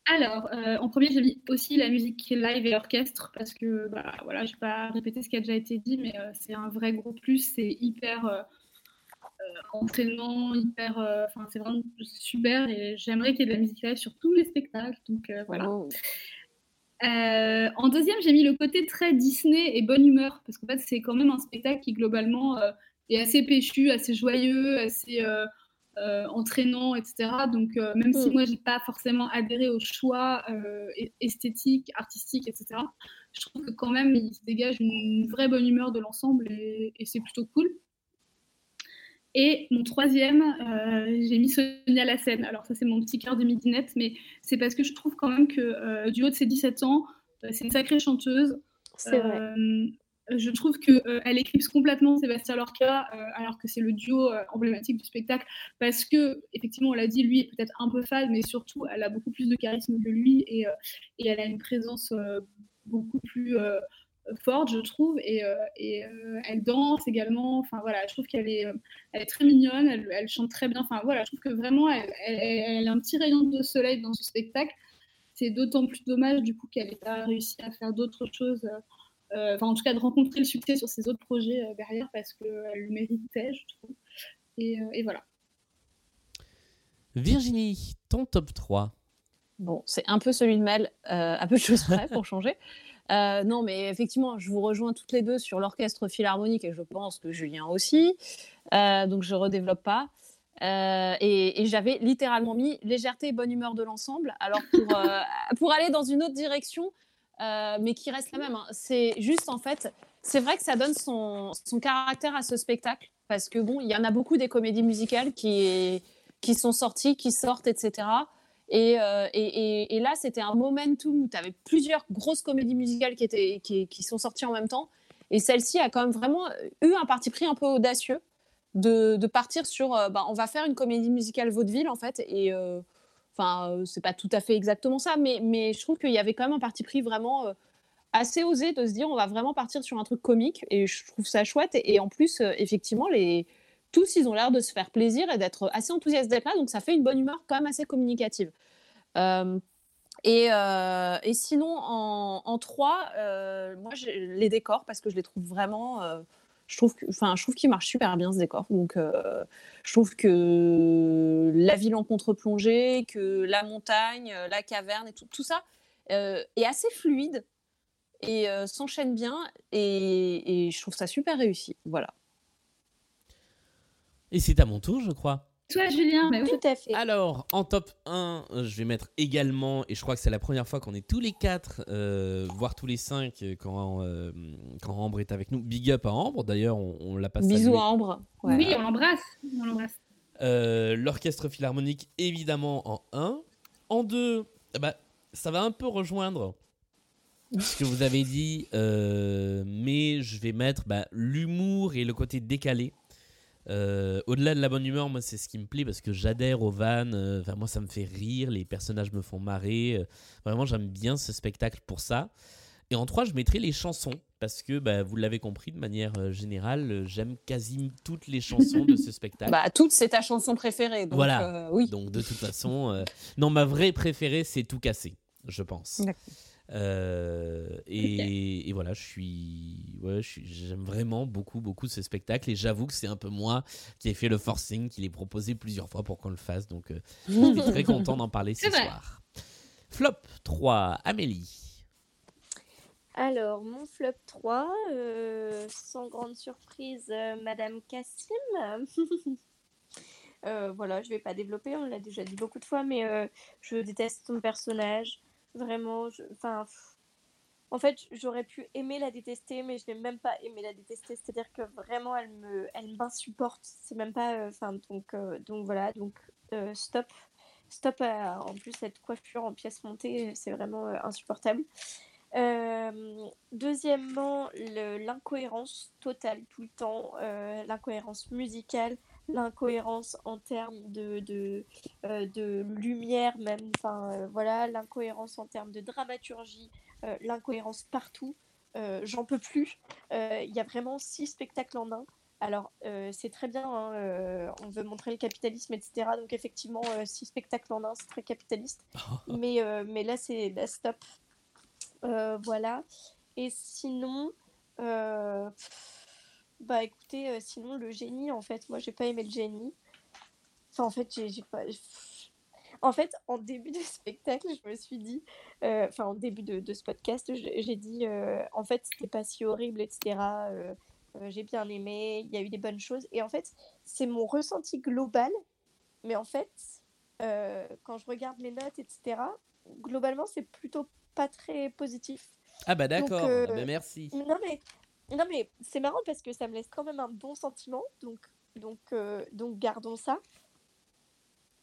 Speaker 4: Alors, euh, en premier, j'ai mis aussi la musique live et orchestre parce que, bah, voilà, je vais pas répéter ce qui a déjà été dit, mais euh, c'est un vrai gros plus. C'est hyper euh, euh, entraînant, hyper, euh, enfin, c'est vraiment super et j'aimerais qu'il y ait de la musique live sur tous les spectacles. Donc euh, voilà. Euh, en deuxième, j'ai mis le côté très Disney et bonne humeur parce qu'en fait, c'est quand même un spectacle qui globalement euh, est assez péchu, assez joyeux, assez euh, euh, entraînant, etc. Donc, euh, même si
Speaker 3: Mm.
Speaker 4: moi, j'ai pas forcément adhéré au choix esthétique, artistique, etc., je trouve que quand même, il se dégage une vraie bonne humeur de l'ensemble et, et c'est plutôt cool. Et mon troisième, euh, j'ai mis Sonia la scène. Alors ça, c'est mon petit cœur de midinette, mais c'est parce que je trouve quand même que euh, du haut de ses 17 ans, euh, c'est une sacrée chanteuse.
Speaker 3: C'est vrai.
Speaker 4: Euh, je trouve qu'elle éclipse complètement Sébastien Lorca, euh, alors que c'est le duo euh, emblématique du spectacle, parce que, effectivement, on l'a dit, lui est peut-être un peu fade, mais surtout, elle a beaucoup plus de charisme que lui et, euh, elle a une présence euh, beaucoup plus euh, forte, je trouve, et, euh, euh, elle danse également. Enfin voilà, je trouve qu'elle est, euh, très mignonne, elle, elle chante très bien. Enfin voilà, je trouve que vraiment, elle, elle- elle a un petit rayon de soleil dans ce spectacle. C'est d'autant plus dommage du coup qu'elle n'ait pas réussi à faire d'autres choses. Euh, euh, Enfin, en tout cas, de rencontrer le succès sur ses autres projets euh, derrière parce qu'elle le méritait, je trouve. Et, euh, et voilà.
Speaker 2: Virginie, ton top 3.
Speaker 1: Bon, c'est un peu celui de Mel, euh, à peu de choses près pour changer. Euh, non, mais effectivement, je vous rejoins toutes les deux sur l'orchestre philharmonique et je pense que Julien aussi. Euh, donc, je redéveloppe pas. Euh, et et j'avais littéralement mis légèreté et bonne humeur de l'ensemble. Alors, pour, euh, pour aller dans une autre direction, euh, mais qui reste la même, hein, c'est juste en fait, c'est vrai que ça donne son, caractère à ce spectacle. Parce que bon, il y en a beaucoup des comédies musicales qui, qui sont sorties, qui sortent, etc. Et, euh, et, et- et là, c'était un momentum où tu avais plusieurs grosses comédies musicales qui, étaient, qui, sont sorties en même temps. Et celle-ci a quand même vraiment eu un parti pris un peu audacieux de, de partir sur euh, bah, on va faire une comédie musicale vaudeville, en fait. Et euh, enfin, euh, c'est pas tout à fait exactement ça, mais, je trouve qu'il y avait quand même un parti pris vraiment euh, assez osé de se dire on va vraiment partir sur un truc comique. Et je trouve ça chouette. Et, en plus, euh, effectivement, tous, ils ont l'air de se faire plaisir et d'être assez enthousiastes d'être là, donc ça fait une bonne humeur quand même assez communicative. Et, sinon, en, en trois, euh, moi, les décors, parce que je les trouve vraiment... je trouve, qu'il marche super bien ce décor. Donc, euh, je trouve que la ville en contre-plongée, que la montagne, euh, la caverne et tout, ça euh, est assez fluide et s'enchaîne bien. Et, et je trouve ça super réussi. Voilà.
Speaker 2: Et c'est à mon tour, je crois.
Speaker 4: Toi, Julien, bah oui.
Speaker 3: Tout à fait.
Speaker 2: Alors, en top 1, euh, je vais mettre également, et je crois que c'est la première fois qu'on est tous les quatre, euh, voire tous les cinq, euh, quand, euh, quand Ambre est avec nous. Big up à Ambre, d'ailleurs, on, on l'a pas
Speaker 1: Bisous à Ambre. Ouais.
Speaker 4: Oui, on l'embrasse. On l'embrasse.
Speaker 2: Euh, L'orchestre philharmonique, évidemment, en 1. En 2, bah, ça va un peu rejoindre ce que vous avez dit, euh, mais je vais mettre bah, l'humour et le côté décalé. Euh, Au-delà de la bonne humeur, moi, c'est ce qui me plaît parce que j'adhère aux vannes. euh, Enfin, moi, ça me fait rire. Les personnages me font marrer. euh, vraiment, j'aime bien ce spectacle pour ça. Et en 3, je mettrai les chansons. parce que bah, vous l'avez compris de manière générale, j'aime quasi toutes les chansons de ce spectacle.
Speaker 1: Bah, toutes, c'est ta chanson préférée. Donc,
Speaker 2: voilà.
Speaker 1: euh, oui.
Speaker 2: Donc de toute façon, euh, non, ma vraie préférée, c'est Tout cassé, je pense. Euh, et, et voilà, je suis, ouais, je suis- j'aime vraiment beaucoup, beaucoup ce spectacle. Et j'avoue que c'est un peu moi qui ai fait le forcing, qui l'ai proposé plusieurs fois pour qu'on le fasse. Donc, euh, je suis très content d'en parler ce
Speaker 3: vrai.
Speaker 2: soir. Flop 3, Amélie.
Speaker 3: Alors, mon flop 3, euh, sans grande surprise, euh, Madame Cassim. Euh, voilà, je vais pas développer, on l'a déjà dit beaucoup de fois, mais euh, je déteste son personnage. Vraiment, enfin, en fait, j'aurais pu aimer la détester, mais je n'ai même pas aimé la détester. C'est-à-dire que vraiment, elle me, elle m'insupporte. C'est même pas, euh, enfin, donc, euh, donc voilà, donc euh, stop, stop. en plus, cette coiffure en pièces montées, c'est vraiment insupportable. Deuxièmement, l'incohérence totale tout le temps, l'incohérence musicale, l'incohérence en termes de, de, euh, de lumière même, enfin euh, voilà, l'incohérence en termes de dramaturgie, euh, l'incohérence partout. J'en peux plus. Il y a vraiment six spectacles en un. Alors, c'est très bien, hein, on veut montrer le capitalisme, etc. Donc, effectivement, six spectacles en un, c'est très capitaliste. mais, mais là, c'est là, stop. Voilà. Et sinon, pff, bah écoutez, euh, sinon le génie, en fait, moi j'ai pas aimé le génie. Enfin, en fait, j'ai pas. En fait, en début de spectacle, je me suis dit, euh, enfin, en début de, de ce podcast, j'ai dit, euh, en fait, c'était pas si horrible, etc. j'ai bien aimé, il y a eu des bonnes choses. Et en fait, c'est mon ressenti global. Mais en fait, quand je regarde les notes, etc., globalement, c'est plutôt pas très positif.
Speaker 2: Ah bah d'accord,
Speaker 3: euh,
Speaker 2: Ah bah merci.
Speaker 3: Non mais, non mais c'est marrant parce que ça me laisse quand même un bon sentiment, donc, donc, euh, donc gardons ça.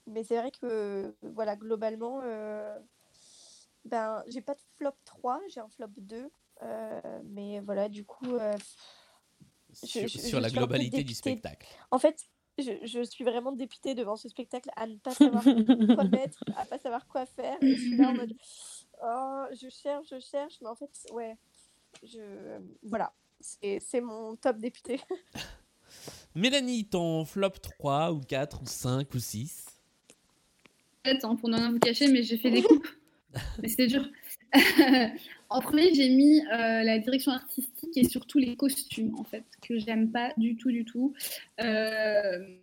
Speaker 3: Mais c'est vrai que, voilà, globalement, euh, ben, j'ai pas de flop 3, j'ai un flop 2. euh, mais voilà, du coup... euh, je-
Speaker 2: Sur,
Speaker 3: je-
Speaker 2: sur
Speaker 3: je
Speaker 2: la globalité du spectacle.
Speaker 3: En fait, je, je suis vraiment dépitée devant ce spectacle à ne pas savoir quoi mettre, à pas savoir quoi faire. Et je suis là en mode, oh, je cherche, je cherche, mais en fait, ouais, je, voilà, c'est c'est mon top député.
Speaker 2: Mélanie, ton flop 3 ou 4 ou 5 ou 6
Speaker 4: fait, hein, pour ne rien vous cacher, mais j'ai fait des coupes. mais c'était dur. en premier, j'ai mis euh, la direction artistique et surtout les costumes, en fait, que j'aime pas du tout, du tout. Euh,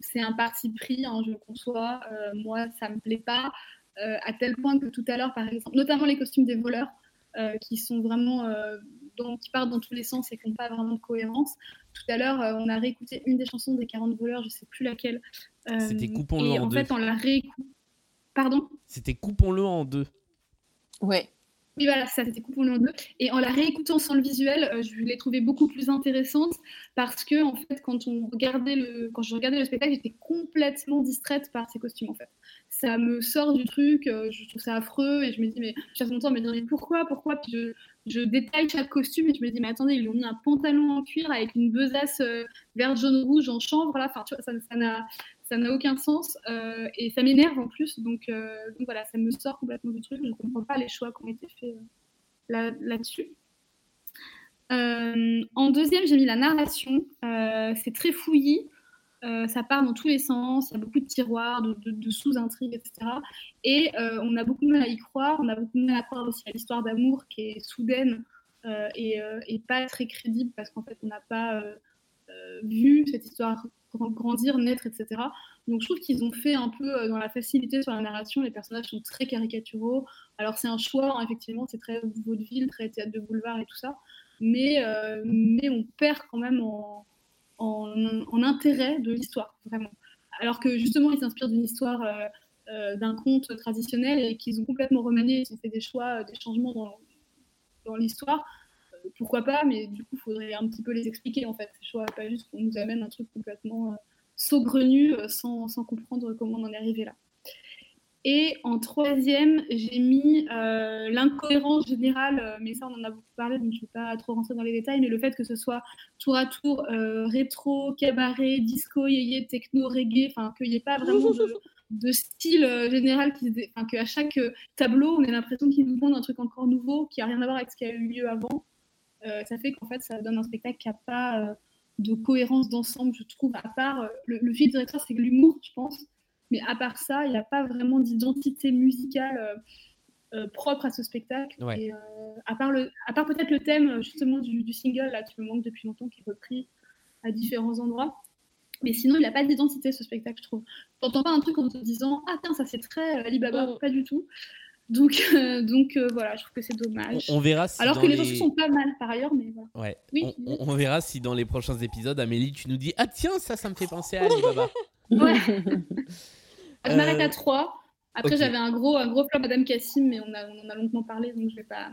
Speaker 4: c'est un parti pris, hein, je le conçois. Euh, moi, ça me plaît pas. euh, à tel point que tout à l'heure, par exemple, notamment les costumes des voleurs, euh, qui sont vraiment, euh, dans- qui partent dans tous les sens et qui n'ont pas vraiment de cohérence. Tout à l'heure, euh, on a réécouté une des chansons des 40 voleurs, je sais plus laquelle. Euh,
Speaker 2: C'était Coupons-le
Speaker 4: et
Speaker 2: en
Speaker 4: en
Speaker 2: deux.
Speaker 4: fait, on l'a réécouté. Pardon?
Speaker 2: C'était coupons-le en deux.
Speaker 1: Ouais.
Speaker 4: Oui, voilà, ça, c'était coupons-le en deux. Et en la réécoutant sans le visuel, euh, je l'ai trouvée beaucoup plus intéressante parce que, en fait, quand, on regardait le, quand je regardais le spectacle, j'étais complètement distraite par ces costumes, en fait. Ça me sort du truc, euh, je trouve ça affreux et je me dis, mais je passe mon temps à me dire, mais pourquoi, pourquoi? Puis je, je détaille chaque costume et je me dis, mais attendez, ils lui ont mis un pantalon en cuir avec une besace euh, vert, jaune, rouge en chanvre, là, ça n'a aucun sens euh, et ça m'énerve en plus. Donc, euh, donc voilà, ça me sort complètement du truc. Je ne comprends pas les choix qui ont été faits là- là-dessus. En deuxième, j'ai mis la narration. C'est très fouillis. Euh, ça part dans tous les sens. Il y a beaucoup de tiroirs, de, sous-intrigues, etc. Et euh, on a beaucoup de mal à y croire. On a beaucoup de mal à croire aussi à l'histoire d'amour qui est soudaine euh, et, pas très crédible parce qu'en fait, on n'a pas vu cette histoire grand- grandir, naître, etc. Donc je trouve qu'ils ont fait un peu dans la facilité sur la narration. Les personnages sont très caricaturaux. Alors c'est un choix, hein, effectivement, c'est très vaudeville, très théâtre de boulevard et tout ça. Mais, mais on perd quand même en, en, intérêt de l'histoire, vraiment. Alors que justement, ils s'inspirent d'une histoire, euh, euh, d'un conte traditionnel et qu'ils ont complètement remanié, ils ont fait des choix, euh, des changements dans, dans l'histoire. Pourquoi pas, mais du coup, il faudrait un petit peu les expliquer en fait, ces choix, pas juste qu'on nous amène un truc complètement saugrenu sans, sans comprendre comment on en est arrivé là. Et en troisième, j'ai mis euh, l'incohérence générale, euh, mais ça on en a beaucoup parlé, donc je ne vais pas trop rentrer dans les détails, mais le fait que ce soit tour à tour euh, rétro, cabaret, disco, yéyé, techno, reggae, enfin qu'il n'y ait pas vraiment de, style général, qu'à chaque tableau on ait l'impression qu'ils nous vendent un truc encore nouveau qui n'a rien à voir avec ce qui a eu lieu avant. Ça fait qu'en fait, ça donne un spectacle qui n'a pas de cohérence d'ensemble, je trouve, à part le, le fil directeur, c'est l'humour, je pense. Mais à part ça, il n'y a pas vraiment d'identité musicale euh, euh, propre à ce spectacle.
Speaker 2: Ouais.
Speaker 4: Et, euh, à part, le- à part peut-être le thème justement du, du single là, qui me manque depuis longtemps, qui est repris à différents endroits. Mais sinon, il n'a pas d'identité ce spectacle, je trouve. Tu n'entends pas un truc en te disant Ah, tiens, ça c'est très Alibaba, pas du tout. Donc, euh, donc euh, voilà, je trouve que c'est dommage.
Speaker 2: On- on verra si
Speaker 4: Alors que les chansons sont pas mal par ailleurs, mais voilà.
Speaker 2: Ouais.
Speaker 4: Oui,
Speaker 2: on,
Speaker 4: tu
Speaker 2: on- on verra si dans les prochains épisodes, Amélie, tu nous dis Ah, tiens, ça, ça me fait penser à Alibaba.
Speaker 4: Ouais. Je m'arrête
Speaker 2: Euh,
Speaker 4: à 3. Après, j'avais un gros, un gros flop Madame Cassim, mais on, a, on en a longuement parlé, donc je vais pas,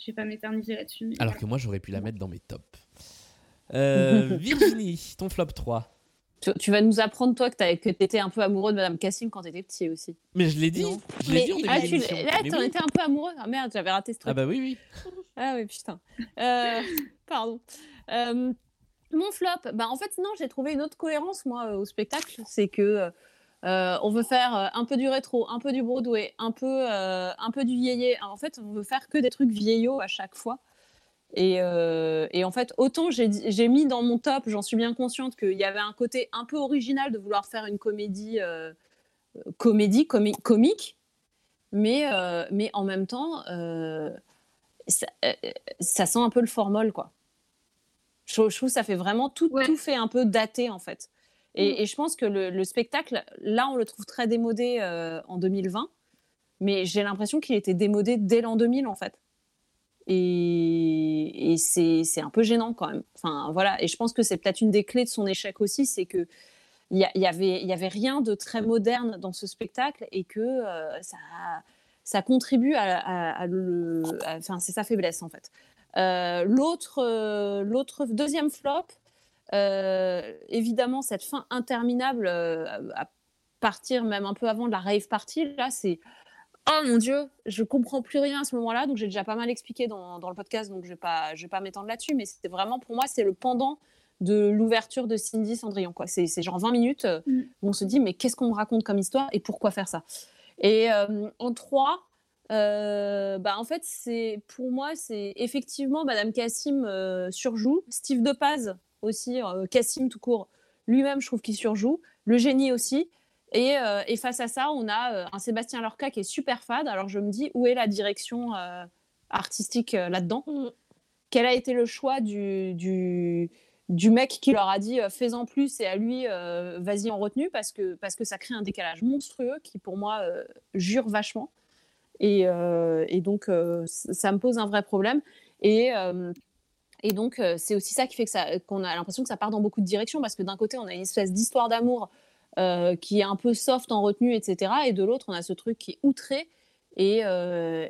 Speaker 4: je vais pas m'éterniser là-dessus.
Speaker 2: Alors
Speaker 4: voilà.
Speaker 2: que moi, j'aurais pu la mettre dans mes tops. Euh, Virginie, ton flop 3.
Speaker 1: Tu, tu vas nous apprendre, toi, que t'as- que t'étais un peu amoureux de Madame Cassim quand t'étais petit aussi.
Speaker 2: Mais je l'ai dit. Je l'ai
Speaker 1: Mais-
Speaker 2: dit en
Speaker 1: ah, tu là, t'en
Speaker 2: oui.
Speaker 1: étais un peu amoureux. Ah merde, j'avais raté ce truc.
Speaker 2: Ah bah oui, oui.
Speaker 1: Ah oui, putain. Euh, pardon. Euh, mon flop, bah en fait, non, j'ai trouvé une autre cohérence, moi, euh, au spectacle. C'est que euh, on veut faire euh, un peu du rétro, un peu du Broadway, un peu, euh, un peu du yéyé. En fait, on veut faire que des trucs vieillots à chaque fois. Et, euh, et en fait, autant j'ai mis dans mon top, j'en suis bien consciente qu'il y avait un côté un peu original de vouloir faire une comédie, comédie comi- comique, mais, mais en même temps, ça, ça sent un peu le formol, quoi. Je, trouve- je trouve que ça fait vraiment tout, tout fait un peu daté, en fait. Et,
Speaker 4: Mm.
Speaker 1: et je pense que le, le spectacle, là, on le trouve très démodé euh, en 2020, mais j'ai l'impression qu'il était démodé dès l'an 2000, en fait. Et, et c'est un peu gênant quand même. Enfin, voilà. Et je pense que c'est peut-être une des clés de son échec aussi, c'est que il y, avait, il y avait rien de très moderne dans ce spectacle et que euh, ça, ça contribue à, à- à le. Enfin, c'est sa faiblesse en fait. Euh, L'autre, l'autre deuxième flop, évidemment, cette fin interminable euh, à partir même un peu avant de la rave party, là, c'est oh mon dieu, je comprends plus rien à ce moment-là. Donc j'ai déjà pas mal expliqué dans, dans le podcast, donc je vais pas, je vais pas m'étendre là-dessus. Mais c'était vraiment pour moi, c'est le pendant de l'ouverture de Cindy Cendrillon. Quoi. C'est, genre 20 minutes euh,
Speaker 4: Mm.
Speaker 1: où on se dit mais qu'est-ce qu'on me raconte comme histoire et pourquoi faire ça? Et euh, en trois, euh, bah en fait c'est pour moi c'est effectivement Madame Cassim euh, surjoue, Steve Depaz aussi, euh, Cassim tout court, lui-même je trouve qu'il surjoue, le génie aussi. Et, euh, et face à ça, on a euh, un Sébastien Lorca qui est super fade. Alors je me dis, où est la direction euh, artistique euh, là-dedans? Quel a été le choix du, du, du mec qui leur a dit euh, fais-en plus et à lui, euh, vas-y en retenue? Parce que, parce que ça crée un décalage monstrueux qui, pour moi, euh, jure vachement. Et, euh, et donc, euh, ça me pose un vrai problème. Et. Et donc, euh, c'est aussi ça qui fait que qu'on a l'impression que ça part dans beaucoup de directions, parce que d'un côté, on a une espèce d'histoire d'amour euh, qui est un peu soft en retenue, etc. Et de l'autre, on a ce truc qui est outré. Et, euh,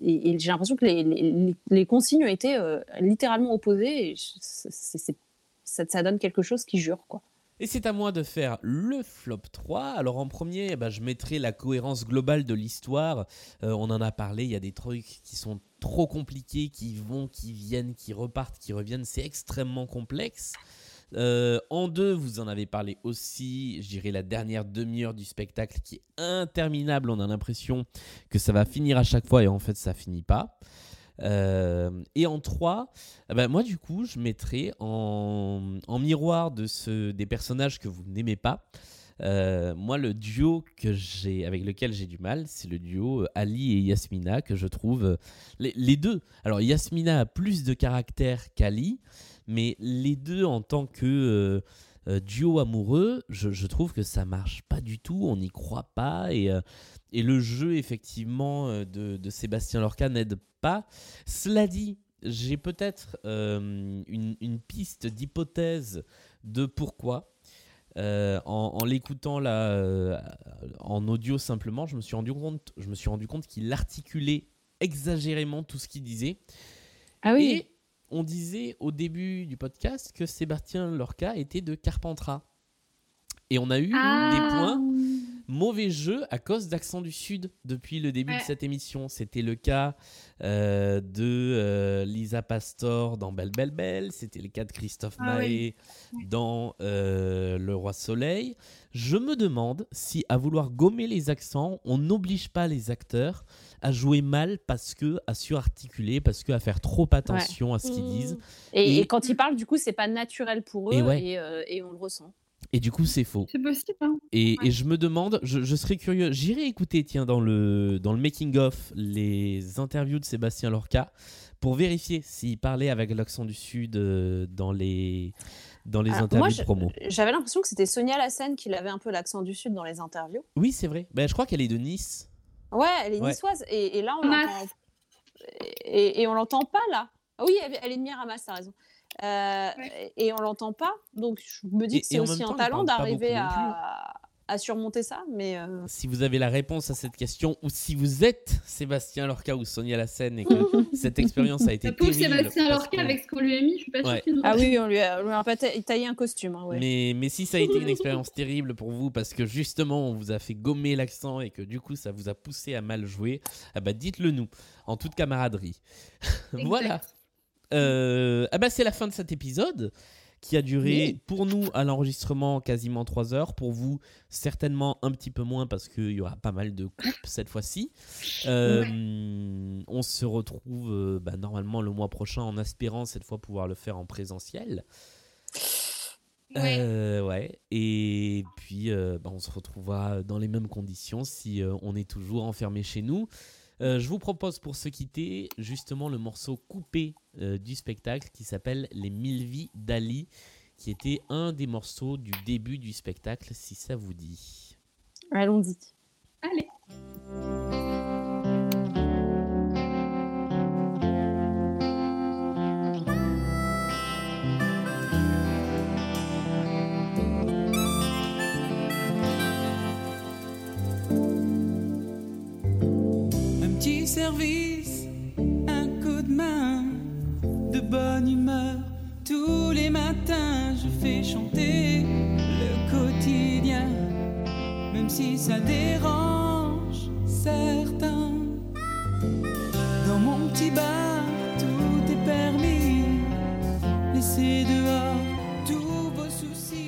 Speaker 1: j'ai l'impression que les, consignes ont été littéralement opposées. Et ça, ça donne quelque chose qui jure, quoi.
Speaker 2: Et c'est à moi de faire le flop 3. Alors en premier, eh ben, je mettrai la cohérence globale de l'histoire. Euh, on en a parlé, il y a des trucs qui sont trop compliqués, qui vont, qui viennent, qui repartent, qui reviennent. C'est extrêmement complexe. Euh, en deux, vous en avez parlé aussi, je dirais la dernière demi-heure du spectacle qui est interminable. On a l'impression que ça va finir à chaque fois et en fait ça finit pas. Euh, et en 3, moi du coup, je mettrais en, miroir de ce, des personnages que vous n'aimez pas. euh, moi, le duo que j'ai, avec lequel j'ai du mal, c'est le duo euh, Ali et Yasmina que je trouve les, deux. Alors Yasmina a plus de caractère qu'Ali, mais les deux en tant que euh, duo amoureux, je, je trouve que ça marche pas du tout. On n'y croit pas et euh, et le jeu effectivement euh, de, de Sébastien Lorca n'aide pas. Cela dit, j'ai peut-être euh, une, une piste d'hypothèse de pourquoi. Euh, en en l'écoutant là euh, en audio simplement, je me suis rendu compte, je me suis rendu compte qu'il articulait exagérément tout ce qu'il disait.
Speaker 1: Ah oui.
Speaker 2: Et on disait au début du podcast que Sébastien Lorca était de Carpentras. Et on a eu
Speaker 4: Ah.
Speaker 2: des points mauvais jeu à cause d'Accent du Sud depuis le début de cette émission. C'était le cas euh, de euh, Lisa Pastor dans Belle Belle Belle, c'était le cas de Christophe
Speaker 4: Ah
Speaker 2: Mahé dans euh, Le Roi Soleil. Je me demande si, à vouloir gommer les accents, on n'oblige pas les acteurs à jouer mal parce que à surarticuler, parce que à faire trop attention à ce qu'ils disent.
Speaker 1: Et,
Speaker 2: Et-
Speaker 1: et quand ils parlent, du coup, c'est pas naturel pour eux
Speaker 2: Et
Speaker 1: et,
Speaker 2: ouais.
Speaker 1: euh, et on le ressent.
Speaker 2: Et du coup, c'est faux.
Speaker 4: C'est possible. Hein
Speaker 2: Et,
Speaker 4: Ouais.
Speaker 2: et je me demande, je, je serais curieux, j'irai écouter, tiens, dans le, dans le making-of, les interviews de Sébastien Lorca pour vérifier s'il parlait avec l'accent du Sud euh, dans les, dans les
Speaker 1: Alors,
Speaker 2: interviews
Speaker 1: moi,
Speaker 2: promo.
Speaker 1: J'avais l'impression que c'était Sonia Lassen qui avait un peu l'accent du Sud dans les interviews.
Speaker 2: Oui, c'est vrai. Ben, je crois qu'elle est de Nice.
Speaker 1: Ouais, elle est
Speaker 2: Ouais.
Speaker 1: niçoise. Et, et là, on l'entend. Et, et on l'entend pas là. Ah oui, elle, elle est de Miramas, t'as raison. Euh, Et on l'entend pas. Donc je me dis
Speaker 2: Et-
Speaker 1: que c'est aussi un talent d'arriver à, à surmonter ça. Mais euh,
Speaker 2: Si vous avez la réponse à cette question, ou si vous êtes Sébastien Lorca ou Sonia Lassen et que cette expérience a été terrible.
Speaker 4: Sébastien Lorca,
Speaker 2: que-
Speaker 4: avec ce qu'on lui a mis, je suis pas
Speaker 2: Ouais.
Speaker 1: ah oui, on lui a, on lui a pas ta- taillé un costume. hein, ouais.
Speaker 2: Mais, mais si ça a été une expérience terrible pour vous parce que justement on vous a fait gommer l'accent et que du coup ça vous a poussé à mal jouer, ah bah dites-le nous en toute camaraderie. voilà. Euh, ah bah c'est la fin de cet épisode qui a duré
Speaker 14: Oui.
Speaker 2: pour nous à l'enregistrement quasiment 3 heures, pour vous certainement un petit peu moins parce qu'il y aura pas mal de coupes cette fois-ci. Euh, On se retrouve euh, bah, normalement le mois prochain en espérant cette fois pouvoir le faire en présentiel. Euh, ouais. Et puis, euh, bah, on se retrouvera dans les mêmes conditions si euh, on est toujours enfermé chez nous. Euh, je vous propose pour se quitter justement le morceau coupé euh, du spectacle qui s'appelle Les mille vies d'Ali, qui était un des morceaux du début du spectacle, si ça vous dit.
Speaker 1: Allons-y.
Speaker 4: Allez.
Speaker 7: Petit service, un coup de main, de bonne humeur. Tous les matins, je fais chanter le quotidien, même si ça dérange certains. Dans mon petit bar, tout est permis. Laissez dehors tous vos soucis,